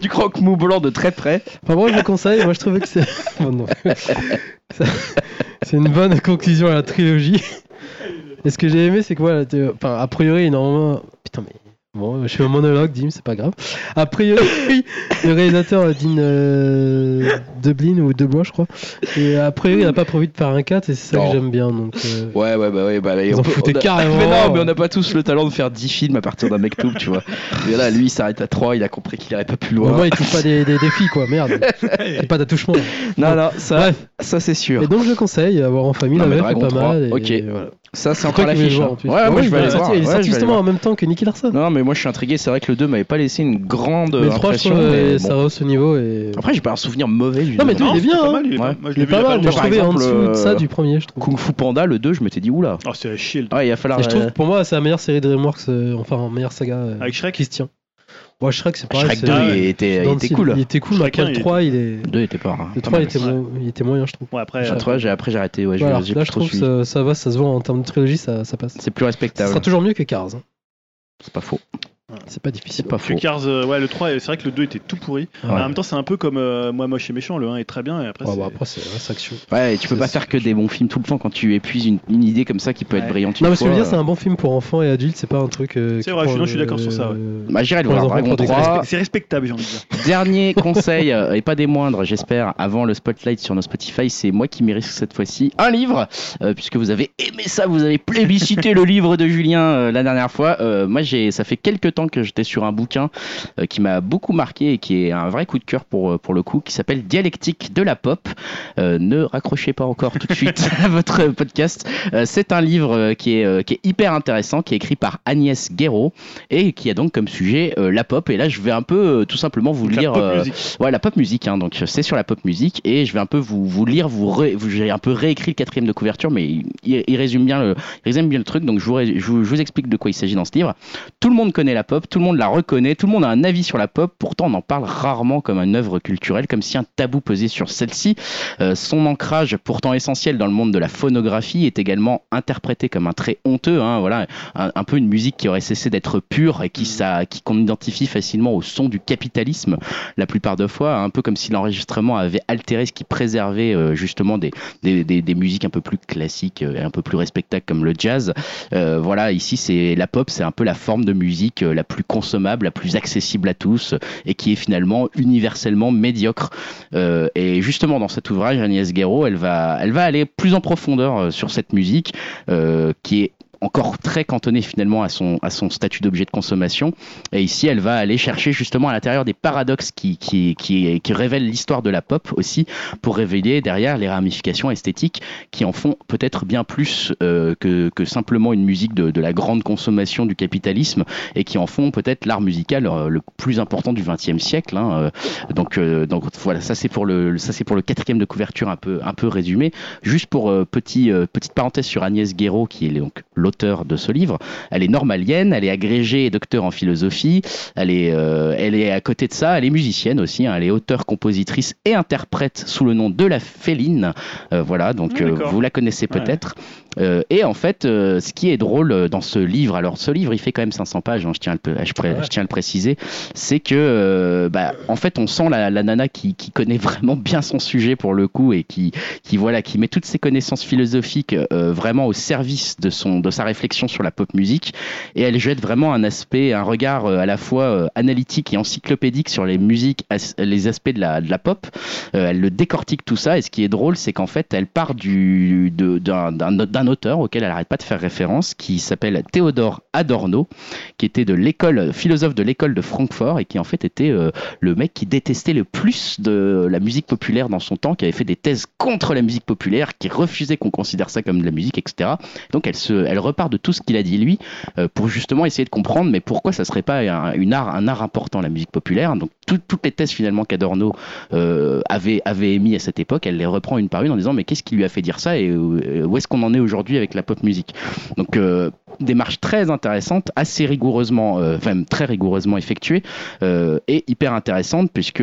du croque-mou blanc de très près. Enfin, moi, je le conseille. Moi, je trouvais que c'est. *laughs* Bon, non. Ça- c'est une bonne conclusion à la trilogie. Et ce que j'ai aimé, c'est que voilà, enfin, a priori, normalement. Putain, mais. Bon, je fais un monologue, Dim, c'est pas grave. A priori, le réalisateur euh, Dean euh, Dublin ou Deblois, je crois. Et a priori, il n'a pas prévu de faire un 4 et c'est ça Non. que j'aime bien. Donc, euh, Ouais, ouais, bah ouais. Bah, Ils on on a- carrément. Mais non, mais on n'a pas tous le talent de faire 10 films à partir d'un mec tout, tu vois. Et là, lui, il s'arrête à 3, il a compris qu'il irait pas plus loin. moins, il trouve pas des, des défis, quoi. Merde. *laughs* C'est pas d'attouchement. Non, non, ça, Bref. ça c'est sûr. Et donc, je conseille, avoir en famille, Non, la mais pas 3, mal. Et, ok. voilà. Ça, c'est encore l'affiche. voir hein. en plus. Ouais, Ah moi oui, je vais il aller sorti- voir. Il est Ouais, sorti justement en même temps que Nicky Larson. Non, mais moi je suis intrigué. C'est vrai que le 2 m'avait pas laissé une grande Mais le 3, je impression. trouve, mais bon. ça rehausse ce niveau. Et... Après, j'ai pas un souvenir mauvais du Non, mais toi, il est bien, hein. il est pas- Ouais. Mal, je trouvais en dessous de ça euh, du premier, je trouve. Kung Fu Panda, le 2, je m'étais dit oula. Oh, c'est chier le Ouais, il va falloir. Et je trouve pour moi, c'est la meilleure série de DreamWorks, euh, enfin, en meilleure saga. euh, Avec Shrek qui se tient. Moi, Shrek, c'est pareil. Shrek c'est- 2 Ah, il ouais. était, il le cool. Il était cool, Shrek le il 3, il est. Le 2 était pas. Le pas 3, il était, mo- il était moyen, je trouve. Bon, après, Le euh, 3, j'ai- après j'ai arrêté. Ouais, j'ai- Voilà. j'ai Là, je trouve que suivi. ça, ça va, ça se voit en termes de trilogie, ça, ça passe. C'est plus Ça respectable. sera toujours mieux que Cars. hein. C'est pas faux. C'est pas difficile. C'est pas faux. Cars, euh, ouais, le 3, c'est vrai que le 2 était tout pourri. Ouais. En même temps, c'est un peu comme euh, Moi Moche et Méchant, le 1 est très bien et après. Ouais, c'est- bah, après, c'est action. Ouais, et tu peux pas faire que des bons films tout le temps quand tu épuises une, une idée comme ça qui peut être brillante. Non, mais ce que je veux dire, c'est un bon film pour enfants et adultes, c'est pas un truc. euh, C'est vrai, je- non, je suis d'accord sur ça, ouais. Bah, j'irai le voir. enfants, Dragon pour des 3. C'est respectable, j'ai envie de dire. Dernier *laughs* conseil, et pas des moindres, j'espère, avant le spotlight sur nos Spotify, c'est moi qui mérite cette fois-ci un livre, puisque vous avez aimé ça, vous avez plébiscité *laughs* le livre de Julien la dernière fois. Moi, j'ai, ça fait quelques temps que j'étais sur un bouquin euh, qui m'a beaucoup marqué et qui est un vrai coup de cœur pour, euh, pour le coup, qui s'appelle Dialectique de la pop. Euh, ne raccrochez pas encore tout de suite *laughs* à votre podcast. Euh, c'est un livre qui est, qui est hyper intéressant, qui est écrit par Agnès Guéraud et qui a donc comme sujet euh, la pop. Et là, je vais un peu tout simplement vous la lire. pop. Ouais, la pop musique, hein, donc c'est sur la pop musique et je vais un peu vous, vous lire, vous, ré- vous- j'ai un peu réécrit le quatrième de couverture, mais il, résume bien le, il résume bien le truc, donc je vous, je, je vous explique de quoi il s'agit dans ce livre. Tout le monde connaît la pop, tout le monde la reconnaît, tout le monde a un avis sur la pop, pourtant on en parle rarement comme une œuvre culturelle, comme si un tabou pesait sur celle-ci. Euh, son ancrage, pourtant essentiel dans le monde de la phonographie, est également interprété comme un trait honteux, hein, voilà, un, un peu une musique qui aurait cessé d'être pure et qui, ça, qui qu'on identifie facilement au son du capitalisme la plupart de fois, un peu comme si l'enregistrement avait altéré ce qui préservait euh, justement des, des, des, des musiques un peu plus classiques euh, et un peu plus respectables comme le jazz. Euh, voilà, ici c'est la pop, c'est un peu la forme de musique la plus consommable, la plus accessible à tous et qui est finalement universellement médiocre. Euh, et justement dans cet ouvrage, Agnès Guéraud, elle va, elle va aller plus en profondeur euh, sur cette musique euh, qui est encore très cantonnée finalement à son, à son statut d'objet de consommation. Et ici, elle va aller chercher justement à l'intérieur des paradoxes qui, qui, qui, qui révèlent l'histoire de la pop aussi, pour révéler derrière les ramifications esthétiques qui en font peut-être bien plus euh, que, que simplement une musique de, de la grande consommation du capitalisme et qui en font peut-être l'art musical euh, le plus important du XXe siècle. hein. Euh, Donc, donc voilà, ça c'est pour le ça c'est pour le quatrième de couverture un peu un peu résumé. Juste pour petit petite parenthèse sur Agnès Guéraud qui est donc l'auteur de ce livre. Elle est normalienne, elle est agrégée et docteur en philosophie. Elle est euh, elle est à côté de ça, elle est musicienne aussi. hein. Elle est auteure, compositrice et interprète sous le nom de la Féline. Euh, voilà, donc Ah, euh, vous la connaissez peut-être. Euh, et en fait, euh, ce qui est drôle euh, dans ce livre, alors ce livre, il fait quand même 500 pages, hein, je, tiens à le, je, pré- je tiens à le préciser, c'est que, bah, en fait, on sent la, la nana qui, qui connaît *laughs* vraiment bien son sujet pour le coup et qui, qui voilà, qui met toutes ses connaissances philosophiques vraiment au service de son, de sa réflexion sur la pop musique. Et elle jette vraiment un aspect, un regard euh, à la fois euh, analytique et encyclopédique sur les musiques, les aspects de la, pop. Euh, elle le décortique tout ça. Et ce qui est drôle, c'est qu'en fait, elle part d'un, d'un, auteur auquel elle arrête pas de faire référence, qui s'appelle Théodore Adorno, qui était de l'école, philosophe de l'école de Francfort et qui en fait était le mec qui détestait le plus de la musique populaire dans son temps, qui avait fait des thèses contre la musique populaire, qui refusait qu'on considère ça comme de la musique, etc. Donc elle, se, elle repart de tout ce qu'il a dit lui euh, pour justement essayer de comprendre, mais pourquoi ça serait pas un, une art, un art important la musique populaire. Donc tout- toutes les thèses finalement qu'Adorno euh, avait, avait émis à cette époque, elle les reprend une par une en disant mais qu'est-ce qui lui a fait dire ça et euh, où est-ce qu'on en est aujourd'hui avec la pop musique? Donc démarche très intéressante, assez rigoureusement, enfin très rigoureusement effectuée et hyper intéressante puisque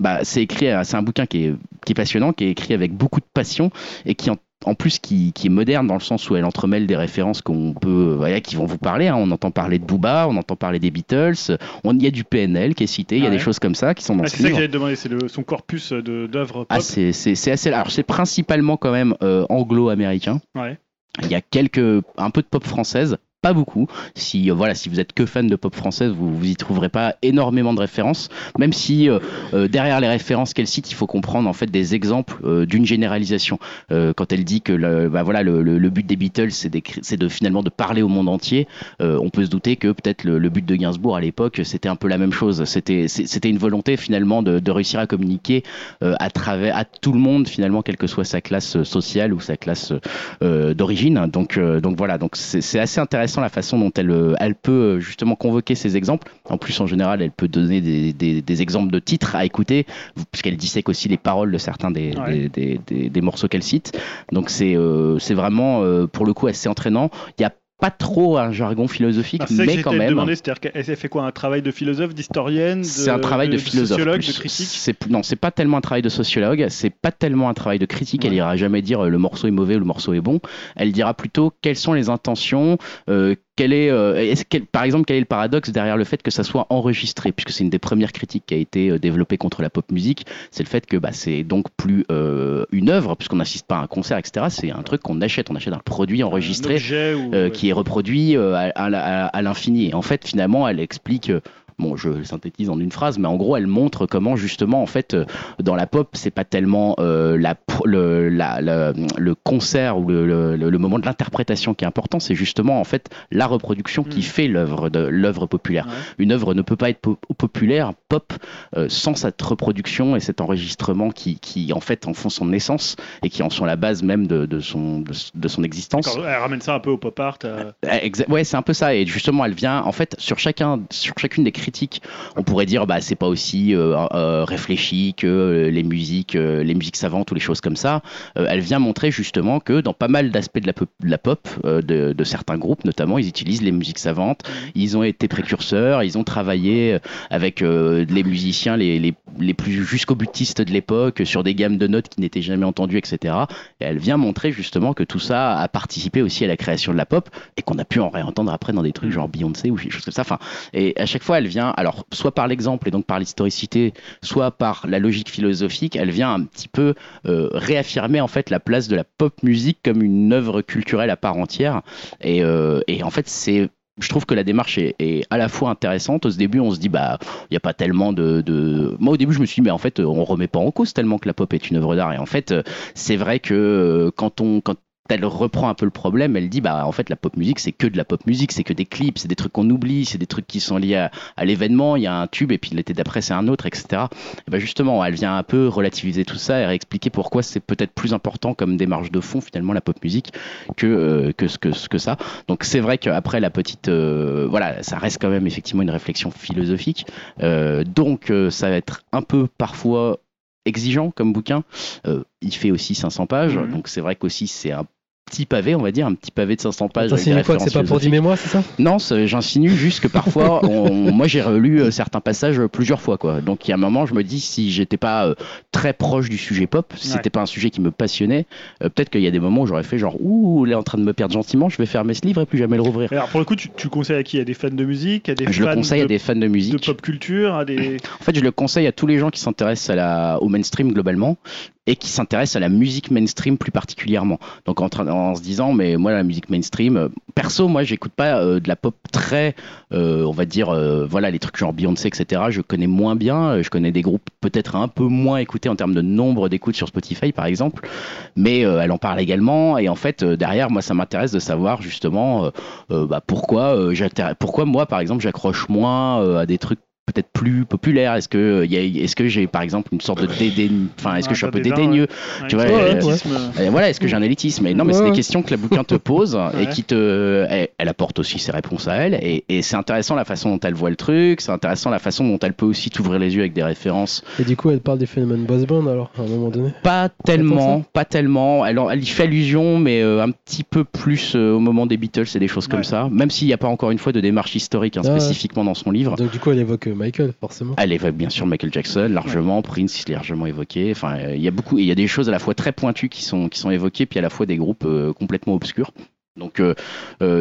bah, c'est écrit, c'est un bouquin qui est, qui est passionnant, qui est écrit avec beaucoup de passion et qui en en plus qui, qui est moderne dans le sens où elle entremêle des références qu'on peut voilà, qui vont vous parler hein. on entend parler de Booba on entend parler des Beatles on il y a du PNL qui est cité il y a Ah des choses comme ça qui sont dans Ah, ce c'est ça que j'allais demander, c'est son corpus de- d'œuvres ah, c'est assez alors c'est principalement quand même euh, anglo-américain. Ouais. il y a quelques un peu de pop française pas beaucoup. Si euh, voilà, si vous êtes que fan de pop française, vous vous y trouverez pas énormément de références. Même si euh, euh, derrière les références qu'elle cite, il faut comprendre en fait des exemples euh, d'une généralisation. Quand elle dit que le, bah, voilà, le, le- le but des Beatles, c'est de finalement de parler au monde entier. on peut se douter que peut-être le, but de Gainsbourg à l'époque, c'était un peu la même chose. C'était c'était une volonté finalement de, de réussir à communiquer à travers à tout le monde finalement, quelle que soit sa classe sociale ou sa classe d'origine. Donc, donc voilà, donc c'est assez intéressant la façon dont elle, euh, elle peut euh, justement convoquer ces exemples. En plus, en général, elle peut donner des, des, des exemples de titres à écouter, puisqu'elle dissèque aussi les paroles de certains des, Ouais. des, morceaux qu'elle cite. Donc c'est euh, vraiment, euh, pour le coup, assez entraînant. Il y a pas trop un jargon philosophique, Ah, que mais quand même. demander, c'est-à-dire qu'elle elle fait quoi Un travail de philosophe, d'historienne de- C'est un travail de, philosophe. sociologue, plus. de critique C'est non, c'est pas tellement un travail de sociologue, c'est pas tellement un travail de critique. Elle ira jamais dire euh, le morceau est mauvais ou le morceau est bon. Elle dira plutôt quelles sont les intentions. Euh, quel est, euh, quel- par exemple, quel est le paradoxe derrière le fait que ça soit enregistré, puisque c'est une des premières critiques qui a été euh, développée contre la pop musique, c'est le fait que bah, c'est donc plus euh, une œuvre, puisqu'on n'assiste pas à un concert, etc. C'est un truc qu'on achète, on achète un produit enregistré euh, qui est reproduit euh, à, à- à- à l'infini. Et en fait, finalement, elle explique. Bon, je synthétise en une phrase, mais en gros, elle montre comment justement, en fait, euh, dans la pop, c'est pas tellement euh, la, le, la- la- le concert ou le, le- le moment de l'interprétation qui est important, c'est justement en fait la reproduction qui Mm. fait l'œuvre de l'œuvre populaire. Ouais. Une œuvre ne peut pas être po- populaire, pop, euh, sans cette reproduction et cet enregistrement qui, qui, en fait, en font son essence et qui en sont la base même de, de son, de, de son existence. Elle ramène ça un peu au pop art. euh, Ouais, c'est un peu ça. Et justement, elle vient, en fait, sur chacun, sur chacune des critiques, on pourrait dire, bah, c'est pas aussi euh, euh, réfléchi que euh, les musiques, les musiques savantes ou les choses comme ça. Elle vient montrer justement que dans pas mal d'aspects de la pop, de, certains groupes, notamment, ils utilisent les musiques savantes. Ils ont été précurseurs. Ils ont travaillé avec les musiciens les plus jusqu'au butistes de l'époque sur des gammes de notes qui n'étaient jamais entendues, etc. Et elle vient montrer justement que tout ça a participé aussi à la création de la pop et qu'on a pu en réentendre après dans des trucs genre Beyoncé ou des choses comme ça. Enfin, et à chaque fois, elle vient, alors soit par l'exemple et donc par l'historicité, soit par la logique philosophique, elle vient un petit peu euh, réaffirmer en fait la place de la pop musique comme une œuvre culturelle à part entière. Et, euh, en fait, c'est je trouve que la démarche est, à la fois intéressante. Au début, on se dit, bah, il n'y a pas tellement de. Moi, au début, je me suis dit, mais en fait, on remet pas en cause tellement que la pop est une œuvre d'art. Et en fait, euh, c'est vrai que quand on. Quand elle reprend un peu le problème, elle dit bah en fait la pop musique c'est que de la pop musique, c'est que des clips, c'est des trucs qu'on oublie, c'est des trucs qui sont liés à, à l'événement, il y a un tube et puis l'été d'après c'est un autre, etc. Et bah justement elle vient un peu relativiser tout ça et réexpliquer pourquoi c'est peut-être plus important comme démarche de fond finalement la pop musique que euh, que ce que ça. Donc c'est vrai qu'après la petite euh, voilà ça reste quand même effectivement une réflexion philosophique. Euh, donc ça va être un peu parfois exigeant comme bouquin. Euh, il fait aussi 500 pages, Mhm. donc c'est vrai qu'aussi c'est un petit pavé, on va dire, un petit pavé de 500 pages. T'insinues quoi que c'est pas pour du mémoire, c'est ça? Non, j'insinue juste que parfois, *laughs* on- moi j'ai relu euh, certains passages euh, plusieurs fois, quoi. Donc il y a un moment, je me dis si j'étais pas euh, très proche du sujet pop, si Ouais. c'était pas un sujet qui me passionnait, euh, peut-être qu'il y a des moments où j'aurais fait genre ouh, il est en train de me perdre gentiment, je vais fermer ce livre et plus jamais le rouvrir. Et Alors pour le coup, tu, tu le conseilles à qui? À des fans de musique? À des Je le fans conseille de, à des fans de de musique. pop culture? À des... En fait, je le conseille à tous les gens qui s'intéressent à la, au mainstream globalement et qui s'intéressent à la musique mainstream plus particulièrement. Donc en, se disant, mais moi la musique mainstream, euh, perso, moi j'écoute pas euh, de la pop très, euh, on va dire, voilà les trucs genre Beyoncé, etc. Je connais moins bien. Je connais des groupes peut-être un peu moins écoutés en termes de nombre d'écoutes sur Spotify par exemple, mais elle en parle également. Et en fait, derrière, moi ça m'intéresse de savoir justement bah, pourquoi, pourquoi moi par exemple j'accroche moins à des trucs peut-être plus populaires Est-ce que euh, est-ce que j'ai par exemple une sorte de dédain enfin est-ce que Ah, je suis un t'as peu dédaigneux Ouais, Tu vois, ouais, euh, élitisme. Et voilà, est-ce que j'ai un élitisme? Et non, mais c'est des questions que le bouquin te pose *laughs* Ouais. et qui te, elle, elle apporte aussi ses réponses à elle. Et, et c'est intéressant la façon dont elle voit le truc. C'est intéressant la façon dont elle peut aussi t'ouvrir les yeux avec des références. Et du coup, elle parle du phénomène boss band alors, à un moment donné? Pas tellement, pas tellement. Elle, elle y fait allusion, mais euh, un petit peu plus euh, au moment des Beatles et des choses comme ça. Même s'il n'y a pas encore une fois de démarche historique hein, Ah ouais. spécifiquement dans son livre. Donc du coup, elle évoque euh, Michael, forcément. Elle évoque bien sûr Michael Jackson, largement, Prince, il est largement évoqué. Enfin, euh, il y a beaucoup, il y a des choses à la fois très pointues qui sont, qui sont évoquées, puis à la fois des groupes euh, complètement obscurs. Donc euh,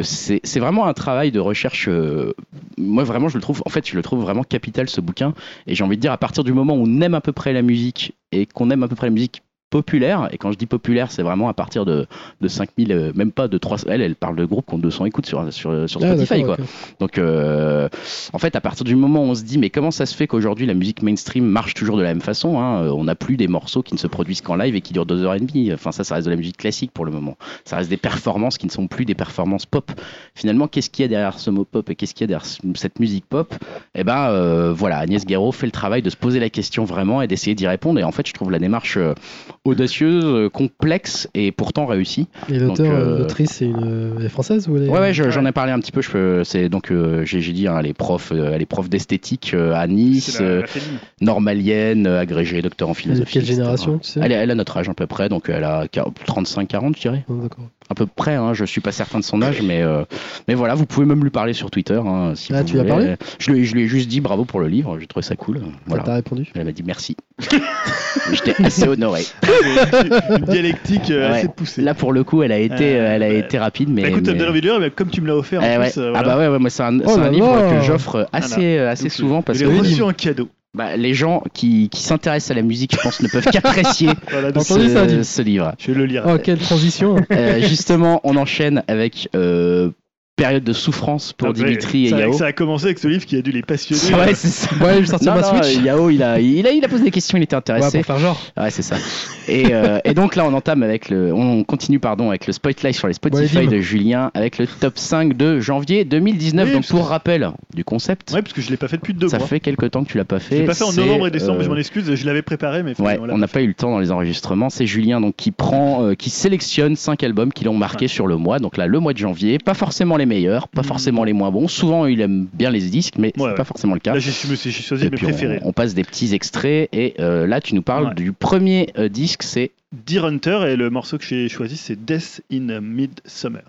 c'est c'est vraiment un travail de recherche. euh, moi vraiment, je le trouve. En fait, je le trouve vraiment capital ce bouquin. Et j'ai envie de dire, à partir du moment où on aime à peu près la musique et qu'on aime à peu près la musique populaire. Et quand je dis populaire, c'est vraiment à partir de, de 5000, euh, même pas de 300. Elle, elle parle de groupes qui ont 200 écoutes sur, sur, sur Ah, Spotify. quoi. Donc, euh, en fait, à partir du moment où on se dit, mais comment ça se fait qu'aujourd'hui la musique mainstream marche toujours de la même façon hein Euh, On n'a plus des morceaux qui ne se produisent qu'en live et qui durent deux heures et demie. Enfin, ça, ça reste de la musique classique pour le moment. Ça reste des performances qui ne sont plus des performances pop. Finalement, qu'est-ce qu'il y a derrière ce mot pop et qu'est-ce qu'il y a derrière ce- cette musique pop? Eh ben, euh, voilà, Agnès Guéraud fait le travail de se poser la question vraiment et d'essayer d'y répondre. Et en fait, je trouve la démarche audacieuse, euh, complexe et pourtant réussie. Et l'auteur, euh, l'autrice, c'est une... elle est française ou elle est... Ouais, ouais, je- j'en ai parlé un petit peu. Je peux, c'est donc, euh, j'ai j'ai dit, hein, elle est prof, euh, elle est prof d'esthétique euh, à Nice, la- euh, normalienne, euh, agrégée, docteur en philosophie. quelle génération, tu sais? Elle, a notre âge à peu près, donc elle a 35-40, je dirais. Oh, D'accord. À peu près, hein, je suis pas certain de son âge, mais, euh, mais voilà, vous pouvez même lui parler sur Twitter. hein, si Ah, vous tu lui as parlé? Je lui, ai- je lui ai juste dit bravo pour le livre, j'ai trouvé ça cool. Voilà. t'a répondu? Elle m'a dit merci. *laughs* J'étais assez honoré. une dialectique euh, Ouais. assez poussée. Là, pour le coup, elle a été, Euh, elle a été rapide, mais. Bah, écoute, mais- donne envie de lire, mais comme tu me l'as offert en Eh ouais. plus, euh, Ah bah ouais, ouais moi c'est un, Oh c'est un livre que j'offre assez, assez Donc, souvent parce que reçu en cadeau. Bah, les gens qui, qui s'intéressent à la musique, je pense, ne peuvent qu'apprécier *laughs* Voilà, ça, ce, ce livre. je vais le lire. Oh, quelle transition Euh, justement, on enchaîne avec euh, période de souffrance pour Dimitri et ça, Yao. ça a commencé avec ce livre qui a dû les passionner. *laughs* Ouais, c'est ça. Ouais, je Non, ma non, Switch. Yao, il a, il, a, il a posé des questions, il était Ouais, intéressé. pour faire genre. Ouais, c'est ça. Et, euh, et donc là, on entame avec le, on continue pardon avec le spotlight sur les Spotify Ouais, de Julien avec le top 5 de janvier 2019. Oui, donc pour rappel du concept, Ouais, parce que je l'ai pas fait depuis deux ça mois. fait quelques temps que tu l'as pas Je fait. l'ai pas fait en novembre et décembre, euh, je m'en excuse, je l'avais préparé, mais Ouais, on n'a pas eu le temps dans les enregistrements. C'est Julien donc qui prend, euh, qui sélectionne cinq albums qui l'ont marqué sur le mois. Donc là, le mois de janvier, pas forcément les meilleurs, pas Mhm. forcément les moins bons. Souvent, il aime bien les disques, mais c'est Ouais, pas forcément le cas. Là, j'ai choisi Et mes on, préférés. on passe des petits extraits et euh, là, tu nous parles Ouais. du premier euh, disque, c'est Deer Hunter et le morceau que j'ai choisi c'est Death in Midsummer.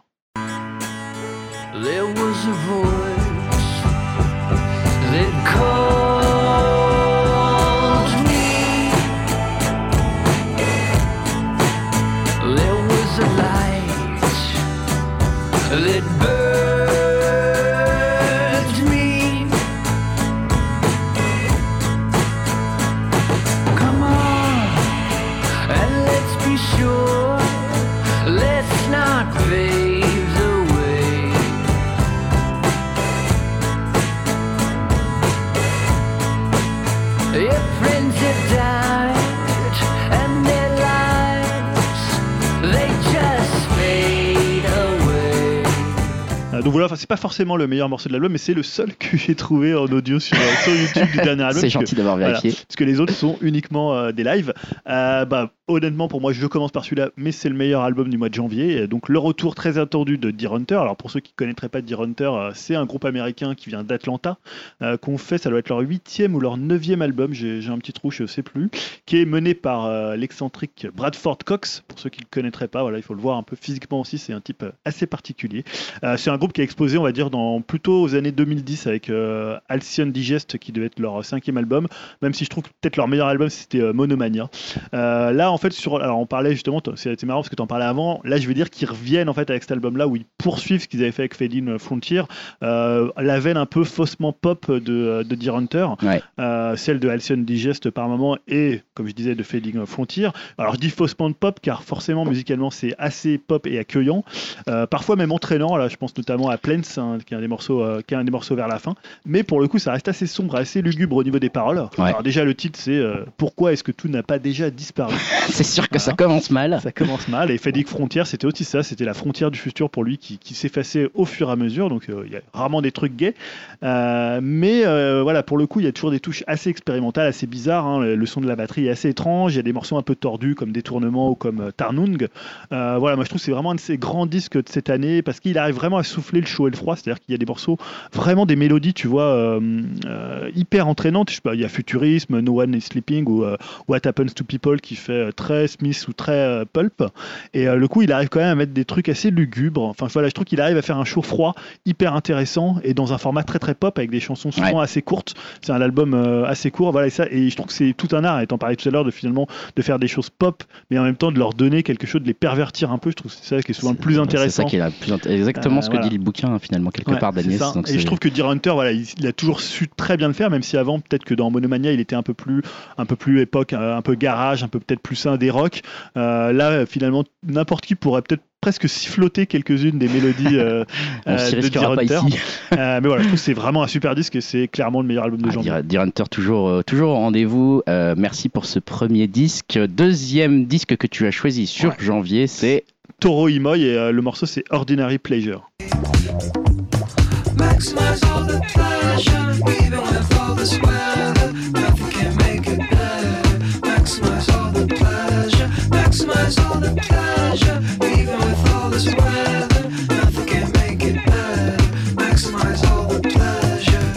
Forcément le meilleur morceau de l'album, mais c'est le seul que j'ai trouvé en audio sur, sur YouTube du dernier album. *laughs* c'est gentil d'avoir voilà. vérifié. parce que les autres sont uniquement euh, des lives. Euh, bah, honnêtement, pour moi, je commence par celui-là, mais c'est le meilleur album du mois de janvier. Donc, le retour très attendu de Deer Hunter. Alors, pour ceux qui ne connaîtraient pas Deer Hunter, euh, c'est un groupe américain qui vient d'Atlanta, euh, qu'on fait, ça doit être leur huitième ou leur neuvième album, j'ai un petit trou, je sais plus, qui est mené par euh, l'excentrique Bradford Cox. Pour ceux qui ne le connaîtraient pas, voilà, il faut le voir un peu physiquement aussi, c'est un type assez particulier. Euh, c'est un groupe qui a explosé, on va dire, dans plutôt aux années 2010 avec euh, Halcyon Digest, qui devait être leur cinquième album, même si je trouve que peut-être leur meilleur album c'était euh, Monomania. Euh, là, en fait, sur, alors on parlait justement, c'était marrant parce que tu en parlais avant. Là, je veux dire qu'ils reviennent en fait avec cet album-là où ils poursuivent ce qu'ils avaient fait avec Fading Frontier, euh, la veine un peu faussement pop de, de Deer Hunter, Ouais. celle de Halcyon Digest par moment et, comme je disais, de Fading Frontier. Alors, je dis faussement pop car forcément, musicalement, c'est assez pop et accueillant, parfois même entraînant. Là, je pense notamment à Plains, qui est un des morceaux, euh, qui est un des morceaux vers la fin. Mais pour le coup, ça reste assez sombre, assez lugubre au niveau des paroles. Ouais. Alors déjà, le titre, c'est euh, Pourquoi est-ce que tout n'a pas déjà disparu? *laughs* C'est sûr que ça commence mal. Ça commence mal. Et Fading Frontier, c'était aussi ça. C'était la frontière du futur pour lui qui, qui s'effaçait au fur et à mesure. Donc euh, il y a rarement des trucs gays. Euh, mais voilà, pour le coup, il y a toujours des touches assez expérimentales, assez bizarres. hein. Le, le son de la batterie est assez étrange. Il y a des morceaux un peu tordus comme Détournement ou comme Tarnung. Voilà, moi je trouve que c'est vraiment un de ces grands disques de cette année parce qu'il arrive vraiment à souffler le chaud et le froid. C'est-à-dire qu'il y a des morceaux, vraiment des mélodies, tu vois, euh, euh, hyper entraînantes. Je sais pas, il y a Futurisme, No One is Sleeping ou euh, What Happens to People qui fait très Smith ou très Pulp. Et le coup, il arrive quand même à mettre des trucs assez lugubres. Enfin voilà, je trouve qu'il arrive à faire un chaud froid hyper intéressant et dans un format très très pop avec des chansons souvent assez courtes. C'est un album assez court, voilà et ça. Et je trouve que c'est tout un art. Et t'en parlais tout à l'heure de finalement de faire des choses pop, mais en même temps de leur donner quelque chose, de les pervertir un peu. Je trouve que c'est ça qui est souvent le plus C'est intéressant. ça qui est la plus exactement ce que voilà. dit le bouquin hein, finalement quelque Ouais, part d'Agnès. Et je trouve que Deer Hunter, voilà, il, il a toujours su très bien le faire, même si avant, peut-être que dans Monomania, il était un peu plus, un peu plus époque, euh, un peu garage, un peu peut-être plus un des rock. Euh, là, finalement, n'importe qui pourrait peut-être presque siffloter quelques-unes des mélodies euh, *laughs* euh, de Deer Hunter. Euh, mais voilà, je trouve que c'est vraiment un super disque et c'est clairement le meilleur album de Ah. Deer- Deer Hunter, toujours, euh, toujours au rendez-vous. Merci pour ce premier disque. Deuxième disque que tu as choisi sur Ouais. janvier, c'est Toro Imoy et le morceau c'est Ordinary Pleasure. Maximize all the pleasure, even with all this weather. Nothing can make it better. Maximize all the pleasure, maximize all the pleasure, even with all this weather. Nothing can make it better. Maximize all the pleasure.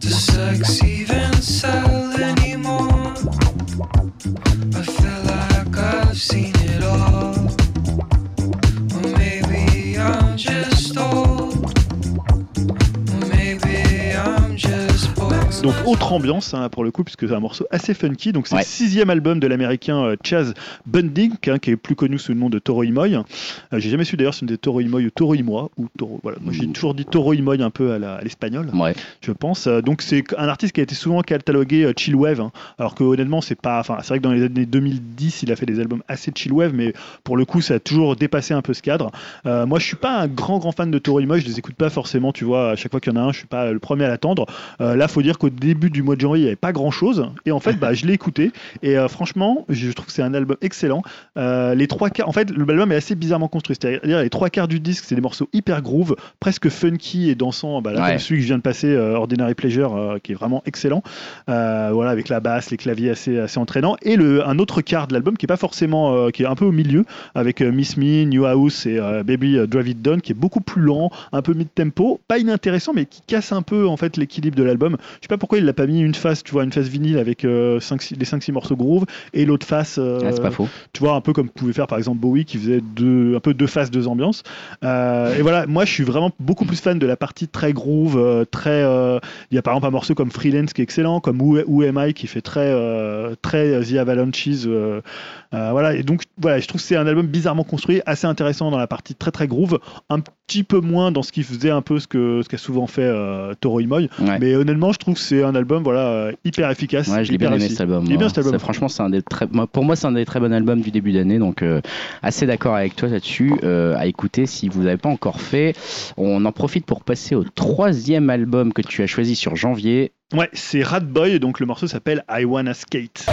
Does sex even sell anymore? I feel like I've seen Donc autre ambiance hein, pour le coup puisque c'est un morceau assez funky. Donc c'est Ouais. le sixième album de l'américain euh, Chaz Bunding hein, qui est plus connu sous le nom de Toro Imoy. Euh, J'ai jamais su d'ailleurs si c'était Toro Imoy ou Toro Imoy ou Toro. Voilà, moi j'ai Ouh. toujours dit Toro Imoy un peu à l'espagnol. ouais. je pense. Euh, Donc c'est un artiste qui a été souvent catalogué chill wave, hein. alors que honnêtement c'est pas, enfin c'est vrai que dans les années 2010 il a fait des albums assez chill wave, mais pour le coup ça a toujours dépassé un peu ce cadre. Euh, moi je suis pas un grand grand fan de Toro Imoy, je les écoute pas forcément, tu vois, à chaque fois qu'il y en a un, je suis pas le premier à l'attendre. Là faut dire qu'au début du mois de janvier il y avait pas grand chose, et en fait bah je l'ai écouté et euh, franchement je trouve que c'est un album excellent. Euh, les trois quarts, en fait l'album est assez bizarrement construit, c'est-à-dire les trois quarts du disque c'est des morceaux hyper groove, presque funky et dansant, bah, là, Ouais. comme celui que je viens de passer, euh, Ordinary Pleasure, qui est vraiment excellent. Voilà, avec la basse, les claviers assez, assez entraînants. Et le, un autre quart de l'album qui est pas forcément, qui est un peu au milieu, avec Miss Me, New House et Baby Drive It Down, qui est beaucoup plus lent, un peu mid-tempo, pas inintéressant, mais qui casse un peu en fait l'équilibre de l'album. Je sais pas pourquoi il l'a pas mis une face, tu vois, une face vinyle avec euh, cinq, les 5-6 morceaux groove et l'autre face. euh, Ah, c'est pas faux. tu vois, un peu comme pouvait faire par exemple Bowie qui faisait deux, un peu deux faces, deux ambiances. Euh, et voilà, moi je suis vraiment beaucoup plus fan de la partie très groove, très. Il y a par exemple un morceau comme Freelance qui est excellent, comme Who, Am I qui fait très, très The Avalanches. voilà, et donc voilà, je trouve que c'est un album bizarrement construit, assez intéressant dans la partie très très groove, un petit peu moins dans ce qui faisait un peu ce que ce qu'a souvent fait Toro Imoy. Ouais. Mais honnêtement, je trouve que c'est un album voilà euh, hyper efficace. Ouais, je l'ai bien aimé cet album. Il est bien moi. cet album. Ça, franchement, c'est un des très, pour moi, c'est un des très bons albums du début d'année, donc euh, assez d'accord avec toi là-dessus. Euh, à écouter si vous n'avez pas encore fait. On en profite pour passer au troisième album que tu as choisi sur janvier. Ouais, c'est Rat Boy, donc le morceau s'appelle I Wanna Skate.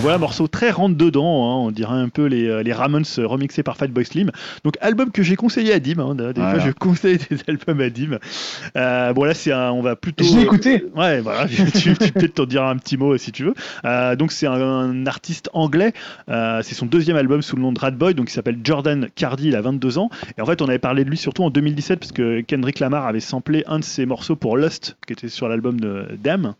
Voilà, morceau très rentre dedans, hein, on dirait un peu les, euh, les Ramones euh, remixés par Fatboy Slim. Donc album que j'ai conseillé à Dim, hein, des Voilà. fois je conseille des *laughs* albums à Dim. Euh, bon là c'est un, on va plutôt... Je l'ai écouté. Ouais, voilà, *laughs* tu, tu peux peut-être t'en dire un petit mot si tu veux. Euh, donc c'est un, un artiste anglais, euh, c'est son deuxième album sous le nom de Rat Boy, donc il s'appelle Jordan Cardi, il a 22 ans. Et en fait on avait parlé de lui surtout en 2017 parce que Kendrick Lamar avait samplé un de ses morceaux pour Lust, qui était sur l'album de Damn.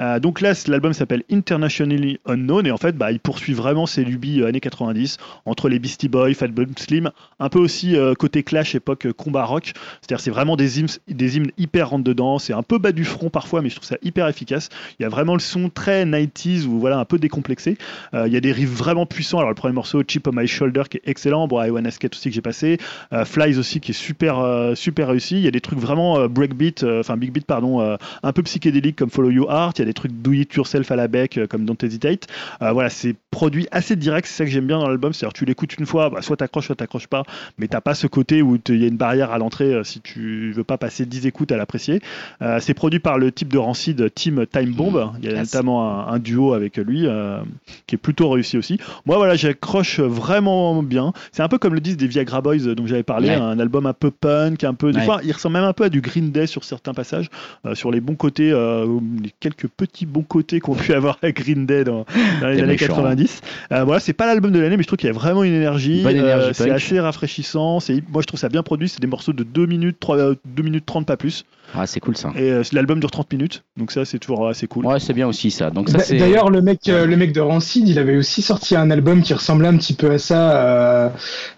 Euh, donc là, l'album s'appelle Internationally Unknown et en fait, bah, il poursuit vraiment ses lubies euh, années 90 entre les Beastie Boys, Fatboy Slim, un peu aussi euh, côté Clash époque euh, combat rock. C'est-à-dire, c'est vraiment des hymnes, hyper rentre dedans. C'est un peu bas du front parfois, mais je trouve ça hyper efficace. Il y a vraiment le son très 90s ou voilà un peu décomplexé. Il y a des riffs vraiment puissants. Alors le premier morceau, Chip on My Shoulder, qui est excellent. Bon, I Wanna Skate aussi que j'ai passé. Flies aussi qui est super super réussi. Il y a des trucs vraiment breakbeat, enfin big beat pardon, un peu psychédélique comme Follow Your Heart. Il y a des trucs do it yourself à la bec comme Don't Hesitate. Euh, voilà, c'est produit assez direct. C'est ça que j'aime bien dans l'album. C'est-à-dire tu l'écoutes une fois, bah, soit t'accroches, soit t'accroches pas, mais t'as pas ce côté où il y a une barrière à l'entrée euh, si tu veux pas passer 10 écoutes à l'apprécier. Euh, c'est produit par le type de Rancid Team Time Bomb. Il y a notamment un, un duo avec lui euh, qui est plutôt réussi aussi. Moi, voilà, j'accroche vraiment bien. C'est un peu comme le disque des Viagra Boys dont j'avais parlé, Ouais. un album un peu punk, un peu. Des Ouais. fois, il ressemble même un peu à du Green Day sur certains passages, sur les bons côtés, les quelques petits bons côtés qu'on pu *laughs* avoir à Green Day dans, dans les T'es années méchant. 90. 90. Euh, voilà, c'est pas l'album de l'année, mais je trouve qu'il y a vraiment une énergie. Bonne énergie Euh, c'est assez rafraîchissant. C'est, moi, je trouve ça bien produit. C'est des morceaux de 2 minutes, 3, euh, 2 minutes 30, pas plus. Ah, c'est cool ça. Et euh, l'album dure 30 minutes. Donc, ça, c'est toujours assez cool. Ouais, c'est bien aussi ça. Donc ça c'est. D'ailleurs, le mec, euh, le mec de Rancid, il avait aussi sorti un album qui ressemblait un petit peu à ça, euh,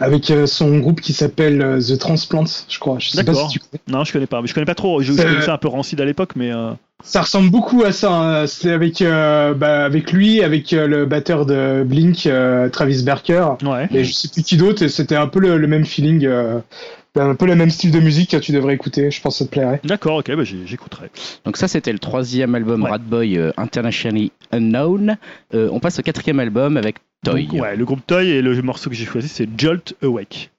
avec euh, son groupe qui s'appelle euh, The Transplants, je crois. Je sais pas D'accord. si tu connais. Non, je connais pas. Mais je connais pas trop. Je, je connaissais un peu Rancid à l'époque, mais. euh, Ça ressemble beaucoup à ça. hein. C'est avec, euh, bah, avec lui, avec euh, le batteur de Blink, euh, Travis Barker, Ouais. et je sais plus qui d'autre. et C'était un peu le, le même feeling, euh, un peu le même style de musique que tu devrais écouter. Je pense que ça te plairait. D'accord, ok, bah, j'écouterai. Donc ça c'était le troisième album Ouais. Rat Boy euh, Internationally Unknown. Euh, on passe au quatrième album avec Toy. Donc, ouais, le groupe Toy et le morceau que j'ai choisi, c'est Jolt Awake.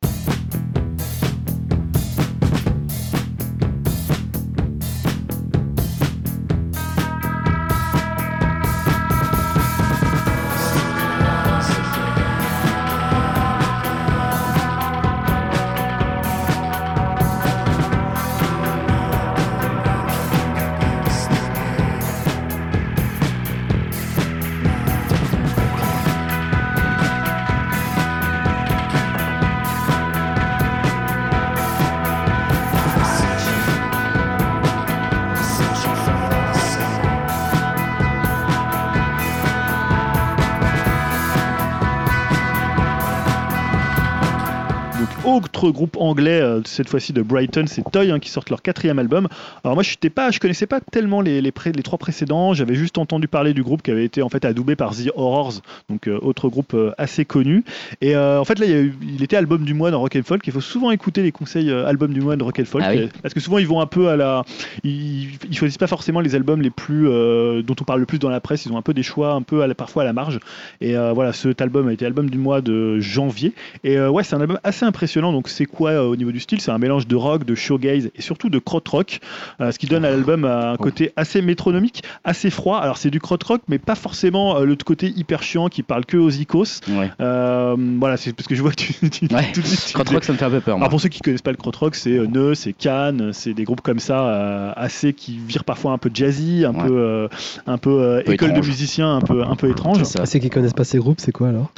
Autre groupe anglais, euh, cette fois-ci de Brighton, c'est Toy hein, qui sortent leur quatrième album. Alors moi, je je connaissais pas tellement les, les, pré- les trois précédents. J'avais juste entendu parler du groupe qui avait été en fait adoubé par The Horrors, donc euh, autre groupe euh, assez connu. Et euh, en fait là, il, y a eu- il était album du mois dans Rock and Folk. Il faut souvent écouter les conseils album du mois de Rock and Folk Ah oui. parce que souvent ils vont un peu à la, ils, ils choisissent pas forcément les albums les plus dont on parle le plus dans la presse. Ils ont un peu des choix un peu à la- parfois à la marge. Et voilà, cet album a été album du mois de janvier. Et ouais, c'est un album assez impressionnant. Donc c'est quoi euh, au niveau du style? C'est un mélange de rock, de shoegaze et surtout de krautrock, euh, ce qui donne à l'album un côté assez métronomique, assez froid. Alors c'est du krautrock, mais pas forcément euh, l'autre côté hyper chiant qui parle que aux icos. Ouais. Euh, voilà, c'est parce que je vois que tu, tu- Ouais. tout de suite, tu- Crotrock ça me fait un peu peur. moi. alors pour ceux qui connaissent pas le krautrock, c'est euh, Neu, c'est Cannes, c'est des groupes comme ça euh, assez qui virent parfois un peu jazzy, un Ouais. peu un peu, euh, un peu euh, peu école étrange. de musiciens, un peu un peu étrange. C'est. Ah, Ceux qui connaissent pas ces groupes, c'est quoi alors?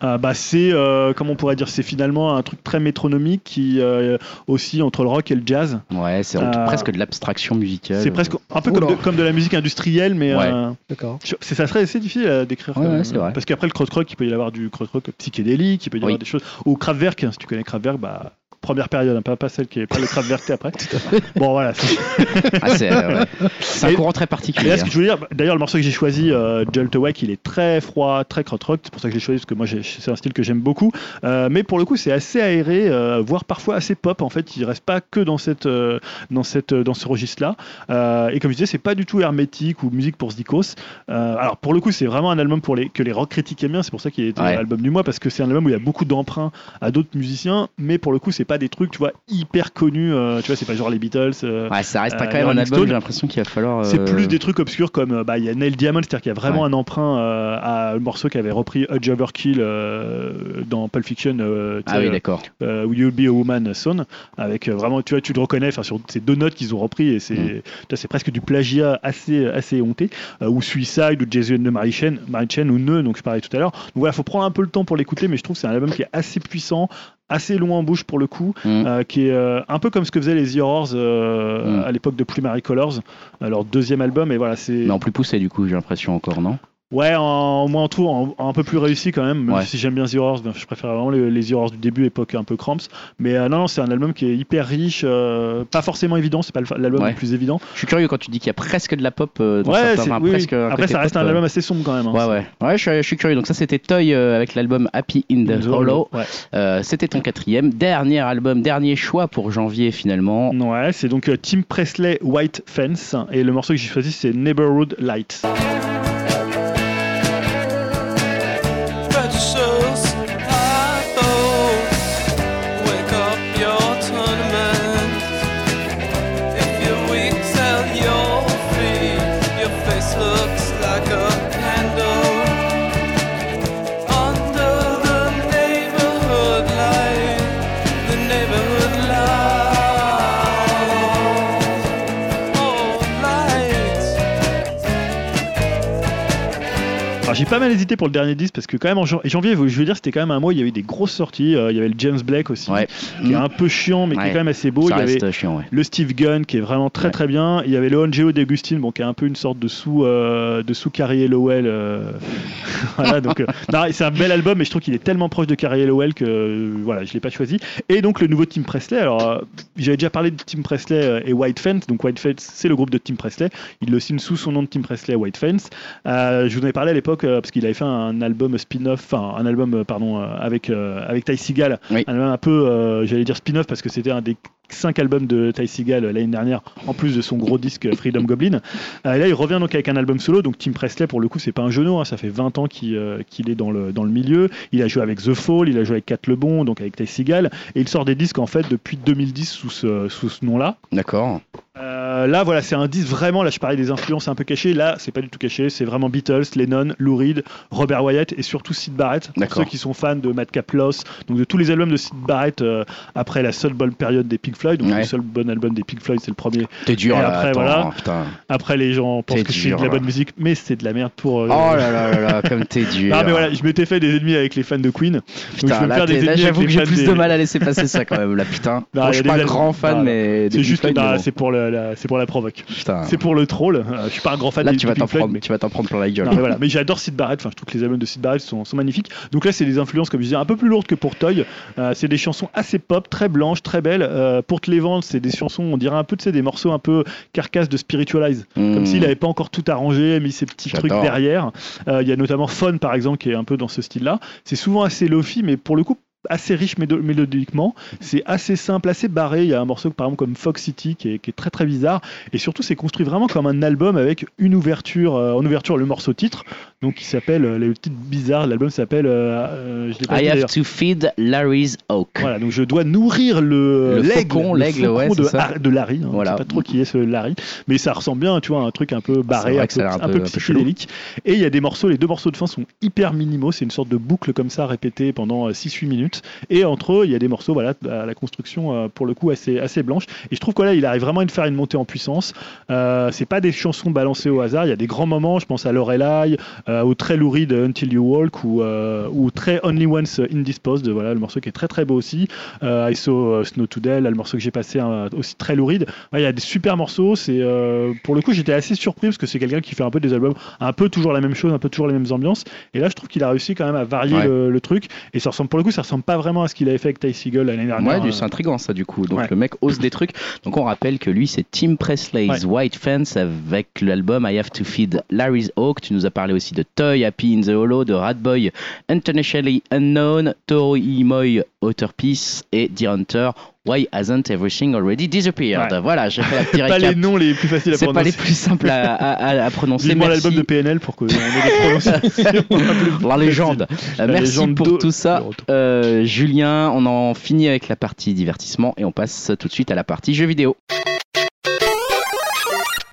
Ah, bah c'est euh, comment on pourrait dire, c'est finalement un truc très métronomique qui euh, aussi entre le rock et le jazz. Ouais, c'est Euh, presque de l'abstraction musicale. C'est presque un peu comme de, comme de la musique industrielle, mais Ouais. euh, D'accord. ça serait assez difficile à décrire. Ouais, ouais, vrai. Parce qu'après le krautrock, il peut y avoir du krautrock psychédélique, il peut y avoir Oui. des choses. Ou Kraftwerk, hein, si tu connais Kraftwerk, bah première période, hein, pas, pas celle qui est pas le Kraftwerk après. *laughs* Bon voilà. c'est- Ah, c'est euh, ouais. Un courant très particulier. là, ce que je voulais dire, d'ailleurs, le morceau que j'ai choisi, euh, Jolt Awake, il est très froid, très krautrock. C'est pour ça que je l'ai choisi, parce que moi, j'ai- c'est un style que j'aime beaucoup. Euh, mais pour le coup, c'est assez aéré, euh, voire parfois assez pop. En fait, il reste pas que dans, cette, dans, cette, dans ce registre-là. Et comme je disais, c'est pas du tout hermétique ou musique pour Zdikos. Alors, pour le coup, c'est vraiment un album pour les, que les rock critiques aiment bien. C'est pour ça qu'il été Ouais. album du mois, parce que c'est un album où il y a beaucoup d'emprunts à d'autres musiciens. Mais pour le coup, c'est pas des trucs, tu vois, hyper connus. euh, tu vois, c'est pas genre les Beatles. euh, Ouais, ça reste euh, quand même un album, j'ai l'impression qu'il va falloir. c'est plus des trucs obscurs comme bah, il y a Neil Diamond, c'est-à-dire qu'il y a vraiment Ouais. un emprunt à le morceau qu'avait repris Hudge Overkill dans Pulp Fiction, Ah oui, d'accord. Be a Woman Son, avec vraiment, tu vois, tu le reconnais, enfin sur ces deux notes qu'ils ont repris et c'est, Mm. presque du plagiat assez assez honté, ou Suicide ou Mary Chain, Mary Chain ou Neu, donc je parlais tout à l'heure. Donc voilà, faut prendre un peu le temps pour l'écouter, mais je trouve que c'est un album qui est assez puissant, assez long en bouche pour le coup, Mm. euh, qui est euh, un peu comme ce que faisaient les The Horrors euh, Mm. à l'époque de Primary Colors, leur deuxième album, et voilà, c'est Mais en plus poussé, du coup, j'ai l'impression encore, non? Ouais, en, au moins en tout, en- en un peu plus réussi quand même. Même Ouais. si j'aime bien The Horrors, je préfère vraiment les, les The Horrors du début, époque un peu Cramps. Mais euh, non, non, c'est un album qui est hyper riche, euh, pas forcément évident, c'est pas l'album Ouais. le plus évident. Je suis curieux quand tu dis qu'il y a presque de la pop. euh, dans ouais, certains- oui, presque après ça reste pop, un album assez sombre quand même. hein. Ouais, ouais. Ouais, je suis, je suis curieux. Donc, ça, c'était Toy avec l'album Happy in the The Hollow. C'était ton quatrième. Dernier album, dernier choix pour janvier, finalement. Ouais, c'est donc Tim Presley White Fence et le morceau que j'ai choisi c'est Neighborhood Lights. J'ai pas mal hésité pour le dernier disque parce que quand même en janvier, je veux dire, c'était quand même un mois. où Il y avait des grosses sorties. Euh, il y avait le James Blake aussi, Ouais. qui est un peu chiant, mais qui est quand même assez beau. Ça il y avait chiant, ouais. le Steve Gunn qui est vraiment très très bien. Il y avait le Angelo d'Augustine, bon, qui est un peu une sorte de sous euh, de sous Carrie Lowell. euh, *laughs* voilà, donc euh, c'est un bel album, mais je trouve qu'il est tellement proche de Carrie Lowell que voilà, je l'ai pas choisi. Et donc le nouveau Tim Presley. Alors j'avais déjà parlé de Tim Presley et White Fence. Donc White Fence, c'est le groupe de Tim Presley. Il le signe sous son nom de Tim Presley, White Fence. Je vous en ai parlé à l'époque parce qu'il avait fait un album spin-off, enfin un album euh, pardon euh, avec euh, avec Ty Seagal, Oui. un album un peu, euh, j'allais dire spin-off parce que c'était un des cinq albums de Ty Seagal euh, l'année dernière, en plus de son gros disque euh, Freedom Goblin. Euh, et là, il revient donc avec un album solo. Donc Tim Presley, pour le coup, c'est pas un genou. hein, ça fait 20 ans qu'il euh, qu'il est dans le, dans le milieu. Il a joué avec The Fall, il a joué avec Cat Lebon, donc avec Ty Seagal. Et il sort des disques en fait depuis 2010 sous ce, sous ce nom-là. D'accord. Euh, là, voilà, c'est un disque vraiment. Là, je parlais des influences un peu cachées. Là, c'est pas du tout caché. C'est vraiment Beatles, Lennon, Lou Reed, Robert Wyatt et surtout Sid Barrett. Pour ceux qui sont fans de Madcap Loss, donc de tous les albums de Sid Barrett euh, après la seule bonne période des Pink Floyd. Donc Ouais. le seul bon album des Pink Floyd, c'est le premier. T'es dur Et là. après, attends, voilà. Putain. Après, les gens pensent que c'est dur, de la là. bonne musique, mais c'est de la merde pour. euh, Oh là là là là, comme t'es *laughs* dur. Non, mais voilà, je m'étais fait des ennemis avec les fans de Queen. je Putain, là, là, j'avoue que j'ai plus des- de mal à laisser passer ça quand même, là, putain. *laughs* Non, Bon, je suis pas grand fan, mais. C'est juste, bon. c'est pour, le- la, c'est pour la provoque. C'est pour le troll. Euh, je suis pas un grand fan Là, des, tu vas des t'en Pink Floyd, prendre, mais- tu vas t'en prendre plein la gueule. Non, mais voilà. Mais j'adore Sid Barrett. Enfin, je trouve que les albums de Sid Barrett sont, sont magnifiques. Donc là, c'est des influences, comme je disais, un peu plus lourdes que pour Toy. Euh, c'est des chansons assez pop, très blanches, très belles. Euh, pour te les vendre, c'est des chansons, on dirait un peu, tu sais, des morceaux un peu carcasses de Spiritualize. Comme Hmm. s'il n'avait pas encore tout arrangé, mis ses petits trucs derrière. Euh, Il y a notamment Fun, par exemple, qui est un peu dans ce style-là. C'est souvent assez lofi, mais pour le coup, assez riche mélodiquement. C'est assez simple, assez barré. Il y a un morceau, par exemple, comme Fox City, qui est, qui est très très bizarre. Et surtout, c'est construit vraiment comme un album avec une ouverture, euh, en ouverture, le morceau titre. Donc, qui s'appelle, euh, le titre bizarre, l'album s'appelle, euh, euh, I have to feed Larry's Oak. Voilà, donc je dois nourrir le, Le l'aigle, faucon, le l'aigle, faucon ouais, de, ça. Larry. Hein, Voilà. Je sais pas trop qui est ce Larry, mais ça ressemble bien, tu vois, à un truc un peu barré, un peu, un un peu- peu un peu psychédélique. Et il y a des morceaux, les deux morceaux de fin sont hyper minimaux, c'est une sorte de boucle comme ça répétée pendant 6-8 minutes. Et entre eux, il y a des morceaux, voilà, à la construction pour le coup assez, assez blanche. Et je trouve que là, il arrive vraiment à faire une montée en puissance. Euh, c'est pas des chansons balancées au hasard, il y a des grands moments, je pense à Lorelai, euh, au très lourd de Until You Walk ou, euh, ou très Only Once Indisposed, voilà, le morceau qui est très très beau aussi. Euh, I Saw euh, Snow Today, là, le morceau que j'ai passé hein, aussi très louride. Ouais, Il y a des super morceaux. C'est euh, pour le coup, j'étais assez surpris parce que c'est quelqu'un qui fait un peu des albums, un peu toujours la même chose, un peu toujours les mêmes ambiances. Et là, je trouve qu'il a réussi quand même à varier Ouais. le, le truc. Et ça ressemble pour le coup, ça ressemble pas vraiment à ce qu'il avait fait avec Ty Seagal l'année dernière. Ouais, Euh, c'est intriguant ça du coup. Donc Ouais. le mec ose des trucs. Donc on rappelle que lui c'est Tim Presley's White Fence avec l'album I Have to Feed Larry's Oak. Tu nous as parlé aussi de Toy, Happy in the Hollow, de Ratboy, Internationally Unknown, Tori Moy, Outer Peace et The Hunter. Why hasn't everything already disappeared Ouais. Voilà, j'ai fait la petite *laughs* pas les noms les plus faciles à C'est pas les prononcer. plus simples à, à- à- à *laughs* prononcer. Merci. l'album de PNL pour qu'on ait des prononciations. *laughs* La légende. Euh, La Merci légende pour tout ça. Euh, Julien. On en finit avec la partie divertissement et on passe tout de suite à la partie jeux vidéo.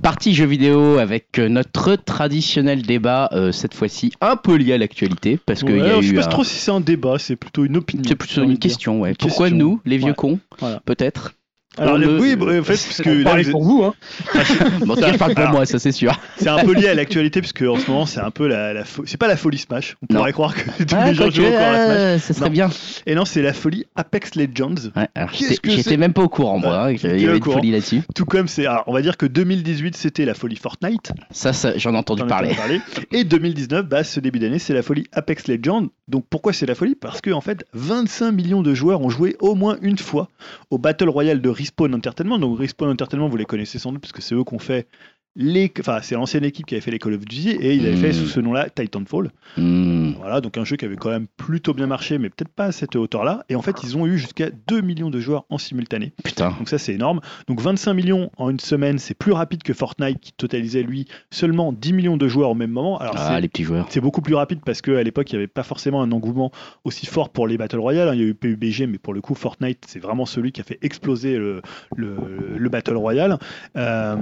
Partie jeux vidéo avec euh, notre traditionnel débat, euh, cette fois-ci un peu lié à l'actualité, parce qu'il Ouais, y a je sais eu pas un- trop si c'est un débat, c'est plutôt une opinion. c'est plutôt une question, ouais. Une Pourquoi question. nous, les vieux Ouais. cons, Voilà. peut-être Alors, le- oui, bah, en fait, parce que vous- pour vous, hein. *laughs* Bon, en tout cas, je parle pour moi, ça c'est sûr. c'est un peu lié à l'actualité, parce qu'en ce moment, c'est un peu la, la fo- c'est pas la folie Smash. On Non. pourrait croire que *laughs* tous Ah, les gens jouent encore à Smash. euh, ça serait Non. bien. Et non, c'est la folie Apex Legends. Ouais, j'étais que même pas au courant, moi. hein, t'es y avait une folie là-dessus. Tout comme c'est, alors, on va dire que 2018 c'était la folie Fortnite. Ça, ça, j'en ai entendu parler. entendu parler. Et 2019, bah, ce début d'année, c'est la folie Apex Legends. Donc pourquoi c'est la folie? Parce que en fait, 25 millions de joueurs ont joué au moins une fois au Battle Royale de Respawn Entertainment. Donc Respawn Entertainment, vous les connaissez sans doute parce que c'est eux qui ont fait les, enfin c'est l'ancienne équipe qui avait fait les Call of Duty et ils avaient fait sous ce nom-là Titanfall. Hmm. Voilà, donc un jeu qui avait quand même plutôt bien marché, mais peut-être pas à cette hauteur-là. Et en fait, ils ont eu jusqu'à 2 millions de joueurs en simultané. Putain. Donc ça c'est énorme. Donc 25 millions en une semaine, c'est plus rapide que Fortnite qui totalisait lui seulement 10 millions de joueurs au même moment. Alors Ah, les petits joueurs. c'est beaucoup plus rapide parce qu'à l'époque, il n'y avait pas forcément un engouement aussi fort pour les Battle Royale. hein. Il y a eu PUBG, mais pour le coup, Fortnite, c'est vraiment celui qui a fait exploser le, le, le Battle Royale. Euh,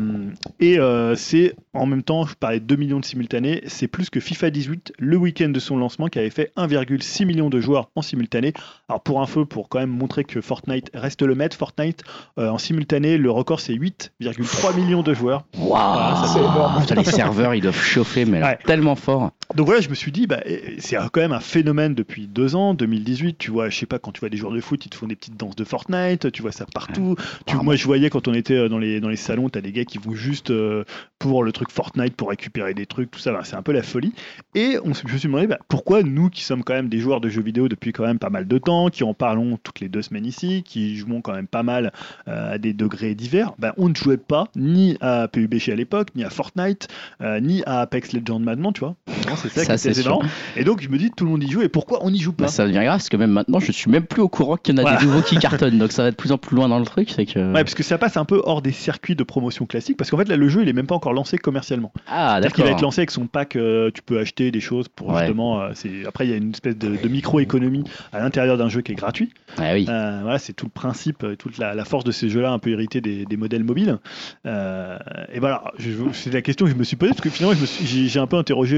et, euh, euh, c'est en même temps, je parlais de 2 millions de simultanés, c'est plus que FIFA 18 le week-end de son lancement qui avait fait 1,6 million de joueurs en simultané. Alors pour info, pour quand même montrer que Fortnite reste le maître, Fortnite euh, en simultané, le record c'est 8,3 millions de joueurs. Waouh c'est énorme. Putain, Les serveurs, ils doivent chauffer, mais Ouais. tellement fort. Donc voilà, je me suis dit, bah, c'est quand même un phénomène depuis deux ans, 2018. Tu vois, je sais pas, quand tu vois des joueurs de foot, ils te font des petites danses de Fortnite, tu vois ça partout. Tu, Ah, moi, je voyais quand on était euh, dans les, dans les salons, tu as des gars qui vont juste euh, pour le truc Fortnite, pour récupérer des trucs, tout ça. bah, c'est un peu la folie. Et on, je me suis demandé, bah, pourquoi nous, qui sommes quand même des joueurs de jeux vidéo depuis quand même pas mal de temps, qui en parlons toutes les deux semaines ici, qui jouons quand même pas mal euh, à des degrés divers, bah, on ne jouait pas ni à PUBG à l'époque, ni à Fortnite, euh, ni à Apex Legends maintenant, tu vois. C'est ça, c'est énorme. Et donc je me dis tout le monde y joue et pourquoi on n'y joue pas? Bah, ça devient grave parce que même maintenant, je suis même plus au courant qu'il y en a Voilà. des nouveaux qui cartonnent. Donc ça va de plus en plus loin dans le truc. Que. Ouais, parce que ça passe un peu hors des circuits de promotion classiques parce qu'en fait là le jeu il est même pas encore lancé commercialement. Ah, C'est-à-dire qu'il va être lancé avec son pack, euh, tu peux acheter des choses pour Ouais. justement. euh, c'est après il y a une espèce de, de micro-économie à l'intérieur d'un jeu qui est gratuit. Ah oui. Euh, voilà, c'est tout le principe, toute la, la force de ces jeux-là un peu hérités des, des modèles mobiles. Et voilà, je- c'est la question que je me suis posée parce que finalement je me suis- j'ai un peu interrogé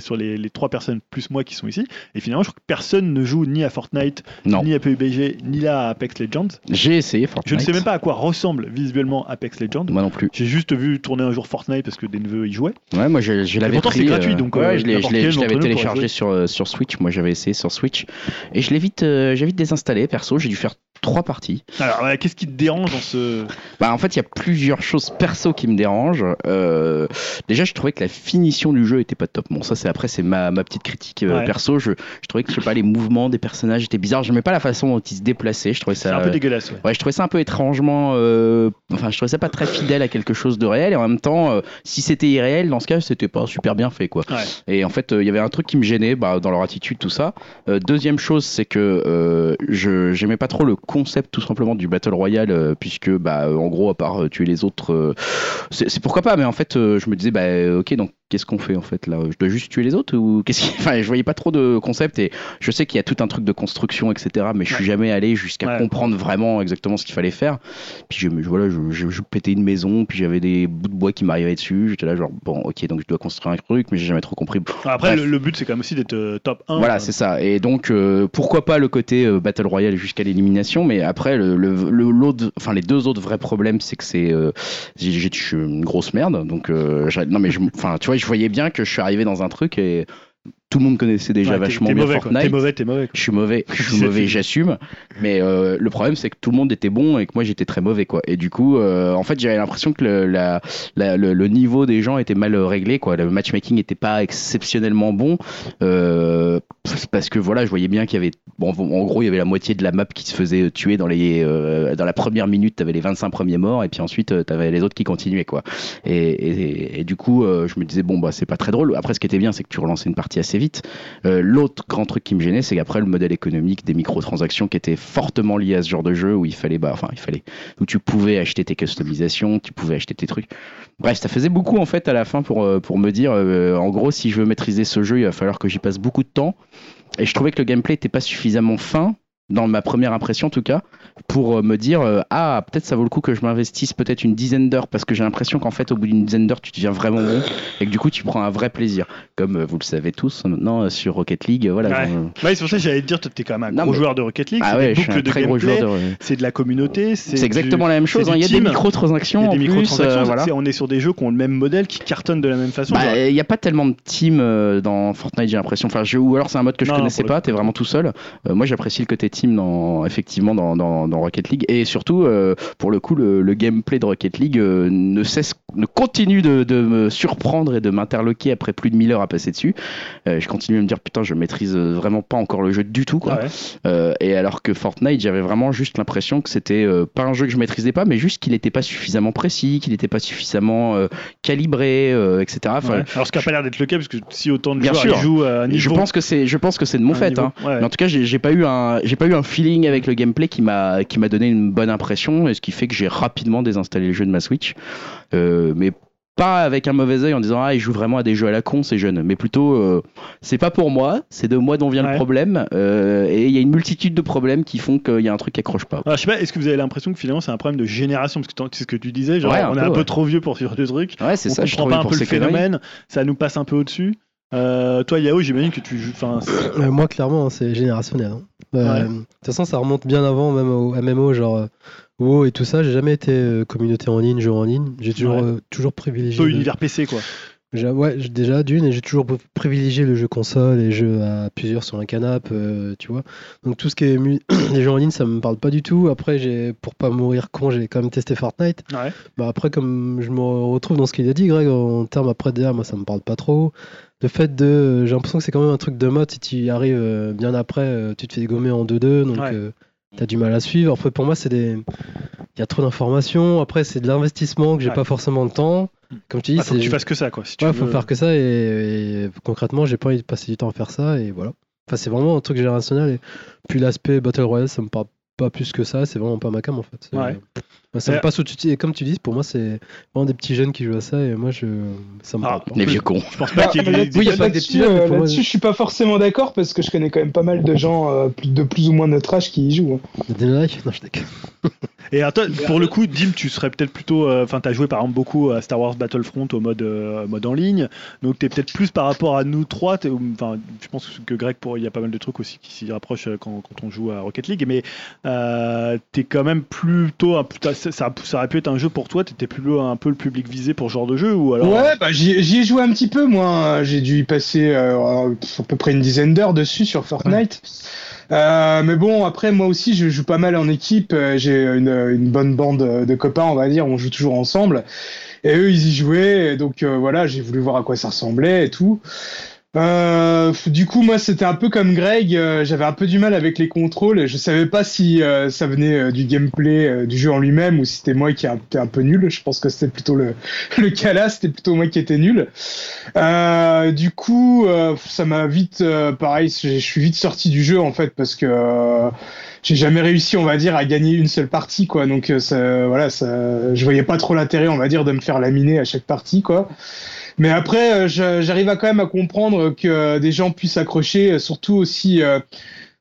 sur les, les trois personnes plus moi qui sont ici et finalement je crois que personne ne joue ni à Fortnite, Non. ni à PUBG, ni là à Apex Legends. J'ai essayé Je Fortnite. ne sais même pas à quoi ressemble visuellement Apex Legends. Moi non plus. J'ai juste vu tourner un jour Fortnite parce que des neveux y jouaient. Ouais, moi je, je l'avais pris. c'est gratuit, euh, donc, ouais, euh, je l'ai- je l'avais téléchargé sur, euh, sur Switch. Moi j'avais essayé sur Switch et je l'ai vite, euh, j'ai vite désinstallé. Perso, j'ai dû faire trois parties. Alors, qu'est-ce qui te dérange dans ce. *laughs* Bah en fait, il y a plusieurs choses perso qui me dérangent. Euh, déjà, je trouvais que la finition du jeu était pas top. Bon, ça c'est après c'est ma, ma petite critique euh, Ouais. perso. Je, je trouvais que je sais pas les mouvements des personnages étaient bizarres. J'aimais pas la façon dont ils se déplaçaient. Je trouvais C'est ça. un peu dégueulasse, ouais. Ouais, je trouvais ça un peu étrangement. euh, Enfin, je trouvais ça pas très fidèle à quelque chose de réel. Et en même temps, si c'était irréel, dans ce cas, c'était pas super bien fait, quoi. Ouais. Et en fait, il y avait un truc qui me gênait bah, dans leur attitude, tout ça. Deuxième chose, c'est que je j'aimais pas trop le concept, tout simplement, du battle royale, euh, puisque, bah, en gros, à part euh, tuer les autres, euh, c'est pourquoi pas. Mais en fait, je me disais, bah, ok, donc qu'est-ce qu'on fait en fait là? Je dois juste tuer les autres ou qu'est-ce qui... *laughs* Enfin, je voyais pas trop de concept et je sais qu'il y a tout un truc de construction, etc. Mais je suis jamais allé jusqu'à Ouais. comprendre vraiment exactement ce qu'il fallait faire. Puis je, me- voilà, je, je, je pétais une maison, puis j'avais des bouts de bois qui m'arrivaient dessus. J'étais là genre bon, ok, donc je dois construire un truc, mais j'ai jamais trop compris. Après, le, le but, c'est quand même aussi d'être euh, top 1. Voilà, c'est ça. Et donc, euh, pourquoi pas le côté euh, Battle Royale jusqu'à l'élimination, mais après, le, le, l'autre, enfin, les deux autres vrais problèmes, c'est que c'est, euh, j'ai, j'ai- je suis une grosse merde. Donc, non, mais enfin, tu vois, je voyais bien que je suis arrivé dans un truc et tout le monde connaissait déjà vachement bien mauvais. Fortnite. T'es mauvais, t'es mauvais. quoi. Je suis mauvais, je suis *laughs* mauvais, j'assume. Mais euh, le problème, c'est que tout le monde était bon et que moi, j'étais très mauvais, quoi. Et du coup, euh, en fait, j'avais l'impression que le, la, la- le, le niveau des gens était mal réglé, quoi. Le matchmaking n'était pas exceptionnellement bon. Euh, parce que voilà, je voyais bien qu'il y avait, bon, en gros, il y avait la moitié de la map qui se faisait tuer dans les, euh, dans la première minute, t'avais les 25 premiers morts et puis ensuite, euh, t'avais les autres qui continuaient, quoi. Et, et, et du coup, euh, je me disais, bon, bah, c'est pas très drôle. Après, ce qui était bien, c'est que tu relançais une partie assez vite. Euh, L'autre grand truc qui me gênait, c'est qu'après le modèle économique des microtransactions qui était fortement lié à ce genre de jeu où il fallait, bah, il fallait, où tu pouvais acheter tes customisations, tu pouvais acheter tes trucs. Bref, ça faisait beaucoup en fait à la fin pour, euh, me dire, euh, en gros, si je veux maîtriser ce jeu, il va falloir que j'y passe beaucoup de temps. Et je trouvais que le gameplay était pas suffisamment fin dans ma première impression en tout cas, pour euh, me dire euh, ah peut-être ça vaut le coup que je m'investisse peut-être une dizaine d'heures parce que j'ai l'impression qu'en fait au bout d'une dizaine d'heures tu deviens vraiment bon et que du coup tu prends un vrai plaisir. Comme euh, vous le savez tous maintenant euh, sur Rocket League, voilà. Ouais. je- Ouais, c'est pour ça que j'allais te dire, t'es quand même un Non, gros mais- joueur de Rocket League. Ah ouais, je suis un de très gros gameplay, joueur de. C'est de la communauté. C'est exactement du- la même chose. hein. Il y a des microtransactions y a des microtransactions. voilà. On est sur des jeux qui ont le même modèle, qui cartonnent de la même façon. Bah. Il n'y a pas tellement de team dans Fortnite, j'ai l'impression. Enfin, je, ou alors c'est un mode que je Non, connaissais pas, t'es vraiment tout seul. Moi, j'apprécie le côté dans, effectivement dans, Rocket League. Et surtout, euh, pour le coup, le, gameplay de Rocket League euh, ne cesse, continue de, de me surprendre et de m'interloquer après plus de 1000 heures à passer dessus. Euh, je continue à me dire, putain, je maîtrise euh, vraiment pas encore le jeu du tout, quoi. Ouais. Euh, et alors que Fortnite, j'avais vraiment juste l'impression que c'était euh, pas un jeu que je maîtrisais pas, mais juste qu'il n'était pas suffisamment précis, qu'il n'était pas suffisamment calibré, etc. Enfin, Ouais. Alors, ce qui n'a pas l'air d'être le cas, parce que si autant de Bien joueurs sûr. jouent à un niveau. je pense que c'est, je pense que c'est de mon fait. Hein. ouais. Mais en tout cas, j'ai j'ai pas eu un, j'ai pas eu un feeling avec le gameplay qui m'a, qui m'a donné une bonne impression, et ce qui fait que j'ai rapidement désinstallé le jeu de ma Switch. Euh, mais pas avec un mauvais œil en disant ah ils jouent vraiment à des jeux à la con ces jeunes, mais plutôt euh, c'est pas pour moi, c'est de moi dont vient Ouais. le problème euh, et il y a une multitude de problèmes qui font qu'il y a un truc qui accroche pas. Alors, je sais pas, est-ce que vous avez l'impression que finalement c'est un problème de génération? Parce que c'est ce que tu disais, genre Ouais, un on est un peu trop vieux pour ce genre de truc. Ouais c'est on ça, je comprend trouve pas un peu le phénomène, ça nous passe un peu au-dessus. Euh, toi, Yao, j'imagine que tu joues. Euh, moi, clairement, hein, c'est générationnel. hein. Euh, Ouais. De toute façon, ça remonte bien avant, même au MMO, genre euh, WoW et tout ça. J'ai jamais été euh, communauté en ligne, jeu en ligne. J'ai toujours, Ouais. euh, toujours privilégié. peu univers PC quoi. Ouais, déjà d'une, et j'ai toujours privilégié le jeu console et jeux à plusieurs sur un canapé, euh, tu vois. Donc tout ce qui est *coughs* les jeux en ligne, ça me parle pas du tout. Après, j'ai pour pas mourir con, j'ai quand même testé Fortnite. Ouais. Bah après, comme je me retrouve dans ce qu'il a dit, Greg, en termes après DA, moi ça me parle pas trop. Le fait de. J'ai l'impression que c'est quand même un truc de mode. Si tu y arrives bien après, tu te fais gommer en 2-2, donc Ouais. euh, t'as du mal à suivre. Après, pour moi, c'est des. Il y a trop d'informations. Après, c'est de l'investissement que j'ai Ouais. pas forcément le temps. Comme tu dis, Ah, faut que c'est. tu fasses que ça quoi. Si tu Ouais, faut faire que ça et, et concrètement, j'ai pas envie de passer du temps à faire ça et voilà. Enfin, c'est vraiment un truc générationnel. Et puis l'aspect Battle Royale, ça me parle pas plus que ça. C'est vraiment pas ma cam en fait. Ouais. Moi, ça Euh, me passe au-dessus. Et comme tu dis, pour moi, c'est vraiment des petits jeunes qui jouent à ça et moi, je... ça me Ah. Les vieux cons. Je pense pas Bah, qu'il y ait là- des- Oui, y a pas des là-dessus, petits jeunes, euh, pour moi- là-dessus, je suis pas forcément d'accord parce que je connais quand même pas mal de gens euh, de plus ou moins notre âge qui y jouent. hein. Des likes Non, je déconne. Et toi, pour le coup, Dim, tu serais peut-être plutôt. euh, Enfin, t'as joué par exemple beaucoup à Star Wars Battlefront au mode, euh, mode en ligne. Donc, t'es peut-être plus par rapport à nous trois. Enfin, je pense que Greg, pour- il y a pas mal de trucs aussi qui s'y rapprochent euh, quand, quand on joue à Rocket League. Mais euh, t'es quand même plutôt. un- putain, ça, ça, ça aurait pu être un jeu pour toi. T'étais plus un peu le public visé pour ce genre de jeu ou alors. Ouais, bah, j'y ai joué un petit peu, moi. J'ai dû y passer euh, à peu près une dizaine d'heures dessus sur Fortnite. Euh, mais bon, après, moi aussi, je joue pas mal en équipe. Euh, J'ai une, une bonne bande de copains, on va dire. On joue toujours ensemble. Et eux, ils y jouaient. Donc, euh, voilà, j'ai voulu voir à quoi ça ressemblait et tout. Euh, du coup, moi, c'était un peu comme Greg. euh, J'avais un peu du mal avec les contrôles. Je savais pas si euh, ça venait euh, du gameplay du jeu en lui-même ou si c'était moi qui étais un peu nul. Je pense que c'était plutôt le, *laughs* le cas là. C'était plutôt moi qui étais nul. Du coup, ça m'a vite, pareil, je suis vite sorti du jeu en fait parce que j'ai jamais réussi, on va dire, à gagner une seule partie, quoi. Donc, ça, voilà, ça, je voyais pas trop l'intérêt, on va dire, de me faire laminer à chaque partie, quoi. Mais après, euh, j'arrive quand même à comprendre que des gens puissent accrocher, euh, surtout aussi euh,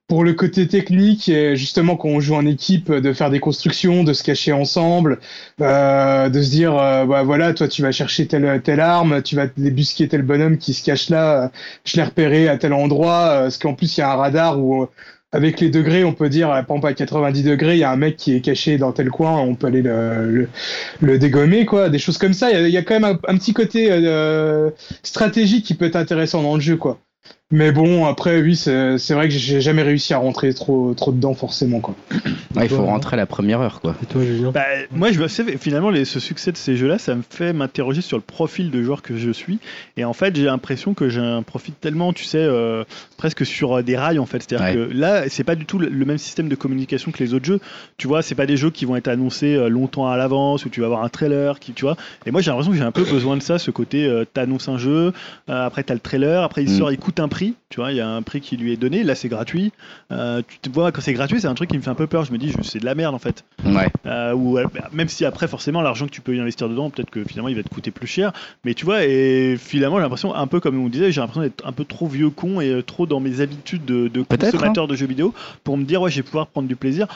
pour le côté technique, et justement quand on joue en équipe, de faire des constructions, de se cacher ensemble, euh, de se dire, bah voilà, toi tu vas chercher telle telle arme, tu vas débusquer tel bonhomme qui se cache là, je l'ai repéré à tel endroit, parce qu'en plus il y a un radar où avec les degrés, on peut dire, par exemple à 90 degrés, il y a un mec qui est caché dans tel coin, on peut aller le, le, le dégommer, quoi. Des choses comme ça. Il y a, quand même un, un petit côté euh, stratégique qui peut être intéressant dans le jeu, quoi. Mais bon, après, oui, c'est c'est vrai que j'ai jamais réussi à rentrer trop, trop dedans, forcément, quoi. Ouais, il faut rentrer à la première heure quoi. Et toi, Julien? Bah, moi, je me sais, finalement, les, ce succès de ces jeux-là, ça me fait m'interroger sur le profil de joueur que je suis. Et en fait, j'ai l'impression que j'ai un profil tellement, tu sais, euh, presque sur euh, des rails, en fait. C'est-à-dire que là, c'est pas du tout le, le même système de communication que les autres jeux. Tu vois, c'est pas des jeux qui vont être annoncés euh, longtemps à l'avance, où tu vas avoir un trailer, qui, tu vois. Et moi, j'ai l'impression que j'ai un peu besoin de ça, ce côté, euh, t'annonces un jeu, euh, après t'as le trailer, après il Mm. sort, il coûte un prix, tu vois, il y a un prix qui lui est donné, là c'est gratuit. Euh, tu te vois, quand c'est gratuit, c'est un truc qui me fait un peu peur. Je me dis, je- c'est de la merde, en fait. Ouais. Euh, ou euh, bah, même si après forcément l'argent que tu peux y investir dedans peut-être que finalement il va te coûter plus cher mais tu vois et finalement j'ai l'impression un peu comme on disait j'ai l'impression d'être un peu trop vieux con et trop dans mes habitudes de, de Peut-être, consommateur de jeux vidéo pour me dire ouais je vais pouvoir prendre du plaisir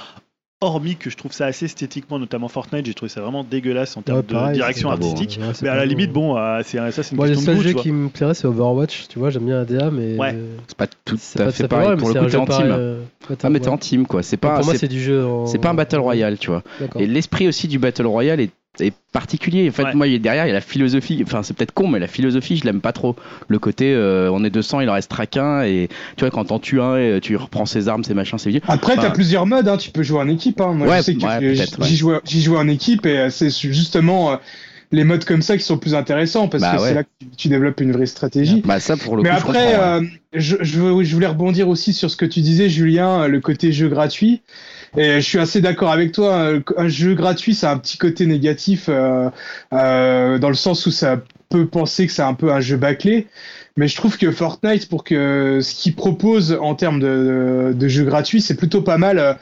hormis que je trouve ça assez esthétiquement notamment Fortnite j'ai trouvé ça vraiment dégueulasse en termes Ouais, de direction artistique Ouais, mais à la bon. limite bon euh, c'est ça c'est une Moi, le question de seul goût tu jeu vois. qui me plairait, c'est Overwatch. Tu vois, j'aime bien ADA, mais. Ouais. C'est pas tout c'est à pas- fait pareil. vrai, Pour mais le c'est coup, un t'es jeu en team. euh, Ah, mais t'es en team quoi. C'est Pour pas, moi, c'est du jeu. en- c'est pas un battle royale, tu vois. Et l'esprit aussi du battle royale est, est particulier. En fait, Ouais. moi, il y a- derrière, il y a la philosophie. Enfin, c'est peut-être con, mais la philosophie, je l'aime pas trop. Le côté, euh, on est 200, il en reste qu'un. Et tu vois, quand t'en tues un, et tu reprends ses armes, ses machins, ses vieux. Après, Enfin, t'as plusieurs modes, hein. Tu peux jouer en équipe, hein. Moi, Ouais, je sais que ouais, j'y jouais, j'y jouais en équipe et euh, c'est justement euh, les modes comme ça qui sont plus intéressants parce Bah que ouais. c'est là que tu, tu développes une vraie stratégie. Bah, ça, pour le Mais coup, après, je euh, je, voulais rebondir aussi sur ce que tu disais, Julien, le côté jeu gratuit. Et je suis assez d'accord avec toi. euh, Un jeu gratuit, ça a un petit côté négatif euh, euh, dans le sens où ça peut penser que c'est un peu un jeu bâclé. Mais je trouve que Fortnite, pour que ce qu'il propose en termes de, de jeu gratuit, c'est plutôt pas mal.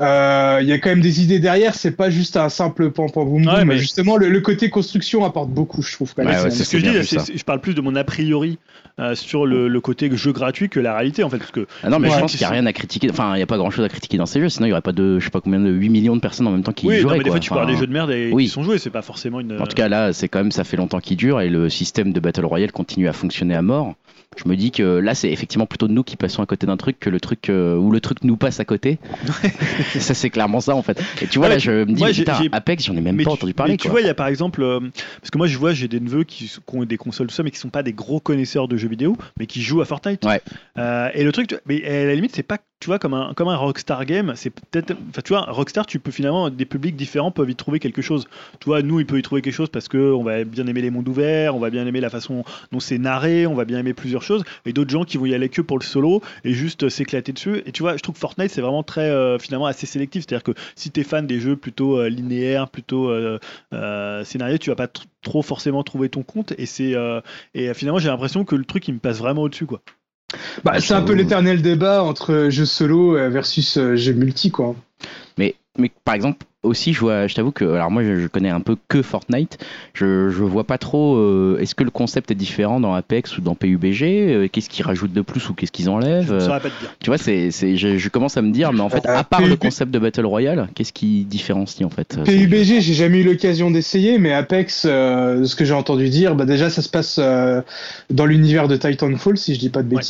Euh, euh, il y a quand même des idées derrière. C'est pas juste un simple pam pam boum Ouais, boum. mais- Justement, le, le côté construction apporte beaucoup, je trouve. quand même. Ouais, ouais, C'est ce que je dis, je parle plus de mon a priori euh, sur le, le côté jeu gratuit que la réalité en fait. Parce que Ah non, mais je pense qu'il n'y a rien à critiquer. Enfin, il n'y a pas grand chose à critiquer dans ces jeux. Sinon, il n'y aurait pas de, je sais pas combien de 8 millions de personnes en même temps qui y oui, non, joueraient. mais des quoi. fois tu Enfin, des jeux de merde et oui. qui sont joués, c'est pas forcément une. En tout cas, là, c'est quand même, ça fait longtemps qu'il dure et le système de Battle Royale continue à fonctionner à mort. Je me dis que là, c'est effectivement plutôt nous qui passons à côté d'un truc que le truc euh, où le truc nous passe à côté. *laughs* ça, c'est clairement ça en fait. Et tu vois, Ouais, là, je me dis, moi, j'ai- putain, Apex, j'en ai même mais pas tu- entendu parler. mais tu quoi. vois, il y a par exemple, euh, parce que moi je vois, j'ai des neveux qui, ont des consoles tout ça, mais qui sont pas des gros connaisseurs de jeux vidéo, mais qui jouent à Fortnite. Ouais. Euh, et le truc, tu- mais à la limite, c'est pas, tu vois, comme un, comme un Rockstar game, c'est peut-être, enfin, tu vois, Rockstar, tu peux finalement, des publics différents peuvent y trouver quelque chose. Tu vois, nous, il peut y trouver quelque chose parce que on va bien aimer les mondes ouverts, on va bien aimer la façon dont c'est narré, on va bien aimer plusieurs choses, et d'autres gens qui vont y aller que pour le solo et juste euh, s'éclater dessus. Et tu vois, je trouve que Fortnite, c'est vraiment très, euh, finalement, assez sélectif. C'est-à-dire que si t'es fan des jeux plutôt euh, linéaires, plutôt scénario, tu vas pas tr- trop forcément trouver ton compte. Et c'est et finalement, j'ai l'impression que le truc, il me passe vraiment au-dessus, quoi. Bah, c'est un peu l'éternel débat entre jeu solo euh, versus euh, jeu multi, quoi. Mais, mais par exemple, aussi, je, vois, je t'avoue que, alors moi, je, je connais un peu que Fortnite. Je, je vois pas trop. euh, Est-ce que le concept est différent dans Apex ou dans PUBG Euh, Qu'est-ce qu'ils rajoutent de plus ou qu'est-ce qu'ils enlèvent? Euh, saurais pas te dire. Tu vois, c'est, c'est, je, je commence à me dire, mais en fait, Euh, à part le PUBG concept de Battle Royale, qu'est-ce qui différencie en fait euh, PUBG, j'ai jamais eu l'occasion d'essayer, mais Apex, euh, ce que j'ai entendu dire, bah déjà ça se passe euh, dans l'univers de Titanfall, si je dis pas de Ouais.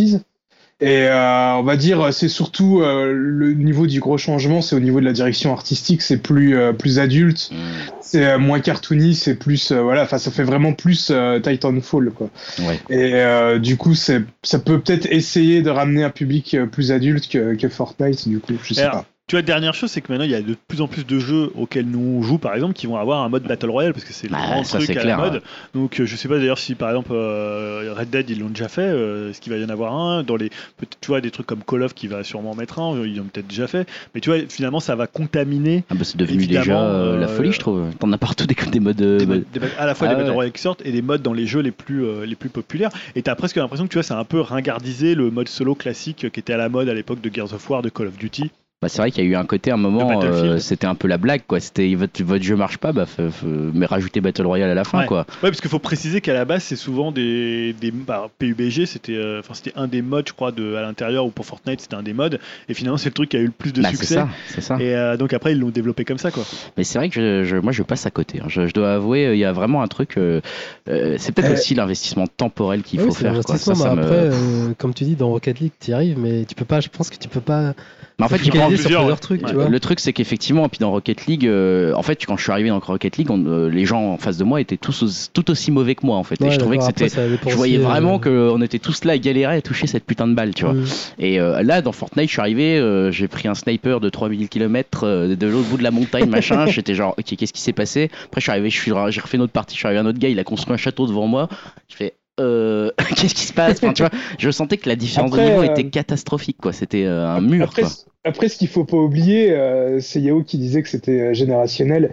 Et euh, on va dire, c'est surtout euh, le niveau du gros changement, c'est au niveau de la direction artistique, c'est plus euh, plus adulte, Hmm, c'est euh, moins cartoony, c'est plus euh, voilà, enfin ça fait vraiment plus euh, Titanfall quoi. Ouais. Et euh, du coup, c'est ça peut peut-être essayer de ramener un public plus adulte que, que Fortnite du coup, je sais Alors, pas. Tu vois, dernière chose, c'est que maintenant, il y a de plus en plus de jeux auxquels nous on joue, par exemple, qui vont avoir un mode Battle Royale, parce que c'est le Bah, grand ça, truc à clair, la mode. Donc, euh, je sais pas d'ailleurs si, par exemple, euh, Red Dead, ils l'ont déjà fait. euh, Est-ce qu'il va y en avoir un Dans les, tu vois, des trucs comme Call of qui va sûrement en mettre un, ils l'ont peut-être déjà fait. Mais tu vois, finalement, ça va contaminer Ah bah, c'est devenu déjà euh, la folie, je trouve. T'en as partout des, des modes. des modes- des modes- à la fois Ah des Battle ouais. Royale qui sortent et des modes dans les jeux les plus, les plus populaires. Et t'as presque l'impression que tu vois, c'est un peu ringardisé le mode solo classique qui était à la mode à l'époque de Gears of War, de Call of Duty. Bah, c'est vrai qu'il y a eu un côté, un moment, euh, c'était un peu la blague, quoi. C'était votre, votre jeu marche pas, bah, f- f- mais rajoutez Battle Royale à la fin, Ouais. quoi. Ouais, parce qu'il faut préciser qu'à la base, c'est souvent des, des bah, PUBG, c'était, euh, enfin, c'était un des modes, je crois, de, à l'intérieur ou pour Fortnite, c'était un des modes. Et finalement, c'est le truc qui a eu le plus de Bah, c'est succès. ça, c'est ça. Et euh, donc après, ils l'ont développé comme ça, quoi. Mais c'est vrai que je, je- moi, je passe à côté. hein. Je, je dois avouer, il y a vraiment un truc. euh, euh, c'est peut-être Euh, aussi l'investissement temporel qu'il Oui, faut c'est faire. Quoi. Ça, ça me- après, euh, comme tu dis, dans Rocket League, tu y arrives, mais tu peux pas, je pense que tu peux pas Mais en fait, te il prend focaliser sur plusieurs, trucs, Ouais. tu vois. Le truc, c'est qu'effectivement, puis dans Rocket League, euh, en fait, quand je suis arrivé dans Rocket League, on- euh, les gens en face de moi étaient tous tout aussi mauvais que moi, en fait. et je trouvais que c'était. Je voyais aussi, euh, vraiment qu'on était tous là à galérer à toucher cette putain de balle, tu vois. mm. Et euh, là, dans Fortnite, je suis arrivé, euh, j'ai pris un sniper de 3000 km de l'autre bout de la montagne, machin. *laughs* J'étais genre, ok, qu'est-ce qui s'est passé? Après, je suis arrivé, je suis- j'ai refait une autre partie, je suis arrivé à un autre gars, il a construit un château devant moi. Je fais, euh, *laughs* qu'est-ce qui se passe? Enfin, tu vois, je sentais que la différence Après, de niveau euh, était catastrophique, quoi. C'était euh, un mur, après, quoi. ce qu'il faut pas oublier, euh, c'est Yao qui disait que c'était générationnel.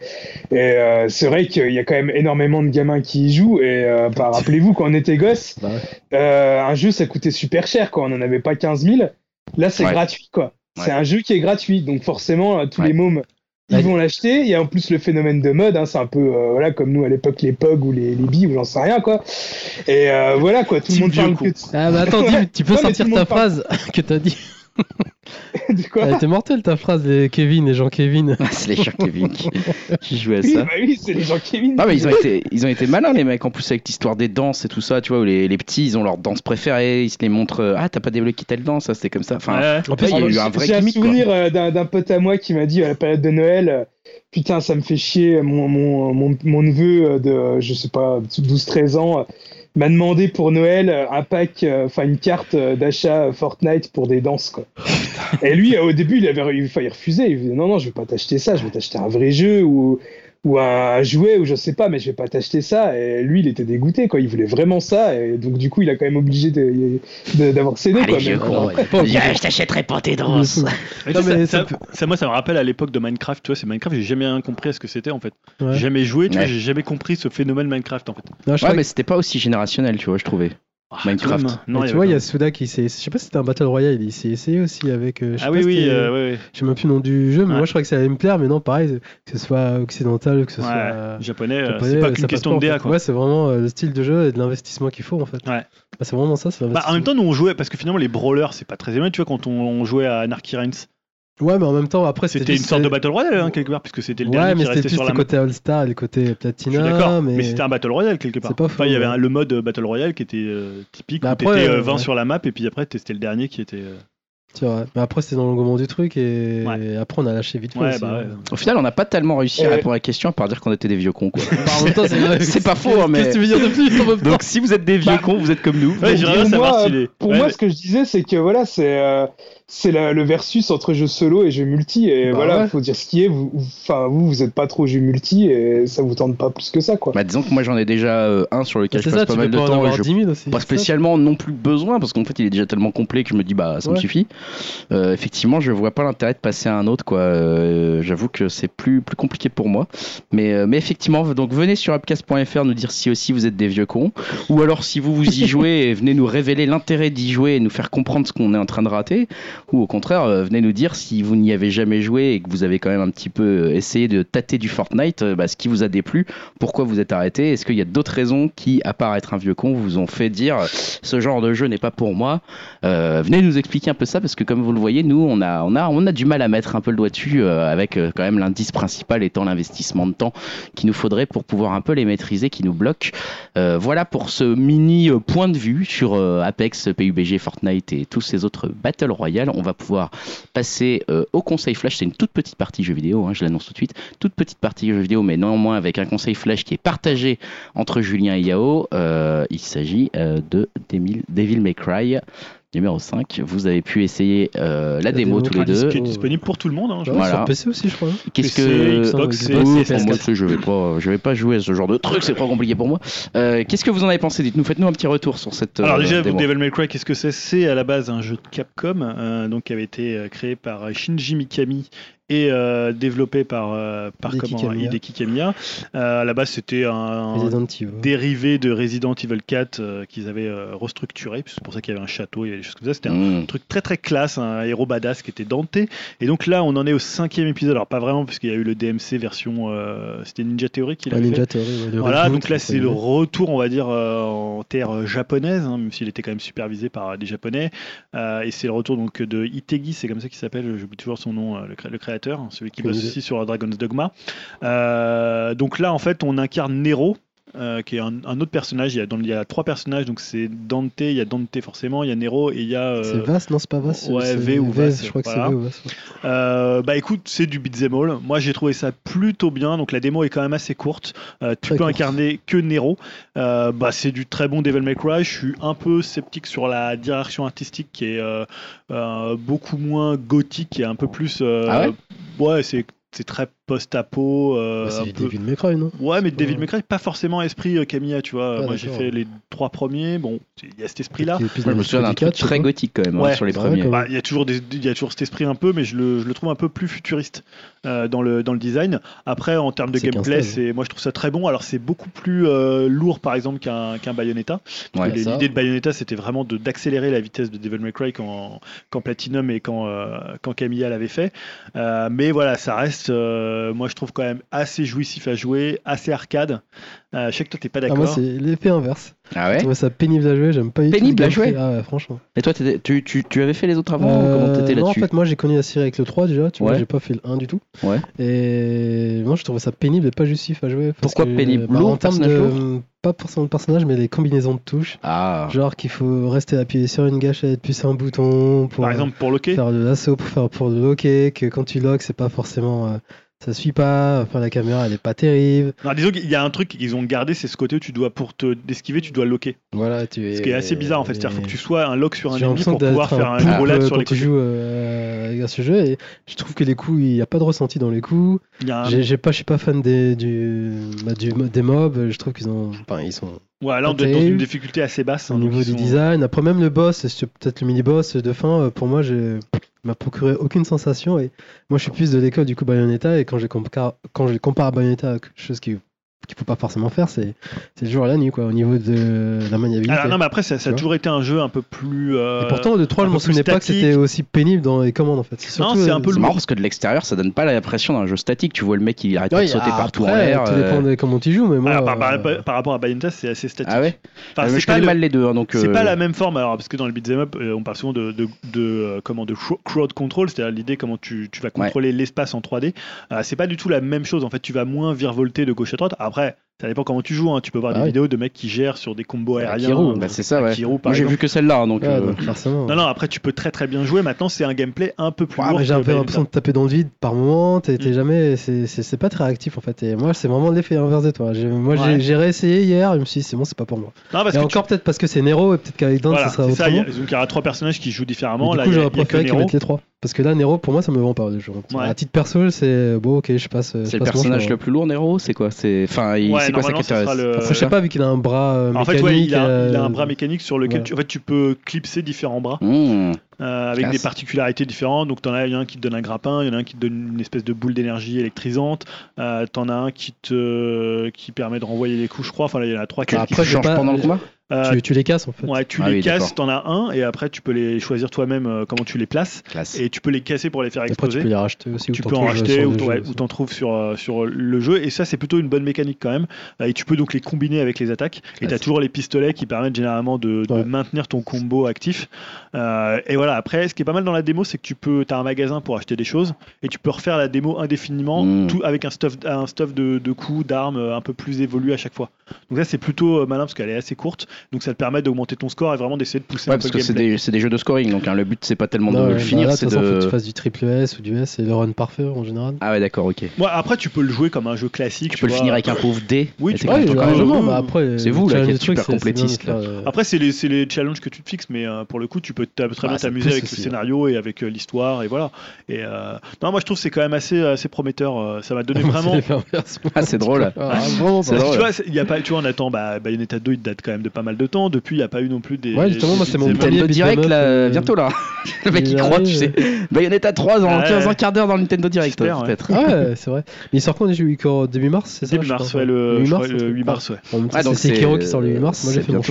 Et euh, c'est vrai qu'il y a quand même énormément de gamins qui y jouent. Et bah, *laughs* rappelez-vous, quand on était gosse, Bah ouais. un jeu ça coûtait super cher. Quand on n'en avait pas 15 000, là c'est Ouais. gratuit, quoi. Ouais. C'est un jeu qui est gratuit. Donc forcément, tous les mômes. Ils Ouais. vont l'acheter. Il y a en plus le phénomène de mode. Hein, c'est un peu euh, voilà comme nous à l'époque les POG ou les, les billes ou j'en sais rien quoi. Et euh, voilà quoi. Tout le monde parle que Ah bah attends, *laughs* Ouais. tu peux sortir le ta parle- phrase *laughs* que t'as dit. *laughs* de quoi Elle était mortelle ta phrase, les Kevin et Jean-Kevin. *laughs* c'est les chers Kevin qui, qui jouaient à Oui, ça. bah oui, c'est les gens Kevin. Ah mais ils ont été ils ont été malins les mecs en plus avec l'histoire des danses et tout ça tu vois où les, les petits ils ont leur danse préférée ils se les montrent ah t'as pas débloqué telle danse ça c'était comme ça enfin Ouais. En plus, il y a eu un vrai J'ai un souvenir euh, d'un d'un pote à moi qui m'a dit à la période de Noël euh, Putain, ça me fait chier, mon, mon, mon, mon neveu euh, de, je sais pas, 12-13 ans m'a demandé pour Noël euh, un pack, euh, enfin une carte euh, d'achat Fortnite pour des danses, quoi. Et lui, au début, il avait il refusait. Il disait Non, non, je vais pas t'acheter ça, je vais t'acheter un vrai jeu ou, ou un jouet ou je sais pas, mais je vais pas t'acheter ça. Et lui, il était dégoûté, quoi. Il voulait vraiment ça. Et donc, du coup, il a quand même obligé d'avoir cédé, quoi. vieux ouais, je t'achèterai pas tes danses Non, mais ça, ça ça- ça, moi, ça me rappelle à l'époque de Minecraft. Tu vois, c'est Minecraft, j'ai jamais rien compris à ce que c'était en fait. Ouais. J'ai jamais joué, tu vois, j'ai jamais compris ce phénomène Minecraft en fait. Non, je ouais crois mais c'était pas aussi générationnel tu vois je trouvais Minecraft. quand même. Non, tu vois, il y a Souda qui s'est. Je sais pas si c'était un Battle Royale, il s'est essayé aussi avec. euh, je sais Ah pas oui, oui, euh, ouais, ouais. Je sais même plus le nom du jeu, mais Ouais. moi je crois que ça allait me plaire, mais non, pareil, que ce soit occidental, que ce Ouais, soit. japonais, euh, japonais, c'est pas qu'une question pas, de en DA, fait. quoi. Ouais, c'est vraiment euh, le style de jeu et de l'investissement qu'il faut en fait. Ouais. Bah, c'est vraiment ça, Bah, en même temps, nous on jouait, parce que finalement les brawlers, c'est pas très éloigné, tu vois, quand on, on jouait à Anarchy Reigns. Ouais, mais en même temps, après C'était une sorte de Battle Royale, hein, quelque part, puisque c'était le Ouais, dernier mais qui c'était restait plus sur le la map. côté All-Star et le côté Je suis Platina. d'accord, mais, mais c'était un Battle Royale quelque part. C'est pas Enfin, il y avait un- le mode Battle Royale qui était euh, typique, Mais où après, t'étais euh, euh, 20 ouais. sur la map, et puis après c'était le dernier qui était. euh, C'est vrai. Mais après, c'était dans l'engouement du truc et... Ouais. et après, on a lâché vite fait. Ouais, aussi, bah hein. ouais. Au final, on n'a pas tellement réussi à répondre à la question à part dire qu'on était des vieux cons. Quoi. *laughs* Bah, en même temps, c'est pas faux, hein, mais- Qu'est-ce que tu veux dire de plus en même temps Donc si vous êtes des vieux Bah, cons, vous êtes comme nous. Pour savoir moi, s'il est. Pour Ouais, moi, mais- ce que je disais, c'est que voilà, c'est euh, c'est la- le versus entre jeux solo et jeux multi. Et Bah voilà, ouais. faut dire ce qui est. Vous, vous- enfin, vous, vous êtes pas trop jeux multi et ça vous tente pas plus que ça, quoi. Bah, disons que moi j'en ai déjà euh, un sur lequel je passe ça, pas mal de temps et je 10 000 aussi. pas spécialement non plus besoin parce qu'en fait il est déjà tellement complet que je me dis bah ça me suffit. Euh, effectivement, je vois pas l'intérêt de passer à un autre quoi. Euh, J'avoue que c'est plus plus compliqué pour moi. Mais euh, mais effectivement donc venez sur upcast.fr nous dire si aussi vous êtes des vieux cons ou alors si vous vous y *laughs* jouez et venez nous révéler l'intérêt d'y jouer et nous faire comprendre ce qu'on est en train de rater ou au contraire euh, venez nous dire si vous n'y avez jamais joué et que vous avez quand même un petit peu euh, essayé de tâter du Fortnite euh, bah, ce qui vous a déplu pourquoi vous êtes arrêté Est-ce qu'il y a d'autres raisons qui, à part être un vieux con, vous ont fait dire ce genre de jeu n'est pas pour moi Venez nous expliquer un peu ça parce que comme vous le voyez, nous on a on a on a du mal à mettre un peu le doigt dessus avec quand même l'indice principal étant l'investissement de temps qu'il nous faudrait pour pouvoir un peu les maîtriser, qui nous bloque. Euh, voilà pour ce mini point de vue sur Apex, PUBG, Fortnite et tous ces autres Battle Royale. On va pouvoir passer euh, au conseil flash. C'est une toute petite partie jeu vidéo, hein, je l'annonce tout de suite. Toute petite partie jeu vidéo, mais néanmoins avec un conseil flash qui est partagé entre Julien et Yao. Euh, il s'agit euh, de Devil May Cry. Numéro 5, vous avez pu essayer euh, la, démo, démo tous les deux. qui est disponible pour tout le monde. Hein, je. Voilà. Sur PC aussi, je crois. Qu'est-ce que Xbox et Oui, PS4. pour moi, je vais pas, je vais pas jouer à ce genre de truc, c'est trop compliqué pour moi. Euh, Qu'est-ce que vous en avez pensé? Dites-nous, faites-nous un petit retour sur cette. Alors euh, déjà, démo. Devil May Cry, qu'est-ce que c'est? C'est à la base un jeu de Capcom, euh, donc qui avait été euh, créé par euh, Shinji Mikami et euh, développé par euh, par Hideki comment Kamiya. Hideki Kamiya. Euh, à la base, c'était un, Resident Evil. dérivé de Resident Evil 4 euh, qu'ils avaient euh, restructuré. C'est pour ça qu'il y avait un château, il y avait des choses comme ça. C'était un Mmh. truc très très classe, un héros badass qui était Dante. Et donc là, on en est au cinquième épisode. Alors pas vraiment, puisqu'il y a eu le DMC version, euh, c'était Ninja Theory qui Ouais, l'avait fait. Ninja Theory, ouais, Voilà, reboot, donc là c'est le retour, on va dire, euh, en terre japonaise, hein, même s'il était quand même supervisé par euh, des japonais. Euh, et c'est le retour donc de Itegi, c'est comme ça qu'il s'appelle, j'oublie toujours son nom, euh, le, cré- le créateur, hein, celui qui bosse aussi sur Dragon's Dogma. Euh, donc là, en fait, on incarne Nero. Euh, qui est un, un autre personnage, il y, a, dans- il y a trois personnages, donc c'est Dante, il y a Dante forcément, il y a Nero et il y a euh, C'est Vas, non, c'est pas Vas. ouais, V ou Vas, Je crois que voilà. c'est V ou Vas. ouais. euh, bah écoute, c'est du beat'em all. Moi j'ai trouvé ça plutôt bien. Donc la démo est quand même assez courte. Euh, tu Très peux courte. incarner que Nero. Euh, bah c'est du très bon Devil May Cry. Je suis un peu sceptique sur la direction artistique qui est euh, euh, beaucoup moins gothique, qui est un peu plus. euh, Ah ouais, c'est c'est très post-apo. euh, Bah, C'est peu- May Cry, non? Ouais, mais. May Cry, pas forcément esprit euh, Camilla, tu vois. Ah, Moi j'ai fait les trois premiers. Bon, il y a cet esprit-là. Je me souviens d'un truc très gothique quand même hein, sur les vrai premiers. Bah, Il y, a toujours des- il y a toujours cet esprit un peu, mais je le, je le trouve un peu plus futuriste euh, dans, le, dans le design. Après, en termes de gameplay, c'est, moi je trouve ça très bon. Alors, c'est beaucoup plus euh, lourd, par exemple, qu'un, qu'un Bayonetta. Parce Ouais. L'idée de Bayonetta, c'était vraiment de, d'accélérer la vitesse de Devil May Cry quand, quand Platinum et quand, euh, quand Camilla l'avait fait. Euh, mais voilà, ça reste, moi je trouve quand même assez jouissif à jouer, assez arcade. Euh, je sais que toi, t'es pas Ah, d'accord. moi, c'est l'effet inverse. Ah Je ouais trouve ça pénible à jouer, j'aime pas du tout Pénible le à jouer Ah ouais, franchement. Et toi, tu, tu, tu avais fait les autres avant Euh, Comment t'étais non, en là-dessus fait, moi j'ai connu la série avec le 3 déjà, tu vois, Ouais. j'ai pas fait le 1 du tout. Ouais. Et moi je trouvais ça pénible et pas justif à jouer. parce Pourquoi que, pénible bah, Lourd, En termes de. Pas forcément de personnage, mais les combinaisons de touches. Ah, Genre qu'il faut rester appuyé sur une gâchette, puis sur un bouton pour Par exemple, pour Loki. faire de l'assaut, pour faire pour le locker, que quand tu lock, c'est pas forcément. euh, ça suit pas, enfin la caméra elle est pas terrible. Non, disons qu'il y a un truc qu'ils ont gardé, c'est ce côté où tu dois, pour te d'esquiver, tu dois loquer. Voilà, tu es. Ce qui est assez bizarre en fait, c'est-à-dire faut que tu sois un lock sur un ennemi pour pouvoir faire un un roulade euh, sur les tu côtés. joues euh, à ce jeu et je trouve que les coups il n'y a pas de ressenti dans les coups un- j'ai pas je suis pas fan des du, bah, du des mobs je trouve qu'ils ont enfin ils sont Ouais, là on doit être dans une difficulté assez basse. au hein, donc niveau du sont- design après même le boss peut-être le mini boss de fin euh, pour moi j'ai m'a procuré aucune sensation et moi je suis plus de l'école du coup Bayonetta et quand je compare quand je compare Bayonetta à quelque chose qui qu'il faut pas forcément faire, c'est c'est le jour et la nuit, quoi, au niveau de la maniabilité. Alors, non, mais après, ça, ça a Tu toujours été un jeu un peu plus. euh, Et pourtant, de 3, un je m'en souvenais pas que c'était aussi pénible dans les commandes, en fait. C'est Non, c'est un euh, peu marrant parce que de l'extérieur, ça donne pas l'impression d'un jeu statique. Tu vois le mec, il arrête Ouais, de sauter ah, partout en l'air. Tout euh, dépend de comment tu joues, mais moi. alors, par, par- euh, par rapport à Bayonetta, c'est assez statique. Ah ouais Enfin, Euh, c'est Je pas connais le- mal les deux, hein, donc. C'est euh, pas la même forme, alors, parce que dans le beat'em up, euh, on parle souvent de, de, de, euh, comment, de cro- crowd control, c'est-à-dire l'idée comment tu, tu vas contrôler l'espace en 3D. Euh, c'est pas du tout la même chose, en fait, tu vas moins virevolter de gauche à droite. Après, ça dépend comment tu joues, hein. tu peux voir Ah des oui. vidéos de mecs qui gèrent sur des combos Bah, aériens. Kirou, euh, bah, c'est ça, ouais. Kirou, par Moi, j'ai vu que celle-là, hein, donc. euh, donc forcément. Non, non, après, tu peux très très bien jouer. Maintenant, c'est un gameplay un peu plus mais j'ai un peu l'impression de taper dans le vide par moment, t'es t'es Mm. jamais, c'est- c'est c'est pas très réactif en fait. Et moi, c'est vraiment l'effet inverse de toi. J'ai- Moi, j'ai- Ouais. j'ai réessayé hier, je me suis dit, c'est bon, c'est pas pour moi. Non, parce Et que encore peut-être parce que c'est Nero, et peut-être qu'avec. Dante, voilà, ça sera c'est ça. Il y, a, autrement. donc, il y aura trois personnages qui jouent Mais différemment. du coup, j'aurais préféré qu'ils mettent les trois. Parce que là, Nero, pour moi, ça me vend pas. À titre perso, c'est bon, ok, je passe. C'est le personnage chemin. le plus lourd, Nero C'est quoi? C'est enfin, il- Ouais, c'est quoi le- Après, je sais pas, vu qu'il a un bras euh, En fait, mécanique. ouais, il, a, il a euh, un bras mécanique sur lequel ouais. tu, en fait, tu peux clipser différents bras. Mmh. Euh, avec Classe. des particularités différentes. Donc, t'en as il y en a un qui te donne un grappin, il y en a un qui te donne une espèce de boule d'énergie électrisante, euh, t'en as un qui te qui permet de renvoyer les coups, je crois. Enfin, là, il y en a trois, quatre. Après, changes pas, pendant le combat Euh, Tu, tu les casses en fait. ouais, tu Ah les oui, casses, t'en as un, et après, tu peux les choisir toi-même euh, comment tu les places, Classe. et tu peux les casser pour les faire Après, tu exploser. peux les racheter aussi. ou tu peux en racheter ou t'en- trouves sur, sur le jeu et ça c'est plutôt une bonne mécanique quand même et tu peux donc les combiner avec les attaques et Ouais, tu as c'est- toujours les pistolets qui permettent généralement de, de Ouais. maintenir ton combo actif Euh, et voilà après ce qui est pas mal dans la démo c'est que tu peux as un magasin pour acheter des choses et tu peux refaire la démo indéfiniment Mm. tout avec un stuff un stuff de, de coups d'armes euh, un peu plus évolué à chaque fois donc ça c'est plutôt euh, malin parce qu'elle est assez courte donc ça te permet d'augmenter ton score et vraiment d'essayer de pousser Ouais, un parce que c'est gameplay des, c'est des jeux de scoring, donc hein, le but c'est pas tellement Non, de ouais, le bah finir, de c'est toute façon, faut que de. tu fasses du triple S ou du S et le run parfait en général. Ah ouais, d'accord, ok. Ouais, après tu peux le jouer comme un jeu classique Tu peux le finir avec un pauvre dé. Oui, tu peux- après, C'est vous, là, qui êtes super de complétiste, euh, Après, c'est les, c'est les challenges que tu te fixes, mais pour le coup, tu peux très Bah, bien pousse avec aussi, le ouais. scénario et avec euh, l'histoire, et voilà. Et euh, non, moi je trouve que c'est quand même assez, assez prometteur. euh, Ça m'a donné *laughs* vraiment. Ah, c'est drôle. Ah, vraiment C'est drôle. tu vois, il y a pas, tu vois, on attend, bah, Bayonetta 2, il date quand même de pas mal de temps. Depuis, il n'y a pas eu non plus des. Ouais, justement, moi, c'est mon premier Direct là, bientôt là. *laughs* le mec il il croit, tu sais. Bayonetta 3 dans Ouais. 15 un quart d'heure dans le Nintendo Direct, ouais. peut-être. Ah ouais, *laughs* c'est vrai. Mais il sort quand déjà 8 au début mars, c'est ça Début mars, ouais, le, 8 je crois, mars, le 8 mars, ouais. Ah, c'est Sekiro qui sort le 8 mars, moi j'ai c'est fait mon.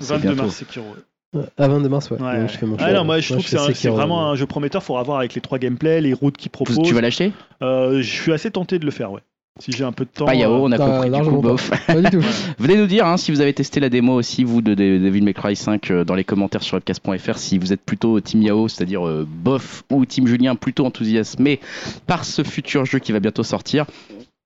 C'est 22 bientôt. mars, Sekiro. Ouais, À 22 mars, ouais. Ouais. Donc, je fais mon Ah choix. non, moi je trouve je que c'est vraiment un jeu prometteur. Faut avoir avec les trois gameplays, les routes qu'il propose. Tu vas l'acheter? Euh, je suis assez tenté de le faire, ouais. Si j'ai un peu de temps. Pas Yao, euh, on a Ah, compris du coup, bof. Pas du tout. *laughs* Venez nous dire hein, si vous avez testé la démo aussi, vous, de de Devil May Cry 5 euh, dans les commentaires sur webcast.fr, si vous êtes plutôt Team Yao, c'est-à-dire euh, bof, ou Team Julien, plutôt enthousiasmé par ce futur jeu qui va bientôt sortir.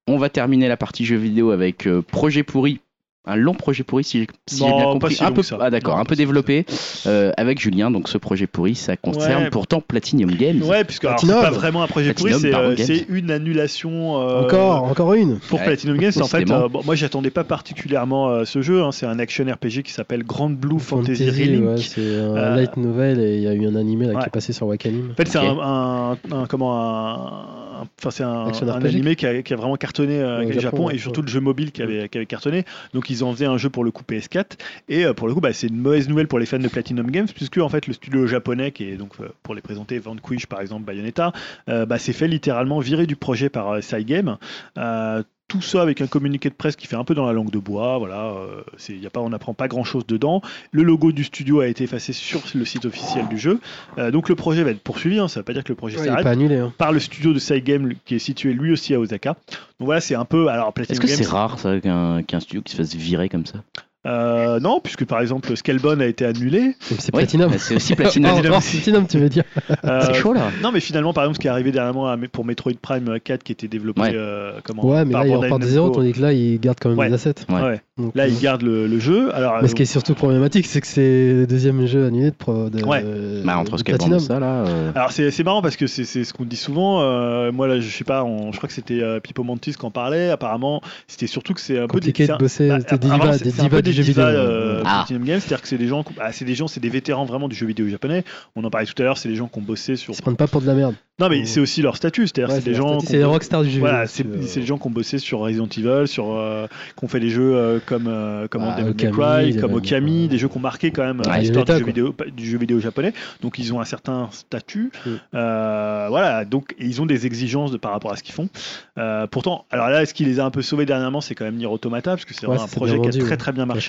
On va terminer la partie jeu vidéo avec euh, Projet Pourri. Un long projet pourri, si j'ai bien compris. si un peu, ah d'accord, un peu développé euh, avec Julien. Donc ce projet pourri, ça concerne Ouais. pourtant Platinum Games. Ouais, puisque alors, c'est Platinum. pas vraiment un projet pourri, Platinum, c'est pardon, euh, Games. c'est une annulation. euh, Encore, encore une. Pour Ouais. Platinum Games, en fait, euh, bon, moi j'attendais pas particulièrement euh, ce jeu. hein. c'est un action RPG qui s'appelle Grand Blue Fantasy, Relink. ouais, c'est un Euh, light novel et il y a eu un animé là, ouais. qui est passé sur Wakanim. En fait, c'est un, un- un- comment un, enfin c'est un, animé qui a, qui a vraiment cartonné Au Japon, Japon, et surtout le jeu mobile qui avait, qui avait cartonné. Donc ils en faisaient un jeu pour le coup PS4 et euh, pour le coup bah, c'est une mauvaise nouvelle pour les fans de Platinum Games puisque en fait le studio japonais qui est donc euh, pour les présenter Vanquish par exemple Bayonetta euh, bah, s'est fait littéralement virer du projet par Cygame. Tout ça avec un communiqué de presse qui fait un peu dans la langue de bois, voilà, euh, c'est- y a pas, on n'apprend pas grand chose dedans. Le logo du studio a été effacé sur le site officiel du jeu, Euh, donc le projet va être poursuivi, hein, ça ne veut pas dire que le projet Ouais, s'arrête, annulé. Hein. par le studio de Cygame qui est situé lui aussi à Osaka. Donc voilà, c'est un peu. Alors, Est-ce que Games. c'est rare ça qu'un qu'un studio qui se fasse virer comme ça? Euh, non, puisque par exemple Scalebone a été annulé. C'est Platinum. C'est aussi Platinum. *laughs* Platinum, tu veux dire. Euh, *laughs* C'est chaud là. Non, mais finalement, par exemple, ce qui est arrivé dernièrement pour Metroid Prime 4 qui était développé Ouais. euh, comment, Ouais, mais par là, il repart de zéro, tandis que là, il garde quand même Ouais. des assets. Ouais. Ouais. Donc, Là, euh, il garde le, le jeu. Alors, Mais ce qui est surtout problématique, c'est que c'est le deuxième jeu annulé de, pro, de, Ouais. Bah, entre qu'elle Platinum. ça là. euh, Alors c'est c'est marrant parce que c'est c'est ce qu'on dit souvent. euh, moi là, je sais pas, on- je crois que c'était euh, Pipo Mantis qui en parlait. Apparemment, c'était surtout que c'est un peu Compliqué de bosser, bah, c'était des c'est- des c'est un peu divas des du jeu divas, vidéo. euh, Ah. Platinum Games, c'est-à-dire que c'est des gens, bah, c'est des gens, c'est des vétérans vraiment du jeu vidéo japonais. On en parlait tout à l'heure, c'est des gens qui ont bossé sur. Ils se prennent pas pour de la merde. Non, mais c'est aussi leur statut, c'est-à-dire Ouais, c'est des gens. C'est les rockstars du jeu. Voilà, vidéo, c'est c'est les gens qui ont bossé sur Resident Evil, sur, euh, qui ont fait des jeux euh, comme, euh, comme Ah, Devil May Cry, comme Okami, des jeux qui ont marqué quand même l'histoire du jeu, vidéo, du jeu vidéo japonais. Donc ils ont un certain statut. Mm. Voilà, donc et ils ont des exigences de, par rapport à ce qu'ils font. Pourtant, alors là, ce qui les a un peu sauvés dernièrement, c'est quand même Nier Automata, parce que c'est vraiment un projet qui a très très bien marché.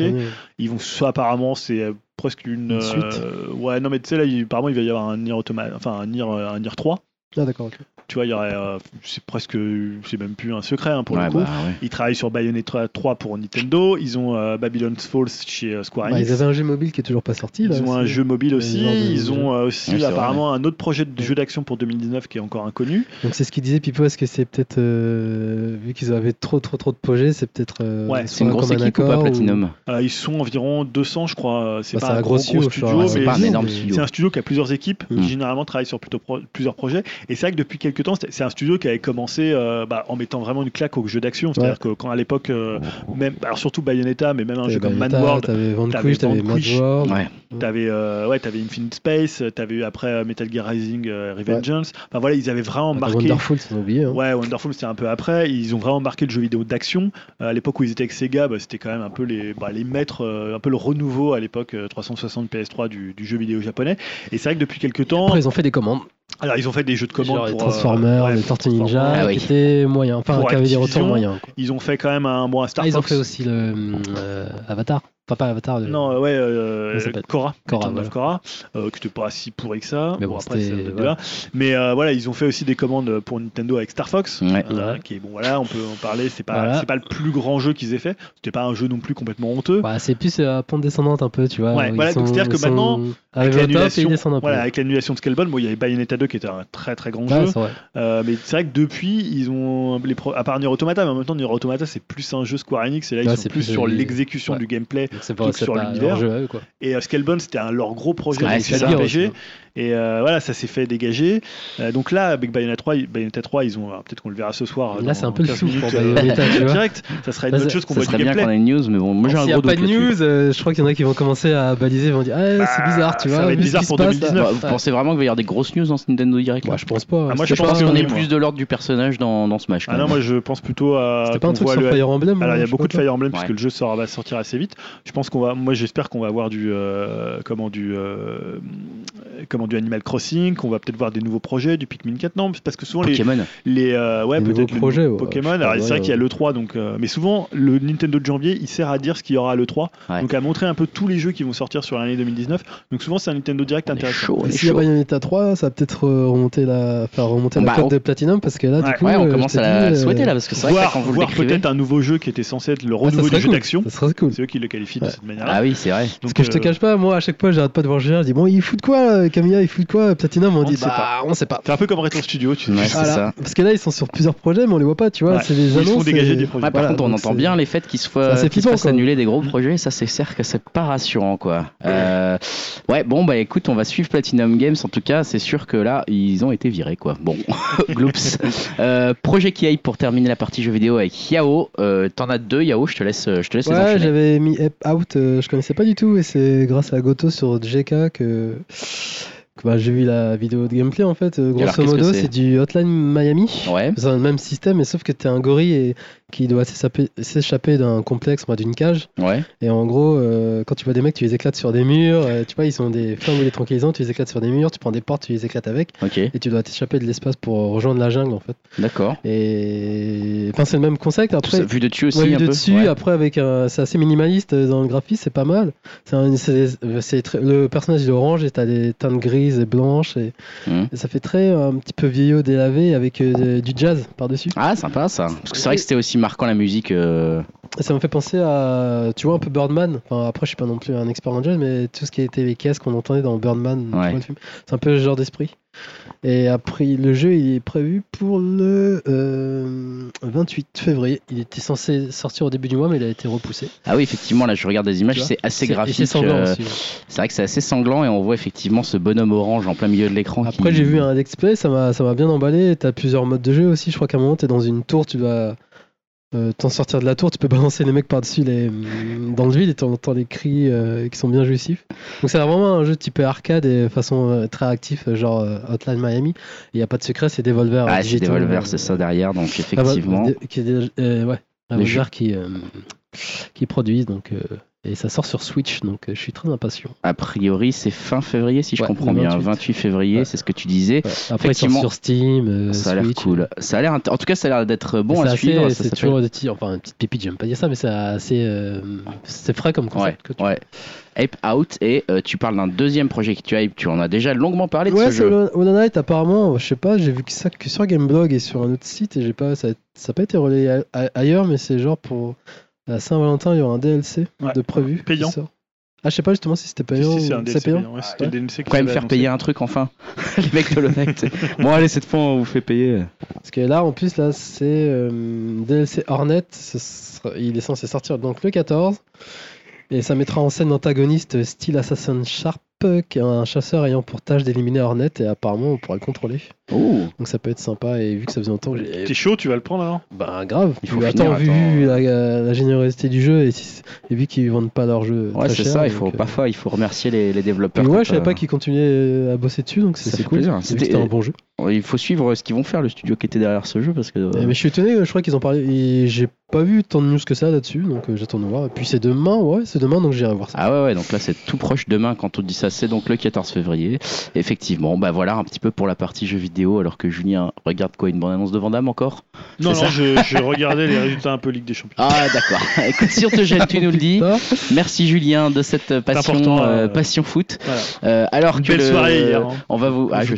Ils vont soit apparemment c'est euh, presque une, Une suite. euh, ouais non mais tu sais là il- apparemment il va y avoir un Nier enfin un Nier euh, un Nier 3 Ah, d'accord. Tu vois il y aurait euh, c'est presque c'est même plus un secret hein, pour Ouais, le coup bah, ouais. ils travaillent sur Bayonetta 3 pour Nintendo ils ont euh, Babylon's Falls chez euh, Square Bah, Enix ils avaient un jeu mobile qui est toujours pas sorti. là, ils ont un jeu mobile aussi, ils ont euh, aussi apparemment un autre projet de jeu d'action pour 2019 qui est encore inconnu. Donc c'est ce qu'il disait Pipo, est-ce que c'est peut-être euh, vu qu'ils avaient trop trop trop de projets, c'est peut-être euh, Ouais, C'est une un grosse équipe ou pas Platinum Euh, ils sont environ 200 je crois, c'est Bah, pas un a gros, studio, mais pas un mais- énorme mais- studio. C'est un studio qui a plusieurs équipes, qui généralement travaille sur plutôt plusieurs projets. Et c'est vrai que depuis quelques temps, c'était- c'est un studio qui avait commencé euh, bah, en mettant vraiment une claque au jeu d'action. C'est-à-dire que quand à l'époque, euh, même, alors surtout Bayonetta, mais même un jeu comme Manworld, T'avais Vanquish, t'avais Vanquish. Mad World. Ouais. t'avais euh, ouais, t'avais Infinite Space, t'avais eu après euh, Metal Gear Rising euh, Revengeance. Enfin voilà, ils avaient vraiment marqué. Wonderful, sans oublier. Hein. Ouais, Wonderful c'était un peu après. Ils ont vraiment marqué le jeu vidéo d'action. Euh, à l'époque où ils étaient avec Sega, bah, c'était quand même un peu les, bah, les maîtres, euh, un peu le renouveau à l'époque euh, 360 PS3 du, du jeu vidéo japonais. Et c'est vrai que depuis quelques temps, Après, ils ont fait des commandes. Alors ils ont fait des jeux de commandes pour euh, Transformers, ouais, les Tortues. Ninja, Ah oui. qui étaient moyens. Enfin, qui avaient des retours moyens. quoi. Ils ont fait quand même un bon un Star Ah, ils ont fait aussi le euh, Avatar. Enfin, pas Avatar. le- Non, ouais, euh, Korra, Korra, euh, qui n'était pas si pourri que ça. Mais bon, bon, après, voilà. Mais euh, voilà, ils ont fait aussi des commandes pour Nintendo avec Star Fox, Ouais. euh, Ouais. qui est bon, voilà, on peut en parler. C'est pas, Voilà. c'est pas le plus grand jeu qu'ils aient fait. C'était pas un jeu non plus complètement honteux. Bah, c'est plus à pente descendante un peu, tu vois. Ouais, voilà, donc c'est-à-dire que maintenant, ils l'annulation, voilà, avec l'annulation de Scalebone, bon, il y avait Bayonetta 2 qui était un très très grand Ouais, jeu. Euh, mais c'est vrai que depuis, ils ont les pro- à part Nier Automata, mais en même temps Nier Automata c'est plus un jeu Square Enix et là ils Ouais, sont c'est plus sur l'exécution ouais. du gameplay. C'est pas, sur l'univers. leur jeu à eux, quoi. Et euh, Scalebone c'était un leur gros projet Ouais, ça. RPG. Et euh, voilà, ça s'est fait dégager. Euh, donc là, avec Bayonetta 3, ils- Bayonetta 3 ils ont peut-être qu'on le verra ce soir. Là, dans c'est un peu le 15 flou pour Bayonetta, tu vois. *laughs* direct. Ça serait une Là, autre ça- chose qu'on Ça voit du serait bien qu'on gameplay. ait une news, mais bon, moi j'ai un S'il n'y gros a pas doute de news, euh, je crois qu'il y en a qui vont commencer à baliser, ils vont dire Ah, c'est Bah, bizarre, tu ça vois. va être bizarre pour passe, là. 2019. Bah, vous pensez vraiment qu'il va y avoir des grosses news dans ce Nintendo Direct Bah, là je pense pas. Moi, je pense qu'on est moi. plus de l'ordre du personnage dans, dans Smash. Ah non, moi je pense plutôt à. C'était pas un truc sur Fire Emblem Alors il y a beaucoup de Fire Emblem puisque le jeu sort, va sortir assez vite. Je pense qu'on va, moi j'espère qu'on va avoir du, euh, comment du, euh, comment du Animal Crossing, qu'on va peut-être voir des nouveaux projets, du Pikmin 4. Non, parce que souvent les, Pokémon. les, euh, ouais Des peut-être le ouais, Pokémon. pas, Alors c'est vrai qu'il y a le 3 donc, euh, mais souvent le Nintendo de janvier il sert à dire ce qu'il y aura à le 3, Ouais. donc à montrer un peu tous les jeux qui vont sortir sur l'année 2019. Donc souvent c'est un Nintendo Direct On intéressant. chaud, on Et s'il y a chaud. Bayonetta 3, ça va peut-être euh, remonter la... faire remonter Bah, la cote on- de Platinum parce que là, Ouais. du coup, Ouais, on euh, commence à euh, souhaiter là, parce que c'est vrai que quand vous voir peut-être un nouveau jeu qui était censé être le renouveau du jeu d'action. Ça serait cool. C'est eux qui le qualifient de cette manière-là. Ah oui, c'est vrai. Parce Donc, que je te euh, cache pas, moi à chaque fois j'arrête pas de voir je dis bon il fout de quoi Camilla, il fout de quoi Platinum On, On dit ne sait bah pas. on sait pas. C'est un peu comme Retro Studio, tu sais. Ouais, c'est Voilà. ça. Parce que là ils sont sur plusieurs projets mais on les voit pas, tu vois, Ouais. c'est des Où ils se font annonces. dégager et- des projets. Ouais, par Voilà, contre, on entend bien les faits qui se, c'est fa- assez qui se fassent annuler des gros projets. Ça, c'est certes que c'est pas rassurant, quoi. Euh, ouais, bon, bah écoute, on va suivre Platinum Games. En tout cas, c'est sûr que là, ils ont été virés, quoi. Bon, *laughs* gloops. Euh, projet qui aille pour terminer la partie jeux vidéo avec Yao. Euh, T'en as deux, Yao. Je te laisse, je te laisse les Ouais, j'avais mis Ape Out, euh, je connaissais pas du tout, et c'est grâce à Goto sur JK que, bah, j'ai vu la vidéo de gameplay en fait. Euh, alors, Grosso modo, c'est du Hotline Miami. Ouais. C'est le même système, mais sauf que t'es un gorille et qui doit s'échapper- d'un complexe, d'une cage. Ouais. Et en gros, euh, quand tu vois des mecs, tu les éclates sur des murs. euh, tu vois, ils ont des flingues ou des tranquillisants, tu les éclates sur des murs. Tu prends des portes, tu les éclates avec. Et tu dois t'échapper de l'espace pour rejoindre la jungle en fait. D'accord. Et enfin, c'est le même concept. Après, ça vu de dessus aussi Ouais, vu un de peu. dessus, Ouais. après avec un, c'est assez minimaliste dans le graphisme, c'est pas mal. Un- très- le personnage il est orange et t'as des teintes grises et blanches et, Mhm. et ça fait très euh, un petit peu vieillot délavé avec euh, du jazz par dessus. Ah, sympa ça. Parce que c'est vrai que c'était aussi marquant la musique. euh, ça me fait penser à, tu vois un peu Birdman. Enfin après je suis pas non plus un expert en jazz, mais tout ce qui était les caisses qu'on entendait dans Birdman, Ouais. le c'est un peu ce genre d'esprit. Et après le jeu il est prévu pour le euh, 28 février. Il était censé sortir au début du mois, mais il a été repoussé. Ah oui, effectivement, là je regarde des images, c'est assez graphique. c'est sanglant euh, ouais. C'est vrai que c'est assez sanglant et on voit effectivement ce bonhomme orange en plein milieu de l'écran. Après, qui- j'ai vu un let's play, ça m'a ça m'a bien emballé. T'as plusieurs modes de jeu aussi. Je crois qu'à un moment, t'es dans une tour, tu dois euh, t'en sortir de la tour, tu peux *laughs* balancer les mecs par-dessus les dans le vide et t'entends des cris euh, qui sont bien jouissifs. Donc c'est vraiment un jeu type arcade et façon euh, très actif, genre Hotline Miami. Il n'y a pas de secret, c'est Devolver. Ah, c'est Devolver, c'est ça derrière, donc ah bah, effectivement. qui ouais, Les Devolver qui qui produisent donc et ça sort sur Switch, donc euh, je suis très impatient. A priori, c'est fin février, si je Ouais, comprends bien. 28. 28 février, Ouais. c'est ce que tu disais. Ouais. Après, Effectivement. sur Steam, euh, ça a l'air cool. Ça a l'air, en tout cas, ça a l'air d'être bon C'est à assez- suivre. ça C'est toujours des petits, enfin une petite pépite, j'aime pas dire ça, mais c'est assez, euh, c'est frais comme Ouais, concept. que tu- ouais. Ape Out, et euh, tu parles d'un deuxième projet qui tu Ape. Tu en as déjà longuement parlé de Ouais, ce c'est jeu. Hollow Knight, apparemment, je sais pas, j'ai vu que ça que sur Gameblog et sur un autre site, et j'ai pas, ça n'a pas été relayé ailleurs, mais c'est genre pour la Saint-Valentin, il y aura un DLC Ouais. de prévu. qui Payant. sort. Ah, je sais pas justement si c'était Si, payant. si, c'est ou- un c'est DLC payant. payant. Ouais, DLC Quand même faire payer un truc enfin. *laughs* Les mecs de Knight. bon, allez, cette fois, on vous fait payer. Parce que là, en plus, là, c'est euh, DLC Hornet. ce sera- il est censé sortir donc le 14. Et ça mettra en scène l'antagoniste style Assassin Sharp, qui est un chasseur ayant pour tâche d'éliminer Hornet. Et apparemment, on pourra le contrôler. Oh, Donc ça peut être sympa. Et vu que ça faisait longtemps que j'ai. T'es chaud, tu vas le prendre alors? Bah, grave. Il faut finir, attends, vu attends. la, la générosité du jeu et, si- et vu qu'ils vendent pas leur jeu. ouais, c'est ça. Il faut euh, parfois, il faut remercier les, les développeurs. Puis ouais, je savais euh, pas qu'ils continuaient à bosser dessus, donc c'est Ça c'est fait cool. C'était- un bon jeu. Il faut suivre ce qu'ils vont faire, le studio qui était derrière ce jeu, parce que. euh, Eh, mais je suis étonné, je crois qu'ils parlaient. Et j'ai pas vu tant de news que ça là-dessus, donc euh, j'attends de voir. Et puis c'est demain, ouais, c'est demain, donc j'irai voir ça. Ah ouais, ouais, donc là c'est tout proche demain quand on dit ça, c'est donc le 14 février. Effectivement, bah voilà un petit peu pour la partie jeux vidéo, alors que Julien regarde quoi, une bande-annonce de Vandame encore? Non, non, je, je regardais les résultats un peu Ligue des Champions. Ah d'accord, *laughs* écoute, si on te gêne, tu nous le dis. Merci Julien de cette passion, euh, euh, passion foot. Voilà. Euh, alors Une que belle le- soirée hier. hein. on va vous... Ah, je...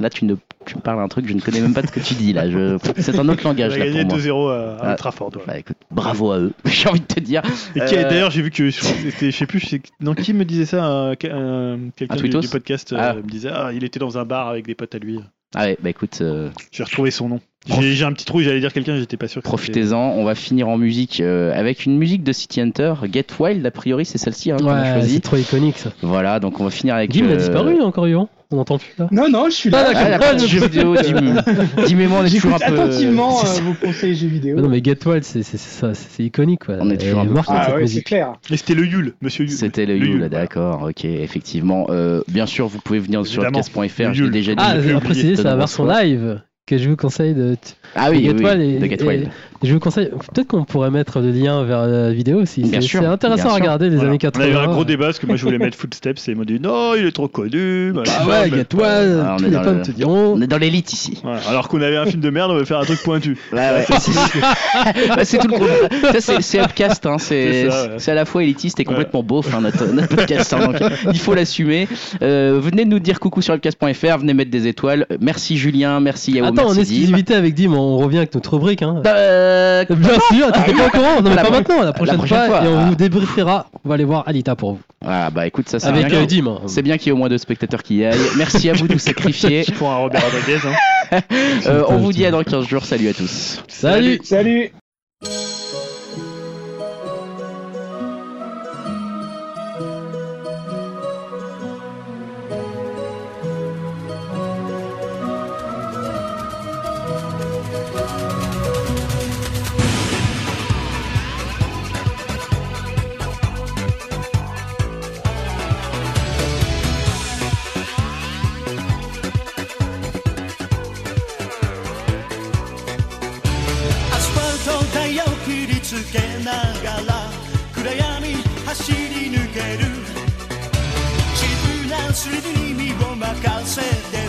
Là tu, ne... tu me parles un truc, je ne connais même pas de ce que tu dis là. Je... C'est un autre On langage a là gagné pour moi. 2-0 à, à Ah. Trafford. ouais. Bah écoute, bravo à eux, *laughs* j'ai envie de te dire. Et qui- Euh, d'ailleurs, j'ai vu que je sais plus, non, qui me disait ça que- euh, Quelqu'un Un du, podcast euh, Ah. me disait Ah, il était dans un bar avec des potes à lui. Ah ouais, bah écoute, euh, J'ai retrouvé son nom. J'ai, j'ai un petit trou, j'allais dire quelqu'un, j'étais pas sûr. profitez-en. On va finir en musique euh, avec une musique de City Hunter, Get Wild, a priori c'est celle-ci hein, qu'on a ouais, choisie. c'est trop iconique ça. Voilà, donc on va finir avec. Dim a euh, disparu encore, Yvan On n'entend plus là. Non, non, je suis là. Ah, Ah, la partie jeux vidéo, Dim. Dim et moi, on est toujours un peu. attentivement *laughs* euh, vos conseils jeux vidéo. Non, mais Get Wild, c'est c'est- c'est ça, c'est c'est iconique quoi. On est toujours Et un peu Ah ouais, c'est clair. Mais c'était le Yule, monsieur Yule. C'était le Le Yule, Yule, d'accord, ok, effectivement. Euh, bien sûr, vous pouvez venir sur l'ai Yule. déjà dit. Ah, J'ai préciser, c'est la version live que je vous conseille de. Ah oui, Get oui, Wild oui, et- de Get et-. Je vous conseille, peut-être qu'on pourrait mettre le lien vers la vidéo aussi. Bien C'est sûr, c'est intéressant bien à sûr. regarder les Voilà. années On a eu 80. un gros débat parce que moi je voulais mettre Footsteps et ils m'ont dit non, il est trop connu. machin, Ah ouais, Ah, on tous est les le- te diront. On est dans l'élite ici. Voilà. Alors qu'on avait un film de merde, on va faire un truc pointu. Ouais, ouais. Bah, *laughs* c'est tout le contraire. Ça, c'est- Upcast, hein. c'est ouais. à la fois élitiste et complètement beauf, hein, notre, notre podcast. hein, donc, il faut l'assumer. Euh, venez nous dire coucou sur upcast.fr, venez mettre des étoiles. Merci Julien, merci Yao, Attends, en merci Dim. exclusivité avec Dim, on revient avec notre rubrique. Hein. Euh, Bien sûr, t'étais pas au courant, non mais La pas maintenant, la prochaine, prochaine fois, fois. et on Ah. vous débriefera. On va aller voir Alita pour vous. Ah bah écoute, ça c'est Avec bien. euh, Dim. hein. C'est bien qu'il y ait au moins deux spectateurs qui y aillent. Merci à vous de vous *laughs* sacrifier. Pour un Robert Rodriguez. Hein. *laughs* Euh, on vous dit à dans 15 jours. Salut à tous. Salut Salut calceta